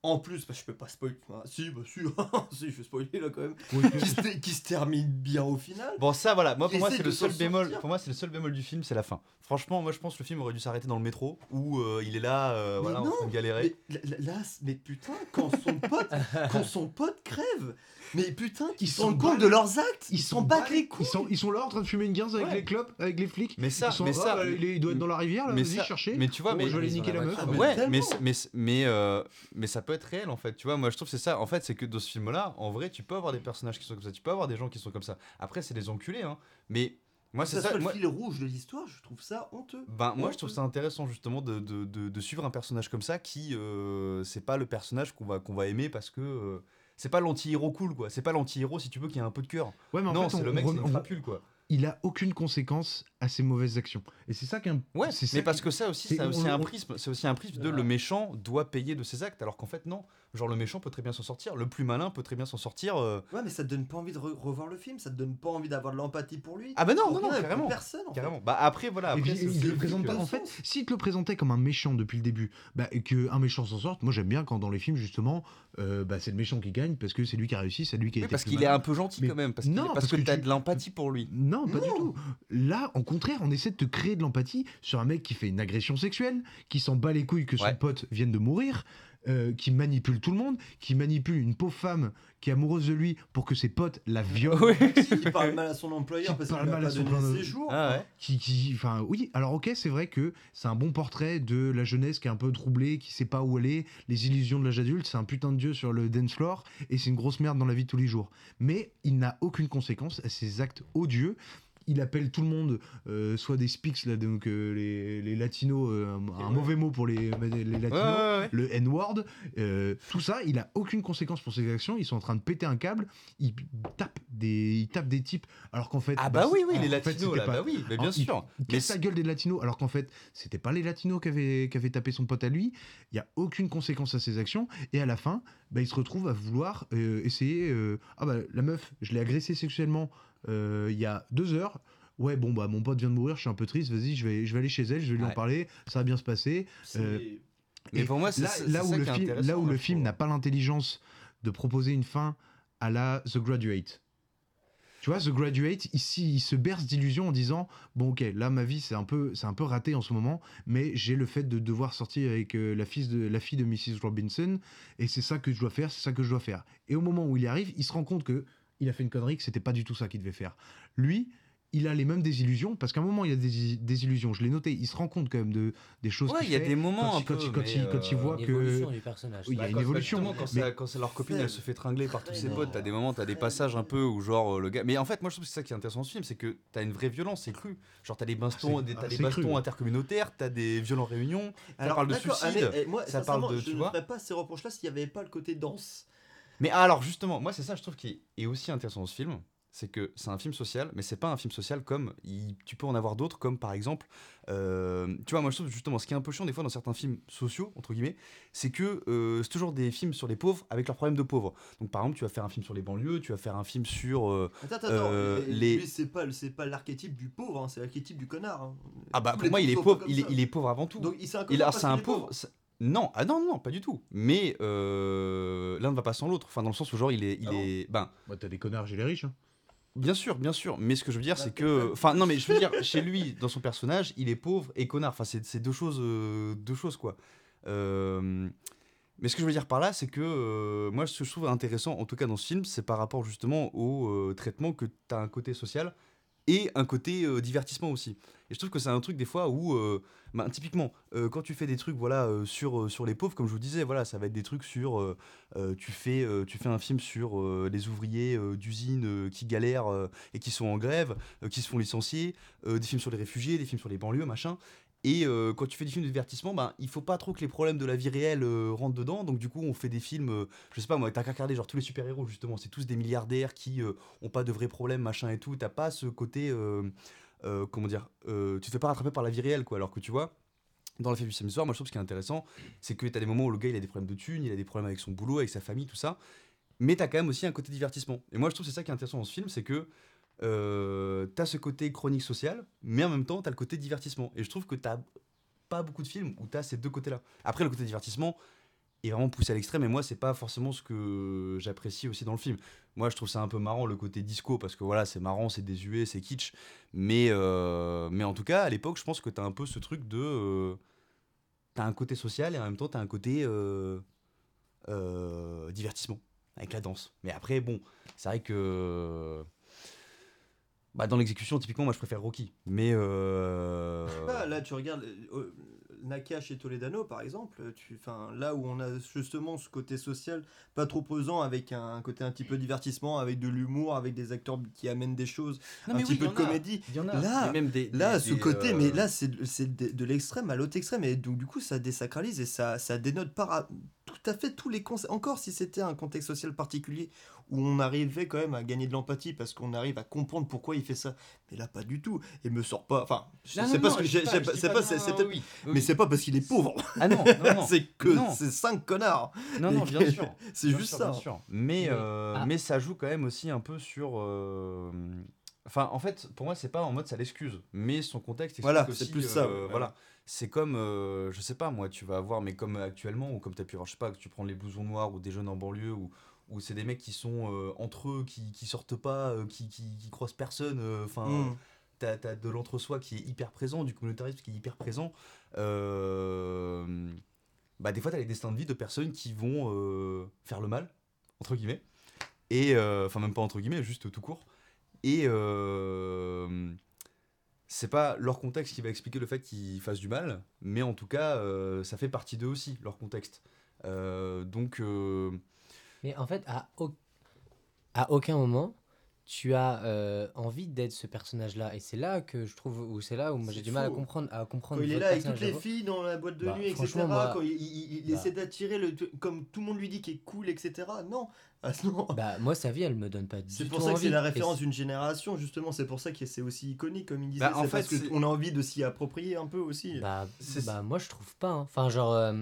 En plus, bah, je peux pas spoiler. Si, bah si, si, je vais spoiler là quand même.
Oui,
qui, se, qui se termine bien au final.
Bon ça voilà, moi pour moi c'est le seul bémol. Pour moi c'est le seul bémol du film, c'est la fin. Franchement, moi je pense que le film aurait dû s'arrêter dans le métro où euh, il est là, euh, voilà, en train de galérer.
Mais là, là, mais putain, quand son pote, quand son pote crève, mais putain, qu'ils
Ils
se rendent compte de leurs actes, ils
s'en
battent les couilles.
Ils sont, ils sont là en train de fumer une guinze avec
Ouais.
les clopes, avec les flics.
Mais ça,
Ils sont,
mais ça,
ah, il, est- il doit être dans la rivière, là,
mais
vas-y,
ça-
chercher.
mais tu vois,
Oh,
mais
je vais aller niquer la
la
meuf.
mais
Ouais,
tellement.
mais, mais, mais, euh, mais ça peut être réel en fait, tu vois. Moi je trouve que c'est ça. En fait, c'est que dans ce film-là, en vrai, tu peux avoir des personnages qui sont comme ça, tu peux avoir des gens qui sont comme ça. Après, c'est des enculés, hein. Mais Moi, c'est
ça
ça.
soit le
moi-
fil rouge de l'histoire, je trouve ça honteux.
Ben, moi, je trouve ça intéressant justement de, de, de, de suivre un personnage comme ça qui, euh, c'est pas le personnage qu'on va, qu'on va aimer parce que euh, c'est pas l'anti-héros cool, quoi. C'est pas l'anti-héros, si tu veux, qui a un peu de cœur.
Ouais, mais en
non,
fait,
c'est le mec, c'est une crapule, quoi.
Il a aucune conséquence à ses mauvaises actions. Et c'est ça qui est un-
Ouais,
c'est ça
mais parce
qui-
que ça aussi,
c'est-
aussi
on-
un prisme. C'est aussi un prisme de le méchant doit payer de ses actes, alors qu'en fait, non. Genre, le méchant peut très bien s'en sortir. Le plus malin peut très bien s'en sortir. euh,
Ouais, mais ça te donne pas envie de re- revoir le film, ça te donne pas envie d'avoir de l'empathie pour lui.
Ah bah non,
Pour
non, non,
rien et pour
carrément.
personne, en fait.
Carrément. Bah après, voilà.
Et
Après,
puis,
c'est-
il
c'est
le présente
que-
pas. En fait, s'il te le présentait comme un méchant depuis le début, bah, et qu'un méchant s'en sorte, moi j'aime bien quand dans les films, justement, euh, bah, c'est le méchant qui gagne parce que c'est lui qui a réussi, c'est lui qui a
Oui,
été.
parce
plus
qu'il est
malin.
un peu gentil
Mais-
quand même. Parce, qu'il
non,
parce
parce
que,
que
t'as
tu-
de l'empathie pour lui.
Non, pas du tout. Là, au contraire, on essaie de te créer de l'empathie sur un mec qui fait une agression sexuelle, qui s'en bat les couilles que son
Ouais.
pote vienne de mourir, euh, qui manipule tout le monde, qui manipule une pauvre femme qui est amoureuse de lui pour que ses potes la violent.
Qui parle mal à son employeur
Qui
parce qu'il a
mal à son
ses jours.
Ah ouais.
qui, qui- enfin oui alors ok c'est vrai que c'est un bon portrait de la jeunesse qui est un peu troublée qui sait pas où aller les illusions de l'âge adulte c'est un putain de dieu sur le dance floor et c'est une grosse merde dans la vie de tous les jours mais il n'a aucune conséquence à ses actes odieux il appelle tout le monde euh, soit des speaks là donc euh, les, les latinos euh, un, un mauvais mot pour les, les latinos
Ouais, ouais, ouais.
le N-word, tout ça, il a aucune conséquence pour ses actions. Ils sont en train de péter un câble. Ils tapent des, ils tapent des types, alors qu'en fait.
Ah bah oui, oui,
en
les
fait,
latinos,
c'était
là, bah oui, mais bien
Alors, il-
sûr.
Il,
Mais
la gueule des latinos, alors qu'en fait, c'était pas les latinos qui avaient, qui avaient tapé son pote à lui. Il y a aucune conséquence à ses actions. Et à la fin, bah, il se retrouve à vouloir essayer. ah bah la meuf, je l'ai agressée sexuellement il y a deux heures. Ouais, bon, bah, mon pote vient de mourir, je suis un peu triste, vas-y, je vais, je vais aller chez elle, je vais lui en parler, ça va bien se passer. Euh,
Mais pour moi, c'est-
là, là où
ça
le film, là où le film n'a pas l'intelligence de proposer une fin à la The Graduate. Tu vois, The Graduate, ici, il se berce d'illusions en disant bon, ok, là, ma vie, c'est un peu, c'est un peu raté en ce moment, mais j'ai le fait de devoir sortir avec euh, la fille de la fille de Mrs Robinson, et c'est ça que je dois faire, c'est ça que je dois faire. Et au moment où il y arrive, il se rend compte que il a fait une connerie, que c'était pas du tout ça qu'il devait faire. Lui. Il a les mêmes désillusions parce qu'à un moment il y a des désillusions. Je l'ai noté. Il se rend compte quand même de des choses.
Ouais, il y a
fait.
des moments
quand
un
il, quand
peu,
il- quand
mais,
il, quand il
euh,
voit
Une
que
évolution du personnage.
Oui, il y a
Bah,
une
quand-
évolution.
quand,
mais-
ça- quand c'est leur copine, elle se fait tringler par tous ses potes. T'as des moments, t'as des passages un peu où genre euh, le gars. Mais en fait, moi je trouve que c'est ça qui est intéressant dans ce film, c'est que t'as une vraie violence, c'est cru. Genre t'as des bastons,
c'est-
des,
ah,
t'as des
c'est cru.
bastons intercommunautaires, t'as des violents réunions. Ça
Alors,
parle de suicide.
allez, eh, moi,
ça parle de,
je
tu
ne ferais pas ces reproches-là s'il n'y avait pas le côté danse.
Mais alors justement, moi c'est ça, je trouve qui est aussi intéressant dans ce film, c'est que c'est un film social, mais c'est pas un film social comme il- tu peux en avoir d'autres, comme par exemple, euh, tu vois, moi je trouve justement ce qui est un peu chiant des fois dans certains films sociaux entre guillemets, c'est que euh, c'est toujours des films sur les pauvres avec leurs problèmes de pauvres. Donc par exemple, tu vas faire un film sur les banlieues, tu vas faire un film sur euh,
Attends, attends,
euh, les.
c'est pas, l'archétype du pauvre, hein, c'est l'archétype du connard. hein.
Ah bah pour moi il est pauvre, il est,
ça.
il est pauvre avant tout.
Donc il c'est un
Il un pauvre. Non, ah non, non, pas du tout. Mais euh, l'un ne va pas sans l'autre. Enfin, dans le sens où genre il est, il
Ah bon
est, ben,
Bah, t'as des connards chez les riches. hein.
Bien sûr, bien sûr. Mais ce que je veux dire,
Bah,
c'est que. Enfin, non, mais je veux dire, chez lui, dans son personnage, il est pauvre et connard. Enfin, c'est c'est deux choses, euh, deux choses, quoi. Euh, Mais ce que je veux dire par là, c'est que euh, moi, ce que je trouve intéressant, en tout cas dans ce film, c'est par rapport justement au euh, traitement que tu as un côté social et un côté euh, divertissement aussi. Et je trouve que c'est un truc des fois où, euh, bah, typiquement, euh, quand tu fais des trucs voilà sur sur les pauvres, comme je vous disais, voilà, ça va être des trucs sur, tu fais tu fais un film sur les ouvriers d'usines qui galèrent et qui sont en grève, qui se font licencier, des films sur les réfugiés, des films sur les banlieues, machin. Et euh, quand tu fais des films de divertissement, ben, il faut pas trop que les problèmes de la vie réelle euh, rentrent dedans. Donc du coup, on fait des films, euh, je sais pas moi, t'as qu'à regarder genre tous les super-héros justement, c'est tous des milliardaires qui euh, ont pas de vrais problèmes, machin et tout. T'as pas ce côté, comment dire, tu te fais pas rattraper par la vie réelle quoi. Alors que tu vois, dans le film du samedi soir, moi je trouve ce qui est intéressant, c'est que t'as des moments où le gars il a des problèmes de thunes, il a des problèmes avec son boulot, avec sa famille, tout ça. Mais t'as quand même aussi un côté divertissement. Et moi je trouve c'est ça qui est intéressant dans ce film, c'est que euh, t'as ce côté chronique sociale, mais en même temps t'as le côté divertissement. Et je trouve que t'as pas beaucoup de films où t'as ces deux côtés-là. Après, le côté divertissement est vraiment poussé à l'extrême, et moi, c'est pas forcément ce que j'apprécie aussi dans le film. Moi, je trouve ça un peu marrant le côté disco, parce que voilà, c'est marrant, c'est désuet, c'est kitsch. Mais, euh, mais en tout cas, à l'époque, je pense que t'as un peu ce truc de. euh, t'as un côté social et en même temps, t'as un côté euh, euh, divertissement, avec la danse. Mais après, bon, c'est vrai que. Bah, dans l'exécution, typiquement, moi je préfère Rocky. Mais. Euh...
Ah, là, tu regardes. euh, euh, Nakash et Toledano, par exemple, tu, là où on a justement ce côté social pas trop pesant, avec un, côté un petit peu divertissement, avec de l'humour, avec des acteurs qui amènent des choses,
Non,
un
mais
petit
oui,
peu
y
de comédie.
Il y en a.
Là,
même des-
là,
des-
ce
des,
côté,
euh,
mais là, c'est c'est de, de l'extrême à l'autre extrême, et donc du coup, ça désacralise et ça, ça dénote par tout à fait tous les concepts. Encore si c'était un contexte social particulier où on arrivait quand même à gagner de l'empathie parce qu'on arrive à comprendre pourquoi il fait ça. Mais là, pas du tout. Et me sort pas. Enfin, pas ce que j'ai.
pas-
pas- C'est
pas-
pas. c'est-
oui,
Mais c'est pas parce qu'il est pauvre.
Ah non,
c'est que c'est cinq connards.
Non, non, bien sûr.
C'est juste ça.
Mais,
Mais-
euh,
Ah.
mais ça joue quand même aussi un peu sur. euh, Enfin, en fait, pour moi, c'est pas en mode ça l'excuse, mais son contexte. explique
Voilà, c'est plus
euh,
ça, ouais.
Voilà. C'est comme, euh, je sais pas, moi, tu vas avoir, mais comme actuellement, ou comme tu as pu voir, je sais pas, que tu prends les blousons noirs ou des jeunes en banlieue, ou, ou c'est des mecs qui sont euh, entre eux, qui, qui sortent pas, euh, qui, qui, qui croisent personne, euh, enfin.
Mm.
T'as as de l'entre-soi qui est hyper présent, du communautarisme qui est hyper présent. Bah, des fois, tu as les destins de vie de personnes qui vont faire le mal, entre guillemets. Et, enfin, même pas entre guillemets, juste tout court. Et c'est pas leur contexte qui va expliquer le fait qu'ils fassent du mal, mais en tout cas, euh, ça fait partie d'eux aussi, leur contexte. Euh, donc. euh,
Mais en fait, à, au- à aucun moment, tu as euh, envie d'être ce personnage-là. Et c'est là que je trouve, ou c'est là où moi j'ai
C'est
du mal à comprendre, à comprendre
Quand il est là avec toutes les filles dans la boîte de
Bah,
nuit, etc.
moi-
Quand il, il- il
bah.
essaie d'attirer le. Comme tout le monde lui dit qu'il est cool, etc. Non. Ah, non.
Bah, moi, sa vie, elle me donne pas du
C'est
tout
pour ça que c'est la référence
c'est-
d'une génération, justement. C'est pour ça que c'est aussi iconique, comme il disait.
Bah, en
c'est parce
fait, c'est-
qu'on a envie de s'y approprier un peu aussi.
Bah,
C'est-
bah moi je trouve pas. hein. Enfin genre euh,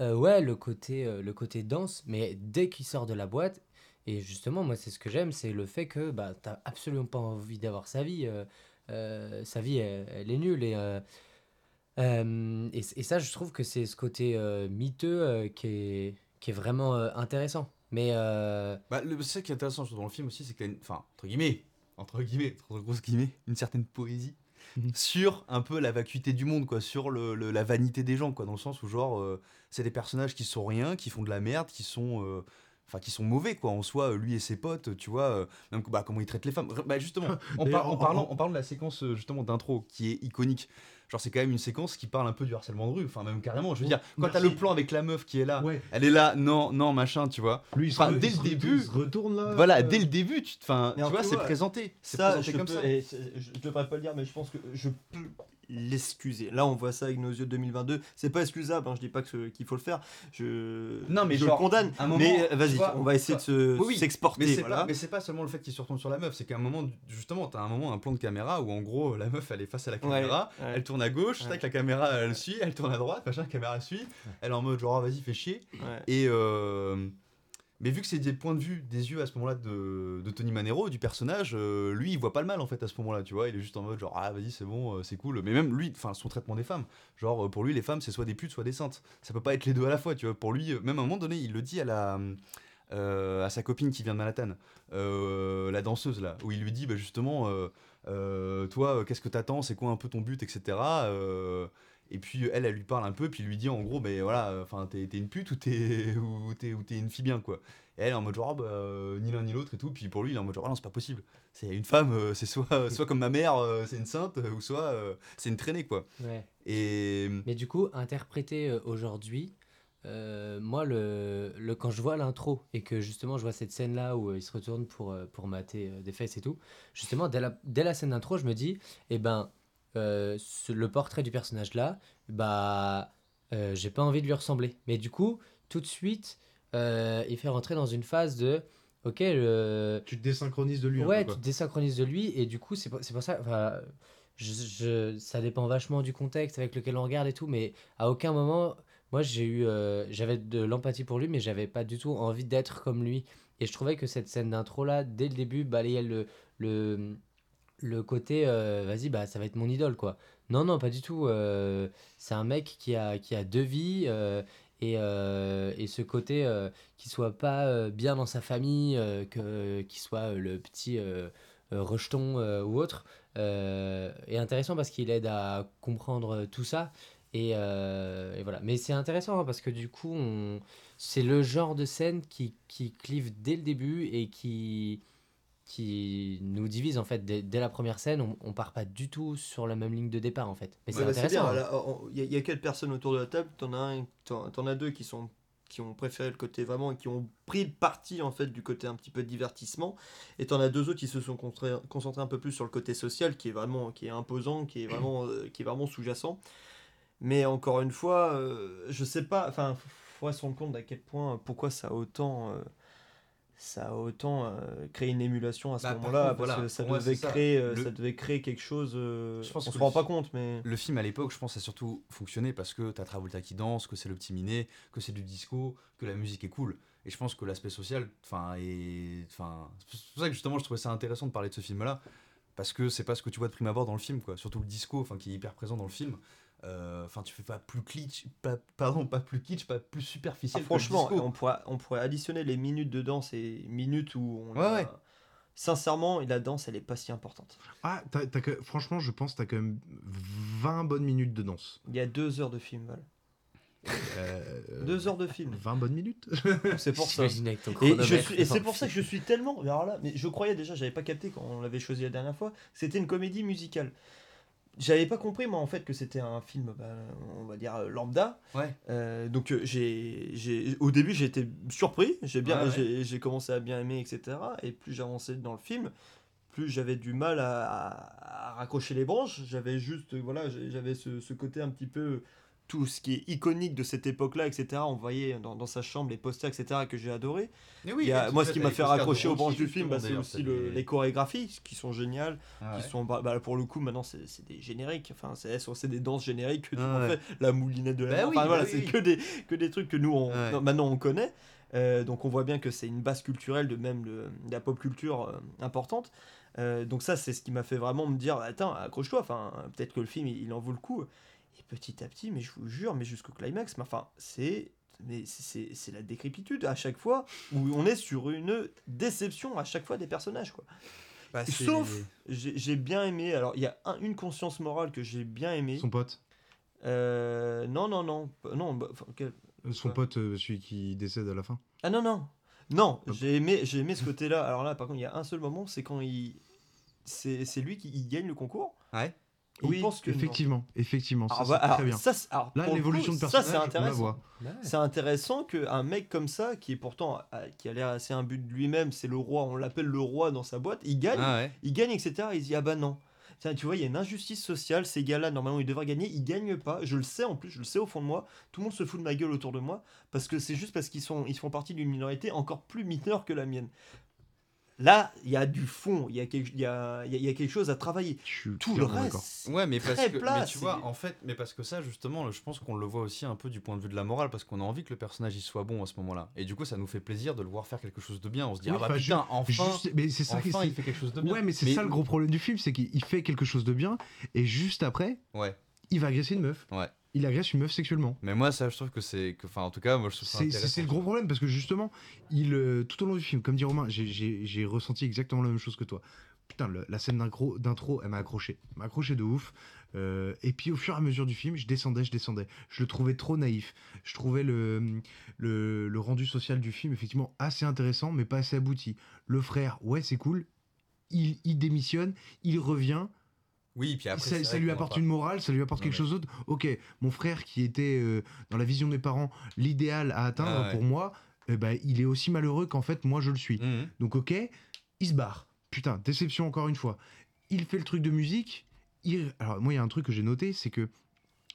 euh, ouais le côté euh, le côté danse, mais dès qu'il sort de la boîte et justement moi c'est ce que j'aime, c'est le fait que bah t'as absolument pas envie d'avoir sa vie. euh, euh, sa vie elle, est nulle et et, ça je trouve que c'est ce côté miteux qui est qui est vraiment intéressant. Mais
Bah, le, ça qui est intéressant dans le film aussi, c'est qu'il y a une. Enfin, entre guillemets, entre guillemets, entre grosses guillemets, une certaine poésie sur un peu la vacuité du monde, quoi, sur le, le- la vanité des gens, quoi, dans le sens où, genre, euh, c'est des personnages qui sont rien, qui font de la merde, qui sont. euh, Enfin, qui sont mauvais, quoi, en soi, lui et ses potes, tu vois, euh, même bah, comment ils traitent les femmes. Bah, justement, en, par- en parlant,
en-
parlant de la séquence, justement, d'intro, qui est iconique, genre, c'est quand même une séquence qui parle un peu du harcèlement de rue, enfin, même carrément, je veux dire, quand t'as le plan avec la meuf qui est là,
Ouais.
elle est là, non, non, machin, tu vois.
Lui, il se
Enfin,
re-
dès
il
le début,
il se retourne là.
voilà,
euh,
dès le début, tu, tu vois, c'est présenté. C'est
Ça,
présenté
je,
comme
peux,
ça.
et c'est- je, je devrais pas le dire, mais je pense que je peux l'excuser. Là, on voit ça avec nos yeux de 2022. C'est pas excusable, hein, je dis pas qu'il faut le faire. Je,
Non, mais
je
genre,
le condamne.
à un moment,
mais euh, vas-y, on va essayer de se-
Oui,
s'exporter.
Mais c'est
voilà.
pas, mais c'est pas seulement le fait qu'il se retourne sur la meuf, c'est qu'à un moment, justement, t'as un moment, un plan de caméra où en gros, la meuf elle est face à la caméra,
Ouais, ouais.
elle tourne à gauche,
Ouais.
tac, la caméra elle suit, elle tourne à droite, machin, la caméra suit, elle est en mode genre ah, vas-y, fais chier. Et euh, mais vu que c'est des points de vue, des yeux à ce moment-là de, Tony Manero, du personnage, euh, lui il voit pas le mal en fait à ce moment-là, tu vois, il est juste en mode genre ah vas-y, c'est bon, euh, c'est cool. Mais même lui, enfin son traitement des femmes, genre euh, pour lui, les femmes c'est soit des putes, soit des saintes. Ça peut pas être les deux à la fois, tu vois. Pour lui, même à un moment donné, il le dit à sa copine qui vient de Manhattan, la danseuse là, où il lui dit bah, justement, toi, qu'est-ce que t'attends, c'est quoi un peu ton but, etc. Euh, et puis elle, elle lui parle un peu, puis lui dit en gros, ben voilà, enfin t'es t'es une pute ou t'es ou t'es ou t'es une fille bien quoi. Et elle est en mode genre Ah, bah, euh, ni l'un ni l'autre et tout, puis pour lui il est en mode genre ah non c'est pas possible. C'est une femme, euh, c'est soit soit comme ma mère, euh, c'est une sainte, euh, ou soit euh, c'est une traînée quoi.
Ouais.
Et
Mais du coup, interprété euh, aujourd'hui, euh, moi, le, le, quand je vois l'intro et que justement je vois cette scène-là où euh, il se retourne pour, euh, pour mater euh, des fesses et tout, justement, dès la, dès la scène d'intro, je me dis, eh ben, euh, ce- le portrait du personnage-là, bah, euh, j'ai pas envie de lui ressembler. Mais du coup, tout de suite, euh, il fait rentrer dans une phase de, ok,
Tu te désynchronises de lui.
Ouais,
peu,
tu te désynchronises de lui et du coup, c'est pour, pour ça. Je, je- ça dépend vachement du contexte avec lequel on regarde et tout, mais à aucun moment, moi j'ai eu, j'avais de l'empathie pour lui, mais j'avais pas du tout envie d'être comme lui. Et je trouvais que cette scène d'intro là, dès le début, balayait le, le, le côté, euh, vas-y, bah ça va être mon idole quoi. Non, non, pas du tout. euh, c'est un mec qui a, qui a deux vies. euh, et, et ce côté qu'il soit pas bien dans sa famille, que qu'il soit le petit rejeton ou autre, est intéressant parce qu'il aide à comprendre tout ça. Et, voilà. Mais c'est intéressant hein, parce que du coup, c'est le genre de scène qui, qui clive dès le début et qui, qui nous divise en fait. Dès, dès la première scène, on, on part pas du tout sur la même ligne de départ en fait. Mais c'est
Ouais, bah, c'est
intéressant.
bien.
hein.
on- Il y, a- il y a quatre personnes autour de la table. T'en as un, t'en, t'en as deux qui sont qui ont préféré le côté vraiment, qui ont pris le parti en fait du côté un petit peu divertissement, et t'en as deux autres qui se sont concentrés, concentrés un peu plus sur le côté social, qui est vraiment, qui est imposant, qui est vraiment, euh, qui est vraiment sous-jacent. Mais encore une fois, euh, je sais pas, enfin, faudrait se rendre compte d'à quel point, pourquoi ça a autant, euh, ça a autant euh, créé une émulation à ce
Bah,
moment-là, parce
voilà,
que ça
moi,
devait,
ça.
créer, euh,
Le-
ça devait créer quelque chose. euh,
Je pense
on se rend pas compte, mais
Le film à l'époque, je pense, a surtout fonctionné parce que t'as Travolta qui danse, que c'est le petit minet, que c'est du disco, que la musique est cool. Et je pense que l'aspect social, enfin, est. Enfin, c'est pour ça que justement, je trouvais ça intéressant de parler de ce film-là. Parce que c'est pas ce que tu vois de prime abord dans le film, quoi. Surtout le disco, enfin, qui est hyper présent dans le film. Euh, Enfin, tu fais pas plus kitsch, pas, pardon, pas plus kitsch, pas plus
Ah,
superficiel. que le
franchement, on pourrait, on pourrait additionner les minutes de danse et minutes où on.
Ouais,
a-
ouais.
Sincèrement, la danse, elle est pas si importante.
Ah, que- franchement, je pense que t'as quand même 20 bonnes minutes de danse.
Il y a deux heures de film, Val.
Euh,
Deux heures de film.
20 bonnes minutes
C'est pour ça. Et, c'est pour ça que je suis tellement. Alors là, mais je croyais déjà, j'avais pas capté quand on l'avait choisi la dernière fois, c'était une comédie musicale. J'avais pas compris, moi, en fait, que c'était un film, bah, on va dire, euh, lambda.
Ouais.
Euh, donc, euh, j'ai, j'ai, au début, j'ai été surpris, j'ai, bien,
Ouais, ouais.
j'ai, commencé à bien aimer, etc. Et plus j'avançais dans le film, plus j'avais du mal à, à- à raccrocher les branches. J'avais juste, voilà, j'avais ce, ce côté un petit peu. Tout ce qui est iconique de cette époque-là, etc. On voyait dans, dans sa chambre les posters, etc. que j'ai adoré.
Oui,
a- moi, ce qui m'a fait raccrocher aux branches du film, bah, c'est aussi le- les chorégraphies qui sont géniales.
Ah
qui sont, bah, bah, pour le coup, maintenant, c'est des génériques. Enfin, c'est des danses génériques que
Ah
monde
ouais.
fait. La moulinette de la
oui,
Enfin, voilà, c'est que, des, que des trucs que nous, on,
Ouais.
non, maintenant, on connaît. Euh, donc, on voit bien que c'est une base culturelle de même de la pop culture euh, importante. Euh, donc, ça, c'est ce qui m'a fait vraiment me dire Attends, accroche-toi. Enfin, peut-être que le film, il, il en vaut le coup. Et petit à petit, mais je vous jure, mais jusqu'au climax, mais enfin, c'est. Mais c'est- la décrépitude à chaque fois où on est sur une déception à chaque fois des personnages quoi.
Bah,
Sauf, j'ai bien aimé. Alors, il y a un- une conscience morale que j'ai bien aimé.
Son pote.
Euh, non, non, non, non. bah, quel-
Son
Quoi
pote, euh, celui qui décède à la fin.
Ah non, non, non. J'ai aimé, j'ai aimé ce côté-là. Alors là, par contre, il y a un seul moment, c'est quand il, c'est c'est lui qui il gagne le concours.
Ouais.
Et il pense que non.
effectivement, effectivement, ça
Alors,
c'est
bah, alors,
très bien.
ça, c'est- alors,
Là, l'évolution de
ça,
personnage,
c'est
on la
intéressant. C'est intéressant qu'un mec comme ça, qui est pourtant euh, qui a l'air assez imbu de lui-même, c'est le roi, on l'appelle le roi dans sa boîte, il gagne,
Ah ouais.
il gagne, etc. Il se dit ah bah non. Tiens, tu vois, il y a une injustice sociale, ces gars-là, normalement, ils devraient gagner, ils gagnent pas. Je le sais en plus, je le sais au fond de moi. Tout le monde se fout de ma gueule autour de moi, parce que c'est juste parce qu'ils sont, ils font partie d'une minorité encore plus mineure que la mienne. Là, il y a du fond, il y, a quelque- il y, a, il y a- y quelque chose à travailler. Tout le reste,
Ouais, mais parce
très
que
plat,
mais tu vois, en fait, mais parce que ça justement, je pense qu'on le voit aussi un peu du point de vue de la morale parce qu'on a envie que le personnage il soit bon à ce moment-là. Et du coup, ça nous fait plaisir de le voir faire quelque chose de bien. On se dit
Oui,
ah bah
enfin,
putain, enfin,
juste- mais c'est ça
enfin, il fait quelque chose de bien.
Ouais, mais c'est ça le gros problème du film, c'est qu'il fait quelque chose de bien et juste après,
Ouais.
il va agresser une meuf.
Ouais.
Il agresse une meuf sexuellement.
Mais moi, ça, je trouve que c'est, enfin, en tout cas, moi, je trouve ça
C'est-. C'est le gros problème parce que justement, il, euh, tout au long du film, comme dit Romain, j'ai- ressenti exactement la même chose que toi. Putain, le- la scène d'intro, elle m'a accroché. M'a accroché de ouf. Euh, et puis au fur et à mesure du film, je descendais, je descendais. Je le trouvais trop naïf. Je trouvais le, le, le rendu social du film effectivement assez intéressant, mais pas assez abouti. Le frère, ouais, c'est cool. Il, il démissionne, il revient.
Oui, puis après,
ça, lui apporte une morale, ça lui apporte
Non,
quelque
mais-
chose d'autre. Ok, mon frère qui était euh, dans la vision de mes parents l'idéal à atteindre
Ah ouais.
pour moi, eh ben, il est aussi malheureux qu'en fait moi je le suis.
Mhm.
Donc ok, il se barre. Putain, déception encore une fois. Il fait le truc de musique. il- Alors moi il y a un truc que j'ai noté, c'est que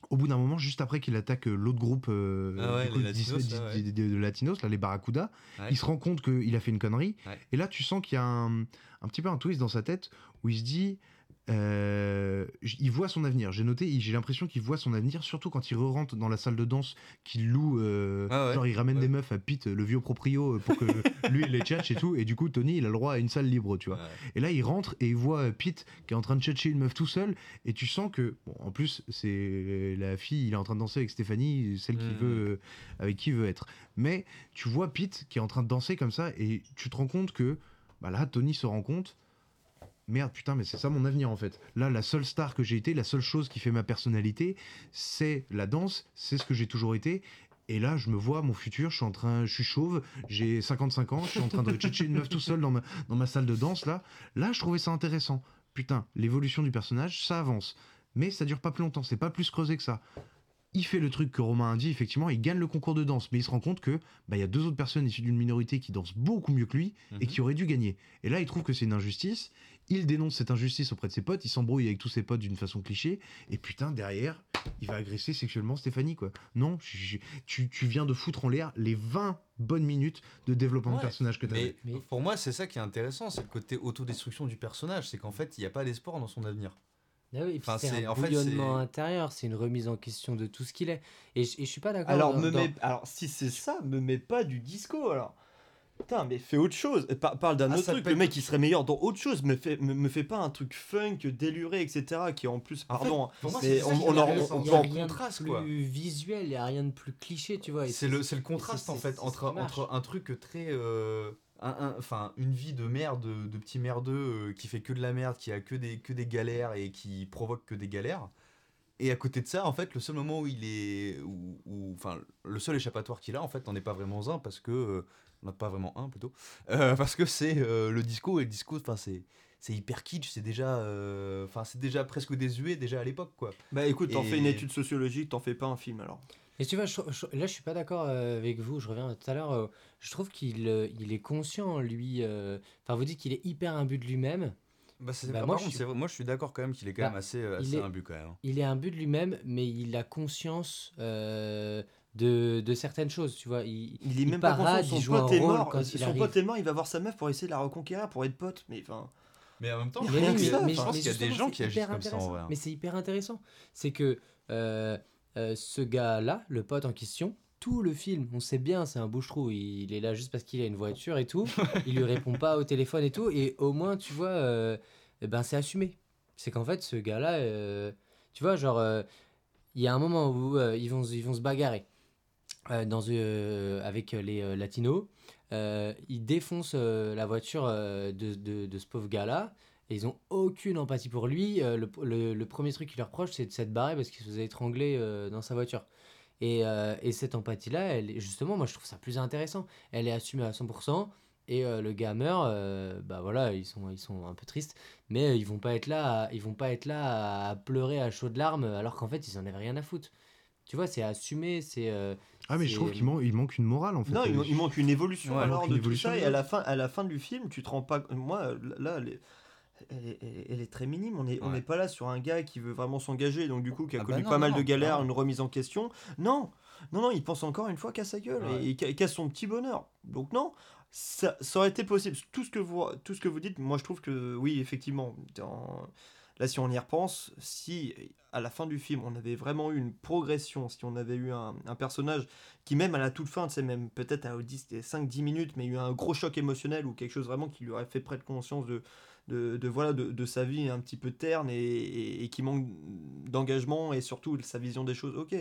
au bout d'un moment, juste après qu'il attaque euh, l'autre groupe euh,
Ah ouais,
du coup,
les
d'Is-
Latinos,
d'Is-
là, ouais.
de, de- de Latinos, là, les Barracuda,
Ouais.
il se rend compte qu'il a fait une connerie. Et là, tu sens qu'il y a un, un petit peu un twist dans sa tête où il se dit. Euh, il voit son avenir. J'ai noté, j'ai l'impression qu'il voit son avenir, surtout quand il re-rentre dans la salle de danse qu'il loue. euh,
Ah ouais,
genre, il ramène
ouais.
des meufs à Pete, le vieux proprio, euh, pour que lui il les tchatche et tout. Et du coup, Tony, il a le droit à une salle libre, tu vois.
Ouais.
Et là, il rentre et il voit euh, Pete qui est en train de tchatcher une meuf tout seul. Et tu sens que, bon, en plus, c'est la fille, il est en train de danser avec Stéphanie, celle qui
Mhm.
veut, euh, avec qui il veut être. Mais tu vois Pete qui est en train de danser comme ça et tu te rends compte que, bah là, Tony se rend compte. Merde, putain, mais c'est ça mon avenir en fait. Là, la seule star que j'ai été, la seule chose qui fait ma personnalité, c'est la danse, c'est ce que j'ai toujours été. Et là, je me vois mon futur, je suis en train, je suis chauve, j'ai 55 ans, je suis en train de tchatcher une meuf tout seul dans ma, dans ma salle de danse là. Là, je trouvais ça intéressant. Putain, l'évolution du personnage, ça avance. Mais ça dure pas plus longtemps, c'est pas plus creusé que ça. Il fait le truc que Romain a dit, effectivement, il gagne le concours de danse, mais il se rend compte que bah, il y a deux autres personnes issues d'une minorité qui dansent beaucoup mieux que lui et
Mhm.
qui auraient dû gagner. Et là, il trouve que c'est une injustice. Il dénonce cette injustice auprès de ses potes, il s'embrouille avec tous ses potes d'une façon cliché, et putain, derrière, il va agresser sexuellement Stéphanie, quoi. Non, je- je- tu, tu viens de foutre en l'air les 20 bonnes minutes de développement de personnage que tu
Mais, pour moi, c'est ça qui est intéressant, c'est le côté autodestruction du personnage. C'est qu'en fait, il n'y a pas d'espoir dans son avenir.
Ah oui,
Enfin,
c'est un
en
bouillonnement intérieur, c'est une remise en question de tout ce qu'il est. Et, je- et je suis pas d'accord.
Alors,
dans-
me
dans-
mets- alors, si c'est ça, me mets pas du disco alors. Putain, mais fais autre chose. Par- parle d'un
Ah,
autre truc.
peut
Le mec, il serait meilleur dans autre chose. Me fais, me, me fais pas un truc funk, déluré, etc. Qui en plus,
En fait,
pardon,
c'est ça
on, on en-
intéressant.
on peut
a
en
rien
contraste,
de
quoi.
plus visuel, a rien de plus cliché, tu vois. et
C'est le, c'est le contraste en fait entre, entre un truc très. euh, un- un- Enfin, une vie de merde, de, de petit merdeux euh, qui fait que de la merde, qui a que des, que des galères et qui provoque que des galères. Et à côté de ça, en fait, le seul moment où il est. où- où- Enfin, le seul échappatoire qu'il a, en fait, n'en est pas vraiment un parce que. euh, on n'a pas vraiment un plutôt. Euh, parce que c'est euh, le disco et le disco, enfin, c'est. C'est hyper kitsch, c'est déjà, euh, enfin, c'est déjà presque désuet déjà à l'époque, quoi.
Bah écoute, t'en
Et-
fais une étude sociologique, t'en fais pas un film alors.
Et tu vois, je- je- là, je suis pas d'accord avec vous. Je reviens tout à l'heure. euh, je trouve qu'il euh, il est conscient, lui. euh, Enfin, vous dites qu'il est hyper imbu de lui-même.
Bah,
Bah,
par
moi,
contre,
je suis-
moi, je suis d'accord quand même qu'il est quand
Bah,
même assez, euh,
il
assez
est-
imbu quand même. hein.
Il est imbu de lui-même, mais il a conscience euh, de, de certaines choses. Tu vois, il,
Il est même pas conscient.
il
Son pote est mort.
quand
Son
il arrive.
pote est mort. Il va voir sa meuf pour essayer de la reconquérir, pour être pote. Mais enfin.
Mais en même temps,
Mais
je
oui,
pense
mais-
qu'il y a-
mais-
je pense
mais
qu'il y a des gens qui
c'est
agissent
hyper
comme ça en
intéressant.
vrai. hein.
Mais c'est hyper intéressant. C'est que euh, euh, ce gars-là, le pote en question, tout le film, on sait bien, c'est un bouche-trou. Il, il est là juste parce qu'il a une voiture et tout. il lui répond pas au téléphone et tout. Et au moins, tu vois, euh, eh ben, c'est assumé. C'est qu'en fait, ce gars-là, euh, tu vois, genre, euh, il y a un moment où euh, ils, vont, ils vont se bagarrer dans, euh, avec les euh, latinos. Euh, ils défoncent euh, la voiture euh, de, ce pauvre gars-là. Et ils ont aucune empathie pour lui. Euh, le, premier truc qu'ils leur reprochent, c'est de s'être barré parce qu'il se faisait étrangler euh, dans sa voiture. Et, euh, et cette empathie-là, justement, moi je trouve ça plus intéressant. Elle est assumée à 100%. Et euh, le gars meurt, euh, bah voilà, ils sont, un peu tristes, mais euh, ils vont pas être là, à- ils vont pas être là à pleurer à chaudes larmes, alors qu'en fait ils en avaient rien à foutre. Tu vois, c'est assumé, c'est. Euh,
Ah, mais je trouve qu'il man- il manque une morale en fait.
Non, il,
Euh,
il manque une évolution
Ouais,
alors de
une
tout ça. Et à la fin, à la fin du film, tu te rends pas. Moi, là, elle est, elle est- elle est- elle est très minime. On est, on
Ouais.
n'est pas là sur un gars qui veut vraiment s'engager, donc du coup, qui a
Ah
connu
bah non,
pas mal
non,
de galères,
non.
une remise en question. Non, non, non, il pense encore une fois qu'à sa gueule
Ouais.
et, qu'à qu'à son petit bonheur. Donc non. Ça, ça aurait été possible. Tout ce, que vous, tout ce que vous dites, moi je trouve que oui, effectivement, dans- là si on y repense, si à la fin du film on avait vraiment eu une progression, si on avait eu un, personnage qui même à la toute fin, sais, même peut-être à 5-10 minutes, mais eu un gros choc émotionnel ou quelque chose vraiment qui lui aurait fait prendre conscience de, de, de, voilà, de, sa vie un petit peu terne et, et- et qui manque d'engagement et surtout sa vision des choses. Ok,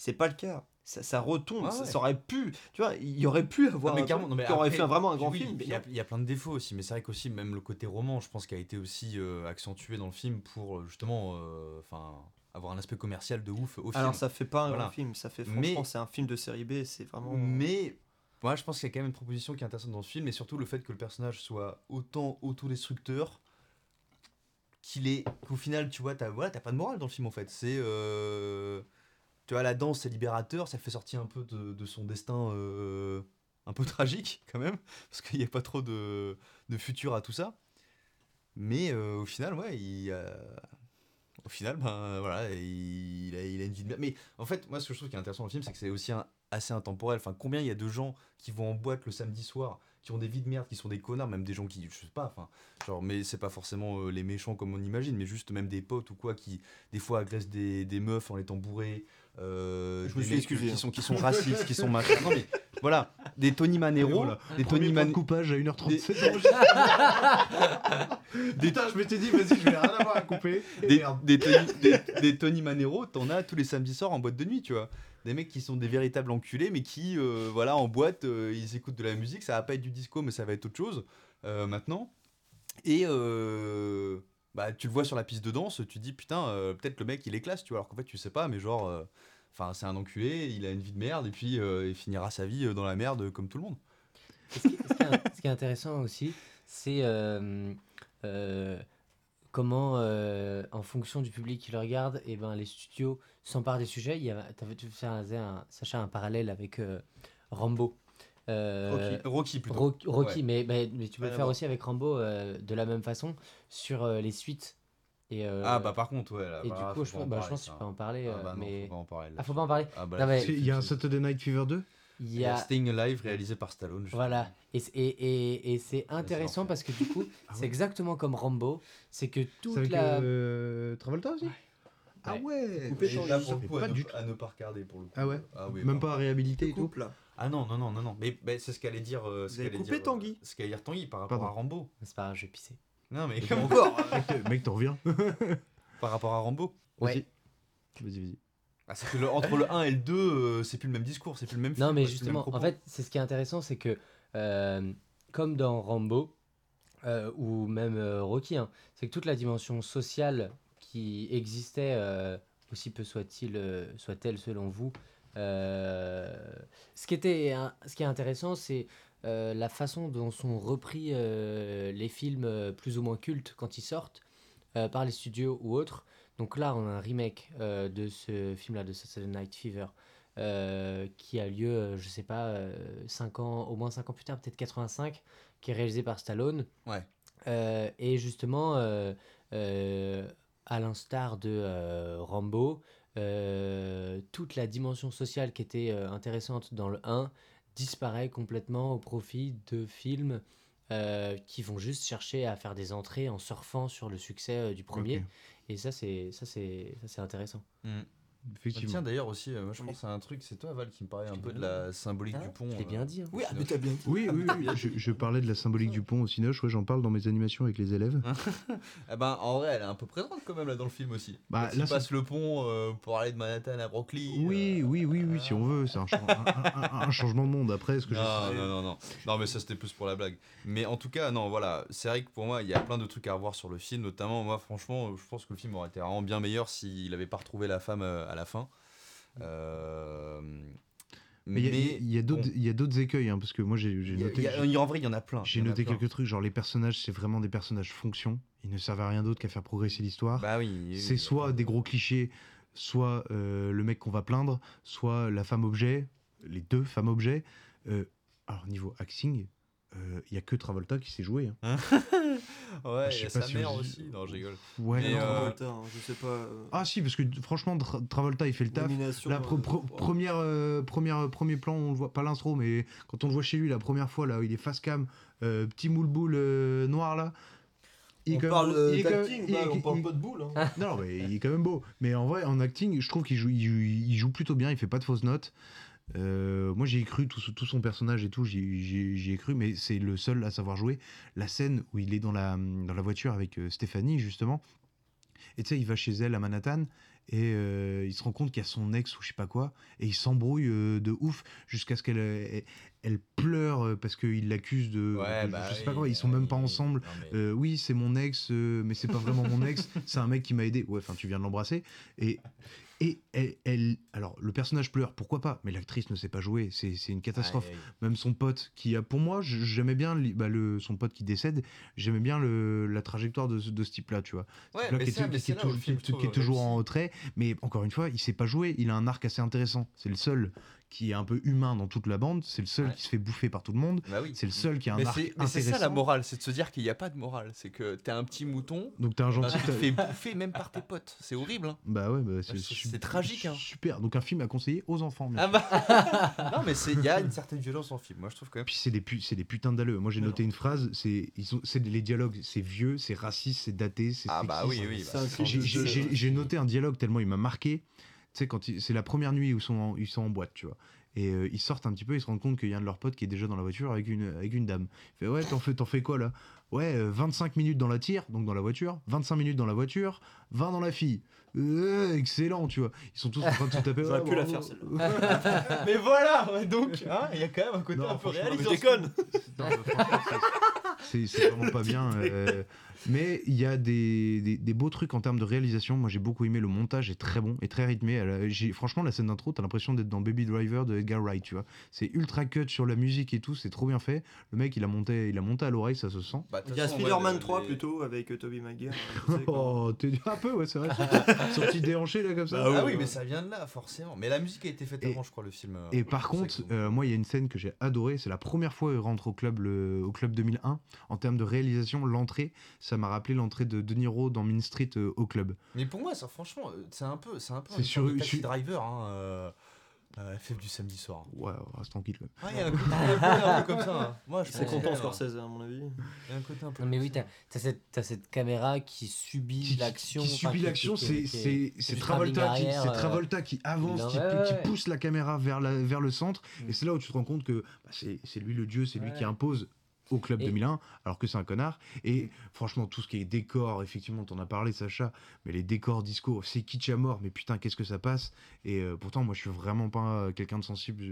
c'est pas le cas. Ça, ça retombe,
Ouais,
ça, aurait pu, tu vois, il y aurait pu avoir
Non, mais carrément, non, mais
aurait fait vraiment un grand
oui,
film.
Il y, a, y plein de défauts aussi, mais c'est vrai qu'aussi même le côté roman, je pense, qui a été aussi euh, accentué dans le film pour euh, justement, euh, avoir un aspect commercial de ouf au film.
Alors ça fait pas un
Voilà.
grand film, ça fait
Mais-
franchement c'est un film de série B, c'est vraiment.
Mais moi, je pense qu'il y a quand même une proposition qui est intéressante dans ce film, et surtout le fait que le personnage soit autant autodestructeur qu'il est qu'au final, tu vois, t'as voilà, pas de morale dans le film en fait. C'est euh, tu vois, la danse, c'est libérateur, ça fait sortir un peu de, son destin euh, un peu tragique quand même, parce qu'il n'y a pas trop de, de futur à tout ça. Mais euh, au final, ouais, il, au final, ben voilà, il, a, une vie de merde. Mais en fait, moi, ce que je trouve qui est intéressant dans le film, c'est que c'est aussi assez intemporel. Enfin, combien il y a de gens qui vont en boîte le samedi soir, qui ont des vies de merde, qui sont des connards, même des gens qui, je sais pas, enfin, genre, mais c'est pas forcément euh, les méchants comme on imagine, mais juste même des potes ou quoi, qui des fois agressent des, des meufs en les bourrés. Euh,
Je me
des
suis excusé,
Qui
hein.
sont, qui sont racistes, qui sont machin. Non, mais voilà, des Tony Manero,
Voilà.
des
Premier
Tony
point de
Man-
coupage à 1h37.
des,
Putain, je m'étais dit, vas-y, je vais rien avoir à couper.
Des, des Tony, des, des Tony Manero, t'en as tous les samedis soirs en boîte de nuit, tu vois. Des mecs qui sont des véritables enculés, mais qui, euh, voilà, en boîte, euh, ils écoutent de la musique. Ça va pas être du disco, mais ça va être autre chose maintenant. Et euh, bah, tu le vois sur la piste de danse, tu dis putain, euh, peut-être le mec il est classe, tu vois. Alors qu'en fait, tu sais pas, mais genre, euh, c'est un enculé, il a une vie de merde, et puis euh, il finira sa vie dans la merde comme tout le monde.
Ce qui, est, intéressant aussi, c'est comment, en fonction du public qui le regarde, et ben, les studios s'emparent des sujets. Tu faisais un, un- Sacha un parallèle avec Rambo. Euh,
Rocky- Rocky, plutôt.
Rocky, Rocky,
Ouais.
mais, mais, mais tu peux
Rien
le faire aussi avec Rambo euh, de la même façon sur euh, les suites. Et, euh,
Ah, bah, par contre, ouais, là,
Et
bah,
du coup, je,
pas
bah, je
parler,
pense que tu peux en parler.
Ah,
euh,
bah non,
mais...
faut pas en parler, là,
Ah, faut pas en parler.
Ah,
Non, mais-
Il y a un Saturday Night Fever 2
Il y a...
Staying Alive réalisé par Stallone. justement.
Voilà, et, et, et, et c'est intéressant parce que du coup, c'est exactement comme Rambo, c'est que toute
avec
la...
euh, Travolta aussi Ah ouais
Coupé
je-
sur
je
là, pour le coup,
pas
à, ne,
du tout.
à ne pas regarder pour le coup.
Ah ouais
Ah oui,
Même pas à réhabiliter et tout
là.
Ah non, non, non, non, non. Mais, mais c'est ce qu'allait dire. euh, ce
Vous avez
qu'allait
coupé
dire,
Tanguy
euh, Ce qu'allait dire Tanguy par rapport
Pardon.
à Rambo.
C'est pas grave, je vais pisser.
Non, mais comme
encore Mec, t'en- Mec, t'en reviens
par rapport à Rambo.
Ouais.
Vas-y, vas-y.
Ah, c'est que le- entre le 1 et le 2, euh, c'est plus le même discours, c'est plus le même film.
Non, mais
c'est plus le même
justement, en
propos.
fait, c'est ce qui est intéressant, c'est que, euh, comme dans Rambo, euh, ou même euh, Rocky, hein, c'est que toute la dimension sociale qui existait, euh, aussi peu soit-il, euh, soit-elle selon vous, ce, qui était, ce qui est intéressant, c'est euh, la façon dont sont repris euh, les films euh, plus ou moins cultes quand ils sortent euh, par les studios ou autres. Donc là, on a un remake euh, de ce film-là, de Saturday Night Fever, euh, qui a lieu, euh, je sais pas, 5 ans, au moins 5 ans plus tard, peut-être 85, qui est réalisé par Stallone.
Ouais.
Euh, et justement, euh, euh, à l'instar de euh, Rambo, euh, toute la dimension sociale qui était euh, intéressante dans le 1 disparaît complètement au profit de films euh, qui vont juste chercher à faire des entrées en surfant sur le succès du premier. Et ça, c'est ça, c'est ça, c'est intéressant.
Mm.
Effectivement.
Tiens, d'ailleurs aussi, euh, moi je
Oui.
pense à un truc, c'est toi Val qui me parlait un peu de la symbolique
Hein
du pont.
Je
euh,
bien dit. hein.
Oui, ah, mais t'as bien dit.
Oui, oui, oui. je, je parlais de la symbolique du pont au Cinoche, ouais, j'en parle dans mes animations avec les élèves.
Eh ben, en vrai, elle est un peu présente quand même là dans le film aussi.
Bah, là,
passe le pont euh, pour aller de Manhattan à Brooklyn.
Oui,
euh,
oui, oui, oui, si on veut, c'est un, chan- un- un- un changement de monde. Après, que
Non, non, non, non. Non, mais ça c'était plus pour la blague. Mais en tout cas, non, voilà. C'est vrai que pour moi, il y a plein de trucs à revoir sur le film. Notamment, moi, franchement, je pense que le film aurait été vraiment bien meilleur s'il avait pas retrouvé la femme euh, à la fin. Euh,
Mais il y a- d'autres écueils, hein, parce que moi j'ai noté.
il y a- il y a- en vrai, il y en a plein.
J'ai noté quelques trucs, genre les personnages, c'est vraiment des personnages fonction. Ils ne servent à rien d'autre qu'à faire progresser l'histoire.
Bah oui.
c'est
oui,
soit des gros clichés, soit euh, le mec qu'on va plaindre, soit la femme objet, les deux femmes objets. Euh, alors niveau acting, euh, il y a que Travolta qui s'est joué. hein.
Ouais,
Je
il y a sa
si
mère
vous-
aussi. Non, je rigole.
Ouais.
Mais,
non.
euh,
Travolta, hein, je sais pas. euh,
Ah si, parce que franchement, Tra- Travolta il fait le taf. La
euh,
première, euh, première, premier plan, on le voit pas l'intro, mais quand on le voit chez lui la première fois là, où il est face cam, euh, petit moule boule euh, noir là. il est
On
quand même
parle
beau-
euh,
il est quand même-
d'acting,
il-
on parle pas de boule. hein.
Non, mais il est quand même beau. Mais en vrai, en acting, je trouve qu'il joue, il joue, il joue plutôt bien. Il fait pas de fausses notes. Euh, moi, j'y ai cru, tout, son personnage et tout, j'y ai cru, mais c'est le seul à savoir jouer. La scène où il est dans la, dans la voiture avec euh, Stéphanie, justement, et tu sais, il va chez elle à Manhattan, et euh, il se rend compte qu'il y a son ex ou je sais pas quoi, et il s'embrouille euh, de ouf jusqu'à ce qu'elle elle, elle pleure parce qu'il l'accuse de,
Ouais,
de-
bah
je sais pas quoi, ils sont même pas ensemble.
Non, mais-
Euh, oui, c'est mon ex, mais c'est pas vraiment mon ex, c'est un mec qui m'a aidé. Ouais, enfin, tu viens de l'embrasser. Et, et elle, elle- Alors, le personnage pleure, pourquoi pas Mais l'actrice ne sait pas jouer, c'est une catastrophe.
Aïe, aïe.
Même son pote, qui a. Pour moi, j'aimais bien bah, le, son pote qui décède, j'aimais bien le, la trajectoire de, ce- de ce type-là, tu vois. Ce
Ouais, mais
qui est,
mais
qui est
là film,
qui- est toujours en retrait, mais encore une fois, il sait pas jouer, il a un arc assez intéressant. C'est le seul qui est un peu humain dans toute la bande, c'est le seul
Ouais.
qui se fait bouffer par tout le monde,
Bah oui.
c'est le seul qui a un
Mais
arc
c'est mais c'est ça la morale, c'est de se dire qu'il n'y a pas de morale. C'est que t'es un petit mouton,
Donc t'es un
bah,
gentil.
tu te fais bouffer même par tes potes. C'est horrible. Hein.
Bah ouais, bah, c'est
tragique, hein.
Super. Donc un film à conseiller aux enfants.
Ah bah Non mais c'est il y a une certaine violence en film. Moi je trouve quand même.
Puis c'est des, pu- des putains d'alleux. Moi j'ai noté une phrase, c'est ils sont, c'est les dialogues, c'est vieux, c'est raciste, c'est daté, c'est
Ah bah oui oui. Bah,
j'ai noté un dialogue tellement il m'a marqué. Tu sais quand c'est la première nuit où ils sont en, ils sont en boîte, tu vois. Et euh, ils sortent un petit peu, ils se rendent compte qu'il y a un de leurs potes qui est déjà dans la voiture avec une, avec une dame. Il fait ouais, t'en fais, t'en fais quoi là? Ouais, euh, 25 minutes dans la tire, donc dans la voiture, 25 minutes dans la voiture, 20 dans la fille. Euh, excellent, tu vois. Ils sont tous en train de se taper.
J'aurais
ouais,
pu la faire, celle-là.
Mais voilà ouais, donc hein, il y a quand même un côté
Non,
un peu réaliste.
Je déconne.
Non, mais franchement, C'est c'est vraiment pas bien. Euh, mais il y a des, des- des beaux trucs en termes de réalisation. Moi, j'ai beaucoup aimé le montage, est très bon et très rythmé. Elle franchement, la scène d'intro, t'as l'impression d'être dans Baby Driver de Edgar Wright, tu vois. C'est ultra cut sur la musique et tout, c'est trop bien fait. Le mec, il a monté, il a monté à l'oreille, ça se sent.
Bah,
Il y a
ouais,
Spider-Man
le-
3
les-
plutôt avec euh, Tobey Maguire. tu sais, quoi.
Oh, t'es un peu, ouais, c'est vrai. Sorti déhanché là comme ça.
Ah oui, mais ça vient de là, forcément. Mais la musique a été faite
Et-
avant, je crois, le film. euh,
Et par contre, euh, moi, il y a une scène que j'ai adorée. C'est la première fois qu'il rentre au club, le, au club 2001. En termes de réalisation, l'entrée, ça m'a rappelé l'entrée de De Niro dans Mean Street euh, au club.
Mais pour moi, ça, franchement, euh, c'est un peu, c'est un peu
C'est sur-
de taxi
sur-
driver, hein, euh, euh, FF du samedi soir.
Ouais, reste tranquille quand même.
Ouais, il y a un côté un peu, comme ça. hein. Moi, je
C'est content Scorsese à mon avis.
Il y a un côté un peu.
Non, mais oui, t'as t'as cette, caméra qui subit l'action.
qui subit l'action, c'est Travolta, qui,
arrière,
c'est
euh,
Travolta qui avance, qui,
ouais,
qui
ouais.
pousse la caméra vers, la, vers le centre.
Mm.
Et c'est là où tu te rends compte que bah, c'est lui le dieu, c'est lui qui impose au club
Et-
2001, alors que c'est un connard. Et franchement, tout ce qui est décor, effectivement, t'en as parlé, Sacha, mais les décors disco, c'est kitsch à mort, mais putain, qu'est-ce que ça passe. Et euh, pourtant, moi, je suis vraiment pas euh, quelqu'un de sensible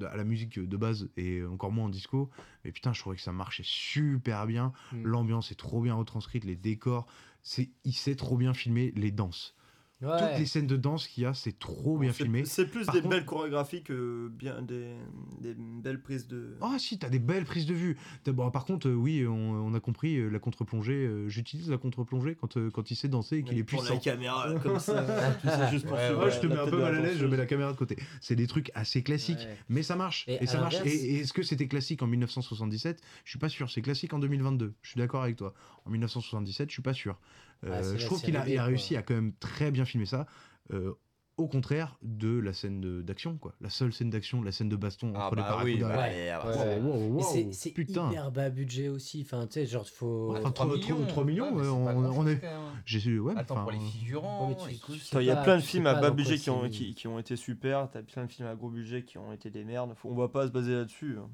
euh, à la musique de base, et encore moins en disco. Mais putain, je trouvais que ça marchait super bien.
Mm.
L'ambiance est trop bien retranscrite, les décors, c'est il sait trop bien filmer les danses.
Ouais.
Toutes les scènes de danse qu'il y a, c'est trop bien filmé.
C'est plus
Par
des
contre-
belles chorégraphies que bien des, des belles prises de.
Ah si, t'as des belles prises de vue. T'as- bon, par contre, euh, oui, on, on a compris euh, la contre-plongée. euh, J'utilise la contre-plongée quand, euh, quand il sait danser et qu'il est
Pour
puissant.
la caméra comme ça, tu sais, juste pour
Ouais,
Ouais, je te mets un peu mal à l'aise, je mets la caméra de côté. C'est des trucs assez classiques,
Ouais.
mais ça marche.
Et
Et, ça marche. Et est-ce que c'était classique en 1977 Je suis pas sûr. C'est classique en 2022. Je suis d'accord avec toi. En 1977, je suis pas sûr. Euh,
Ah,
je trouve qu'il a, réussi à quand même très bien filmer ça. euh, au contraire de la scène de- d'action, quoi. La seule scène d'action, la scène de baston
Ah
entre les
bah oui,
barracudas.
bah,
Ouais. Ouais.
Wow, wow, wow,
c'est- hyper bas budget aussi. Enfin, tu sais, genre, faut.
Enfin, 3 millions, 3 millions,
Ouais,
on, est.
hein.
J'ai su, ouais,
Attends,
enfin,
pour les figurants.
Il y a plein de films à bas budget qui ont,
c'est-
qui, qui ont été super, t'as plein de films à gros budget qui ont été des merdes, Faut- on va pas se baser là-dessus. hein.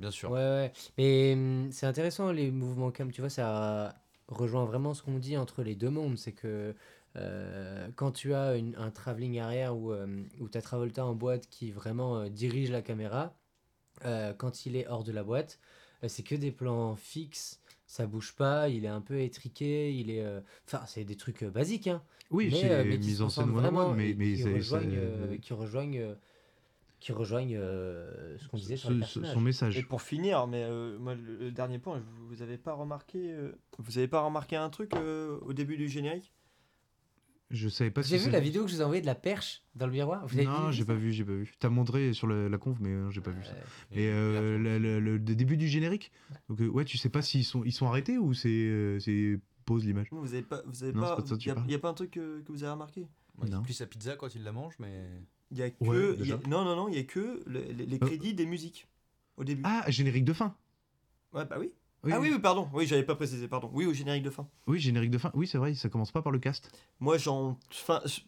Bien sûr.
Ouais, ouais. Mais hum, c'est intéressant les mouvements cam, tu vois, ça rejoint vraiment ce qu'on dit entre les deux mondes. C'est que euh, quand tu as une- un travelling arrière où, euh, tu as Travolta en boîte qui vraiment euh, dirige la caméra, euh, quand il est hors de la boîte, c'est que des plans fixes, ça bouge pas, il est un peu étriqué, il est. Enfin, c'est des trucs basiques, hein.
Oui,
mais, mais
les
qui se
mises en scène
vraiment
mais,
et
mais
qui rejoignent,
c'est-
qui rejoignent, qui rejoignent euh, ce qu'on disait sur personnages.
son message.
Et pour finir, mais euh, moi, le, le dernier point, vous, vous avez pas remarqué, euh, vous avez pas remarqué un truc euh, au début du générique?
Je savais pas si
vu la vidéo que je vous ai envoyée de la perche dans le miroir Vous
Non, j'ai pas vu, j'ai pas vu. T'as montré sur la, la conf, mais j'ai pas vu ça. Euh, le, le- le début du générique? Donc euh, ouais, tu sais pas s'ils sont ils sont arrêtés ou c'est euh, c'est pause l'image?
Vous avez pas, vous avez
Non,
pas,
tu
y a,
parles.
y a pas un truc que, que vous avez remarqué?
Ouais, il
Non.
plie sa pizza quand il la mange, mais.
Il y a que,
Ouais,
y a-
déjà.
non non non, il y a que le- les, les
Euh.
crédits des musiques au début.
Ah, générique de fin.
Ouais bah oui.
Oui,
ah oui oui pardon, oui j'avais pas précisé pardon. Oui au générique de fin.
Oui, générique de fin. Oui, c'est vrai, ça commence pas par le cast.
Moi j'en, enfin, je-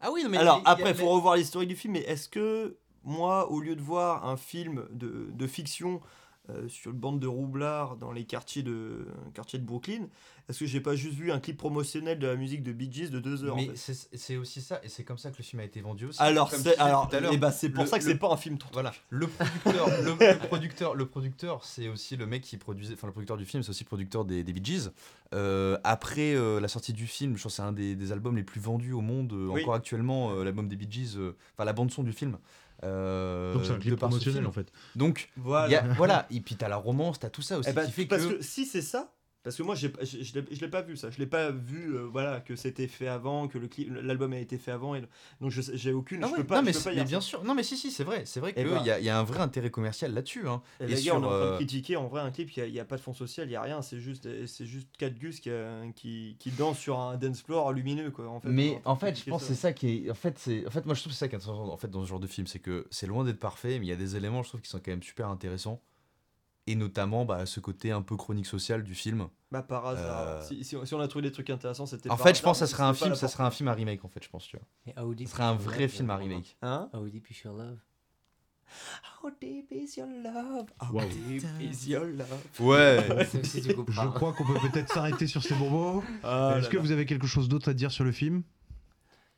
Ah oui, non, mais.
Alors
il
après, il faut
mais-
revoir l'historique du film, mais est-ce que moi, au lieu de voir un film de, de fiction euh, sur une bande de roublards dans les quartiers de, quartiers de Brooklyn, est-ce que j'ai pas juste vu un clip promotionnel de la musique de Bee Gees de deux heures en
Mais
fait
c'est c'est aussi ça, et c'est comme ça que le film a été vendu aussi.
Alors, c'est, alors eh ben, c'est pour
le-
ça que c'est pas un film.
Voilà, le producteur, le, le producteur, le producteur, c'est aussi le mec qui produisait, enfin le producteur du film, c'est aussi le producteur des, des Bee Gees. Euh, après euh, la sortie du film, je pense que c'est un des, des albums les plus vendus au monde euh,
Oui.
encore actuellement, euh, l'album des Bee Gees, euh, enfin la bande son du film. Euh,
Donc c'est un clip promotionnel en fait.
Donc
Voilà.
il y a- voilà, et puis t'as la romance, t'as tout ça aussi
Eh ben,
qui fait
parce
que.
que... si c'est ça, parce que moi je, je l'ai- je l'ai pas vu ça, je l'ai pas vu, euh, voilà, que c'était fait avant, que l'album a été fait avant, et le- donc je j'ai aucune,
Ah
je
ouais,
peux pas,
non,
je
mais,
peux
c'est-
pas
mais bien
ça.
sûr, non mais si si c'est vrai, c'est vrai
Eh
qu'il
ben-
y, a- il y a un vrai intérêt commercial là-dessus. Hein.
Et
Et
les gars, on est en train de
euh,
critiquer en vrai un clip, il n'y a, pas de fond social, il n'y a rien, c'est juste, juste 4 gus qui, euh, qui, qui dansent sur un dance floor lumineux. Quoi, en fait, On est
Mais en fait, je pense que c'est ça qui est. En fait, c'est. En fait, moi, je trouve que c'est ça qui est intéressant. En fait, dans ce genre de film, c'est que c'est loin d'être parfait, mais il y a des éléments, je trouve, qui sont quand même super intéressants. Et notamment, bah, ce côté un peu chronique sociale du film.
Bah, par hasard.
Euh,
Si, si on- si on a trouvé des trucs intéressants, c'était
En
par
fait, je pense que ça serait un film, ça serait un film à remake, en fait, je pense, tu vois.
How Deep
Ce serait un
Is Your
vrai
Love,
film à
euh,
remake.
Hein
How Deep Is Your Love
How deep is your love How deep is your love
Ouais.
Je crois qu'on peut peut-être s'arrêter sur ces bonbons.
Ah
Est-ce que vous avez quelque chose d'autre à dire sur le film?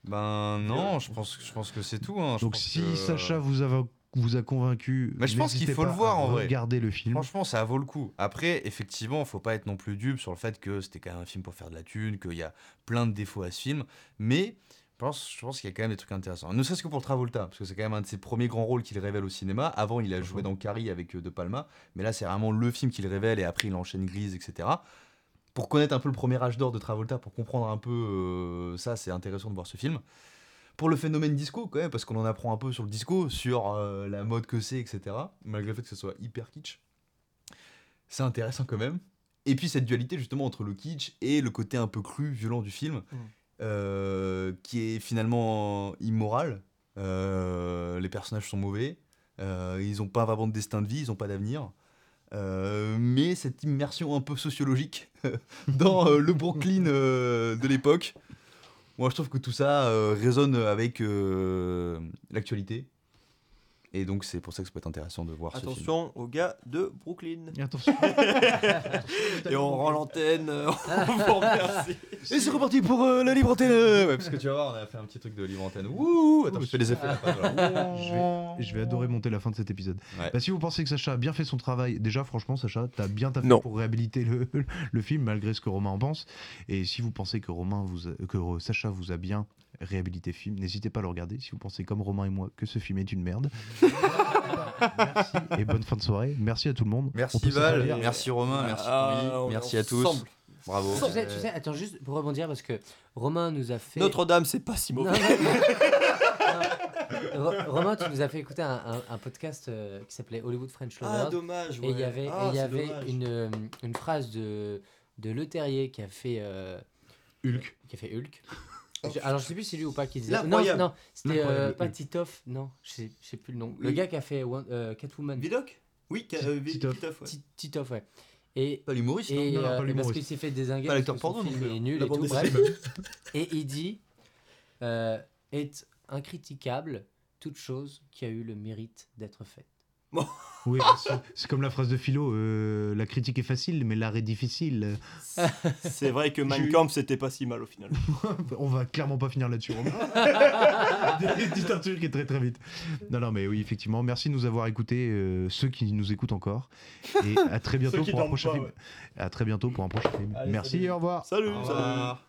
Ben non, je pense, je pense que c'est tout. hein. Je
Donc
pense
si
que-
Sacha vous, avez, vous a convaincu,
Mais je pense qu'il faut le voir en vrai.
Regarder le film.
Franchement, ça vaut le coup. Après, effectivement, faut pas être non plus dupe sur le fait que c'était quand même un film pour faire de la thune, qu'il y a plein de défauts à ce film. Mais je pense, je pense qu'il y a quand même des trucs intéressants. Ne serait-ce que pour Travolta, parce que c'est quand même un de ses premiers grands rôles qu'il révèle au cinéma. Avant, il a joué dans Carrie avec euh, De Palma, mais là, c'est vraiment le film qu'il révèle et après, il enchaîne Grise, etc. Pour connaître un peu le premier âge d'or de Travolta, pour comprendre un peu euh, ça, c'est intéressant de voir ce film. Pour le phénomène disco, quand même, parce qu'on en apprend un peu sur le disco, sur euh, la mode que c'est, etc. Malgré le fait que ce soit hyper kitsch c'est intéressant quand même. Et puis cette dualité justement entre le kitsch et le côté un peu cru, violent du film,
Mm.
euh, qui est finalement immoral. Euh, les personnages sont mauvais, ils n'ont pas vraiment de destin de vie, ils n'ont pas d'avenir. Euh, mais cette immersion un peu sociologique dans euh, le Brooklyn euh, de l'époque, moi je trouve que tout ça euh, résonne avec euh, l'actualité. Et donc c'est pour ça que ça peut être intéressant de voir ce film.
Attention aux gars de Brooklyn.
Et attention.
Et on rend l'antenne. euh, on vous remercie.
Et c'est reparti pour euh, la libre antenne Ouais, parce que tu vas voir, on a fait un petit truc de libre antenne. Ouh Attends, je fais les effets. là, voilà.
je, vais, je vais adorer monter la fin de cet épisode.
Ouais.
Bah, si vous pensez que Sacha a bien fait son travail, déjà franchement Sacha, t'as bien taffé
Non.
pour réhabiliter le, le film malgré ce que Romain en pense. Et si vous pensez que Romain vous a- que Sacha vous a bien réhabilité le film, n'hésitez pas à le regarder. Si vous pensez comme Romain et moi que ce film est une merde. Merci et bonne fin de soirée. Merci à tout le monde. On
Merci Val, merci Romain, merci
Ah,
Louis, merci à tous. Bravo.
Tu sais, tu sais, attends, juste pour rebondir, parce que Romain nous a fait.
Notre-Dame, c'est pas si mauvais.
non, non. Non. Ro- Romain, tu nous as fait écouter un, un- un podcast euh, qui s'appelait Hollywood French Lovers.
Ah, dommage.
Et il y
ouais.
avait, et
Ah,
il y avait
dommage.
une, euh, une phrase de, de Le Terrier qui a fait. euh,
Hulk.
Qui a fait Hulk. Je- alors je sais plus si c'est lui ou pas qui disait. Non,
L'incroyable.
non, c'était euh,
L'incroyable
pas. Titoff, non, je sais, je sais plus le nom. Le
Oui.
gars qui a fait euh, Catwoman.
Vidoc Oui, ca- euh,
Titoff.
Titoff, ouais.
Ti- Titoff, ouais. Et,
Pas l'humoriste,
et,
Non, non,
euh,
pas
et parce
l'humoriste.
qu'il s'est fait désinguer
Pas
parce
l'acteur
que son
porno,
film
plus.
est nul
La
et
bande
tout,
dessinée.
bref. Et il dit euh, est incritiquable toute chose qui a eu le mérite d'être faite.
Oui, c'est- comme la phrase de Philo euh, la critique est facile, mais l'art est difficile.
C'est vrai que Mein Kampf, c'était pas si mal au final.
On va clairement pas finir là-dessus. Romain. Dites un truc qui est très très vite. Non, non, mais oui, effectivement. Merci de nous avoir écoutés, euh, ceux qui nous écoutent encore. Et à très bientôt pour un prochain
pas,
film.
ouais.
À très bientôt pour un prochain film.
Allez,
Merci
salut.
et au revoir.
Salut,
Au
salut.
revoir.